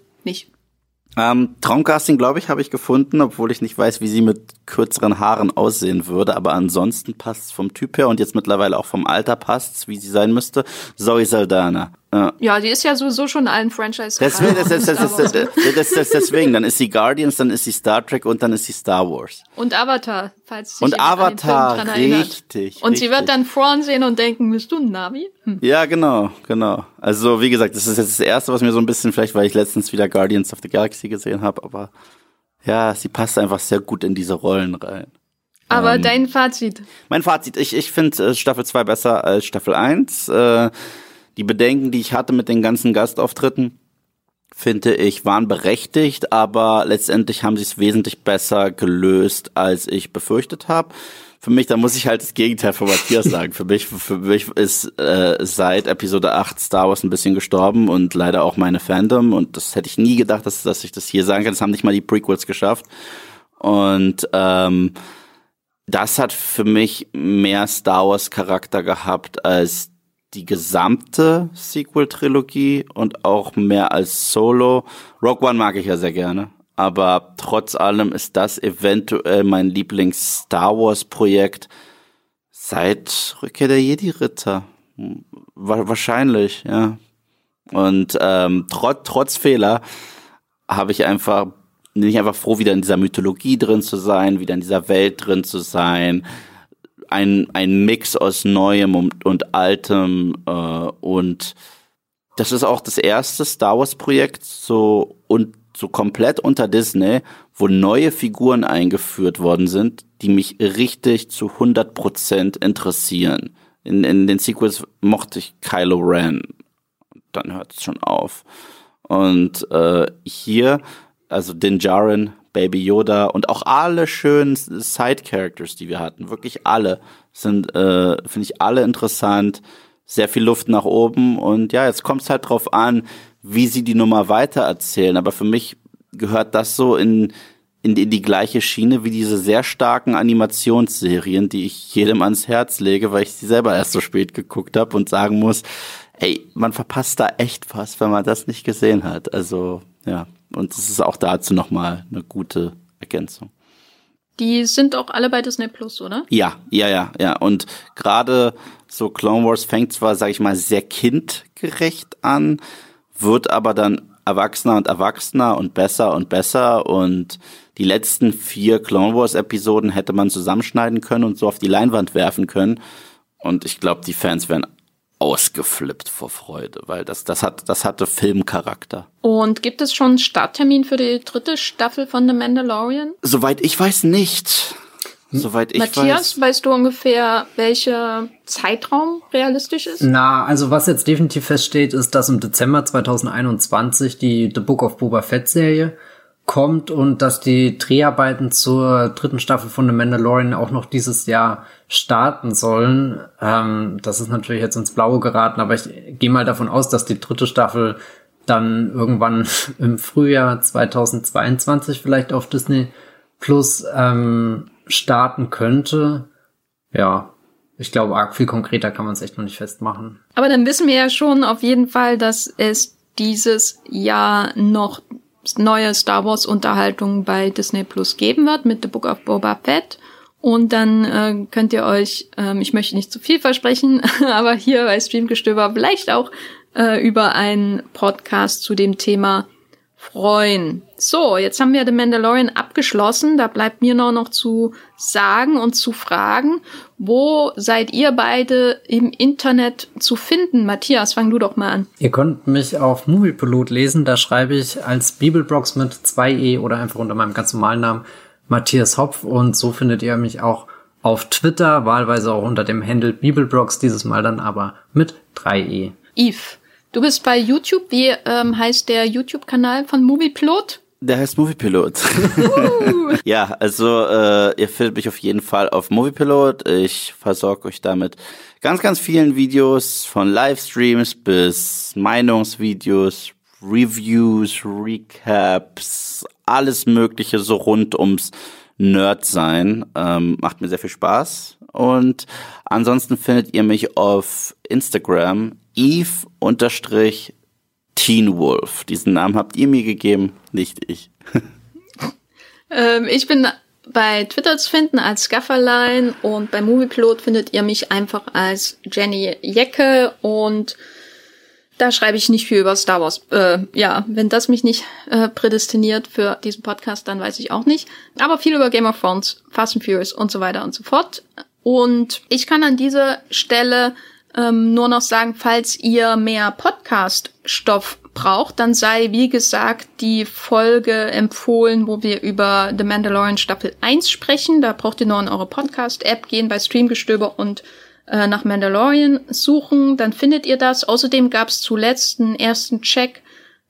Ähm, Traumcasting, glaube ich, habe ich gefunden, obwohl ich nicht weiß, wie sie mit kürzeren Haaren aussehen würde. Aber ansonsten passt vom Typ her und jetzt mittlerweile auch vom Alter passt wie sie sein müsste. Zoe Saldana. Ja. ja, die ist ja sowieso schon allen Franchise. Deswegen, das, das, das, das, das, deswegen, dann ist sie Guardians, dann ist sie Star Trek und dann ist sie Star Wars. Und Avatar, falls sie Und Avatar, an den richtig. Und richtig. sie wird dann Thrawn sehen und denken, bist du ein Navi? Hm. Ja, genau, genau. Also wie gesagt, das ist jetzt das Erste, was mir so ein bisschen, vielleicht weil ich letztens wieder Guardians of the Galaxy gesehen habe, aber ja, sie passt einfach sehr gut in diese Rollen rein. Aber ähm, dein Fazit? Mein Fazit, ich, ich finde äh, Staffel 2 besser als Staffel 1. Äh, die Bedenken, die ich hatte mit den ganzen Gastauftritten, finde ich, waren berechtigt, aber letztendlich haben sie es wesentlich besser gelöst, als ich befürchtet habe. Für mich, da muss ich halt das Gegenteil von Matthias <laughs> sagen. Für mich, für mich ist äh, seit Episode 8 Star Wars ein bisschen gestorben und leider auch meine Fandom. Und das hätte ich nie gedacht, dass, dass ich das hier sagen kann. Das haben nicht mal die Prequels geschafft. Und ähm, das hat für mich mehr Star Wars Charakter gehabt als die gesamte Sequel-Trilogie und auch mehr als Solo. Rogue One mag ich ja sehr gerne. Aber trotz allem ist das eventuell mein Lieblings-Star Wars-Projekt seit Rückkehr der Jedi-Ritter. Wahrscheinlich, ja. Und ähm, trotz, trotz Fehler habe ich einfach, bin ich einfach froh, wieder in dieser Mythologie drin zu sein, wieder in dieser Welt drin zu sein, ein, ein Mix aus Neuem und, und Altem äh, und das ist auch das erste Star Wars Projekt so und so komplett unter Disney, wo neue Figuren eingeführt worden sind, die mich richtig zu 100% interessieren. In, in den Sequels mochte ich Kylo Ren. Dann hört es schon auf. Und äh, hier, also Din Djarin Baby Yoda und auch alle schönen Side-Characters, die wir hatten, wirklich alle, sind, äh, finde ich alle interessant, sehr viel Luft nach oben und ja, jetzt kommt es halt drauf an, wie sie die Nummer weiter erzählen, aber für mich gehört das so in, in, in die gleiche Schiene wie diese sehr starken Animationsserien, die ich jedem ans Herz lege, weil ich sie selber erst so spät geguckt habe und sagen muss, ey, man verpasst da echt was, wenn man das nicht gesehen hat. Also, ja. Und es ist auch dazu nochmal eine gute Ergänzung. Die sind auch alle bei Disney Plus, oder? Ja, ja, ja, ja. Und gerade so Clone Wars fängt zwar, sag ich mal, sehr kindgerecht an, wird aber dann erwachsener und erwachsener und besser und besser und die letzten vier Clone Wars Episoden hätte man zusammenschneiden können und so auf die Leinwand werfen können. Und ich glaube, die Fans wären ausgeflippt vor Freude, weil das, das hat, das hatte Filmcharakter. Und gibt es schon einen Starttermin für die dritte Staffel von The Mandalorian? Soweit ich weiß nicht. Soweit ich Matthias, weiß. weißt du ungefähr, welcher Zeitraum realistisch ist? Na, also was jetzt definitiv feststeht, ist, dass im Dezember 2021 die The Book of Boba Fett Serie kommt und dass die Dreharbeiten zur dritten Staffel von The Mandalorian auch noch dieses Jahr starten sollen. Ähm, das ist natürlich jetzt ins Blaue geraten, aber ich gehe mal davon aus, dass die dritte Staffel dann irgendwann <laughs> im Frühjahr 2022 vielleicht auf Disney Plus ähm, starten könnte. Ja, ich glaube, arg viel konkreter kann man es echt noch nicht festmachen. Aber dann wissen wir ja schon auf jeden Fall, dass es dieses Jahr noch neue Star Wars Unterhaltung bei Disney Plus geben wird mit The Book of Boba Fett. Und dann äh, könnt ihr euch, ähm, ich möchte nicht zu viel versprechen, <laughs> aber hier bei Streamgestöber vielleicht auch äh, über einen Podcast zu dem Thema freuen. So, jetzt haben wir The Mandalorian abgeschlossen. Da bleibt mir nur noch zu sagen und zu fragen, wo seid ihr beide im Internet zu finden? Matthias, fang du doch mal an. Ihr könnt mich auf Moviepilot lesen. Da schreibe ich als Bibelbrox mit 2e oder einfach unter meinem ganz normalen Namen Matthias Hopf. Und so findet ihr mich auch auf Twitter, wahlweise auch unter dem Handle Bibelbrox, dieses Mal dann aber mit 3e. Eve. Du bist bei YouTube. Wie ähm, heißt der YouTube-Kanal von Moviepilot? Der heißt Moviepilot. Uh. <laughs> ja, also äh, ihr findet mich auf jeden Fall auf Moviepilot. Ich versorge euch damit ganz, ganz vielen Videos von Livestreams bis Meinungsvideos, Reviews, Recaps, alles Mögliche so rund ums Nerd sein. Ähm, macht mir sehr viel Spaß. Und ansonsten findet ihr mich auf Instagram Eve unterstrich Teen Wolf. Diesen Namen habt ihr mir gegeben, nicht ich. <laughs> ähm, ich bin bei Twitter zu finden als Gafferline und bei Moviepilot findet ihr mich einfach als Jenny Jecke und da schreibe ich nicht viel über Star Wars. Äh, ja, wenn das mich nicht äh, prädestiniert für diesen Podcast, dann weiß ich auch nicht. Aber viel über Game of Thrones, Fast and Furious und so weiter und so fort. Und ich kann an dieser Stelle ähm, nur noch sagen, falls ihr mehr Podcast-Stoff braucht, dann sei, wie gesagt, die Folge empfohlen, wo wir über The Mandalorian Staffel 1 sprechen. Da braucht ihr nur in eure Podcast-App gehen bei Streamgestöber und äh, nach Mandalorian suchen. Dann findet ihr das. Außerdem gab es zuletzt einen ersten Check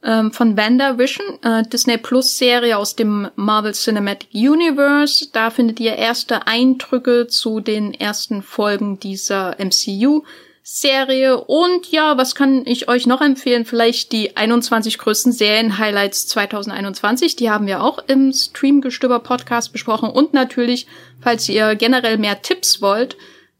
ähm, von WandaVision, äh, Disney Plus Serie aus dem Marvel Cinematic Universe. Da findet ihr erste Eindrücke zu den ersten Folgen dieser MCU Serie. Und ja, was kann ich euch noch empfehlen? Vielleicht die 21 größten Serien-Highlights 2021. Die haben wir auch im Streamgestöber Podcast besprochen. Und natürlich, falls ihr generell mehr Tipps wollt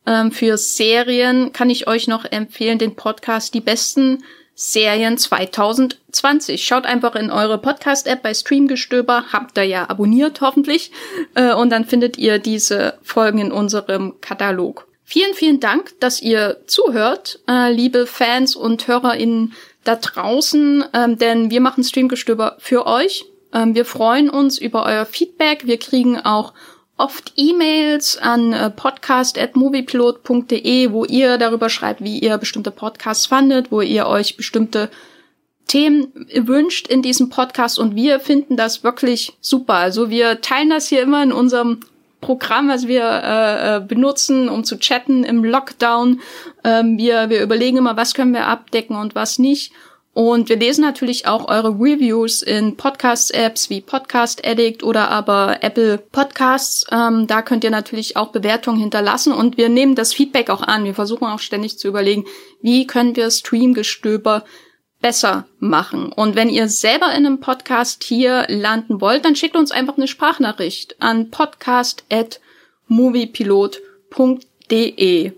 ähm, für Serien, kann ich euch noch empfehlen den Podcast Die besten Serien 2020. Schaut einfach in eure Podcast-App bei Streamgestöber, habt ihr ja abonniert hoffentlich, äh, und dann findet ihr diese Folgen in unserem Katalog. Vielen, vielen Dank, dass ihr zuhört, äh, liebe Fans und HörerInnen da draußen, ähm, denn wir machen Streamgestöber für euch. Ähm, wir freuen uns über euer Feedback. Wir kriegen auch oft E-Mails an äh, podcast.moviepilot.de, wo ihr darüber schreibt, wie ihr bestimmte Podcasts fandet, wo ihr euch bestimmte Themen wünscht in diesem Podcast und wir finden das wirklich super. Also wir teilen das hier immer in unserem Programm, was wir äh, äh, benutzen, um zu chatten im Lockdown. Ähm, wir, wir überlegen immer, was können wir abdecken und was nicht. Und wir lesen natürlich auch eure Reviews in Podcast-Apps wie Podcast Addict oder aber Apple Podcasts. Ähm, da könnt ihr natürlich auch Bewertungen hinterlassen und wir nehmen das Feedback auch an. Wir versuchen auch ständig zu überlegen, wie können wir Streamgestöber besser machen. Und wenn ihr selber in einem Podcast hier landen wollt, dann schickt uns einfach eine Sprachnachricht an podcast.moviepilot.de.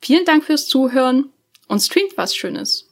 Vielen Dank fürs Zuhören und streamt was Schönes.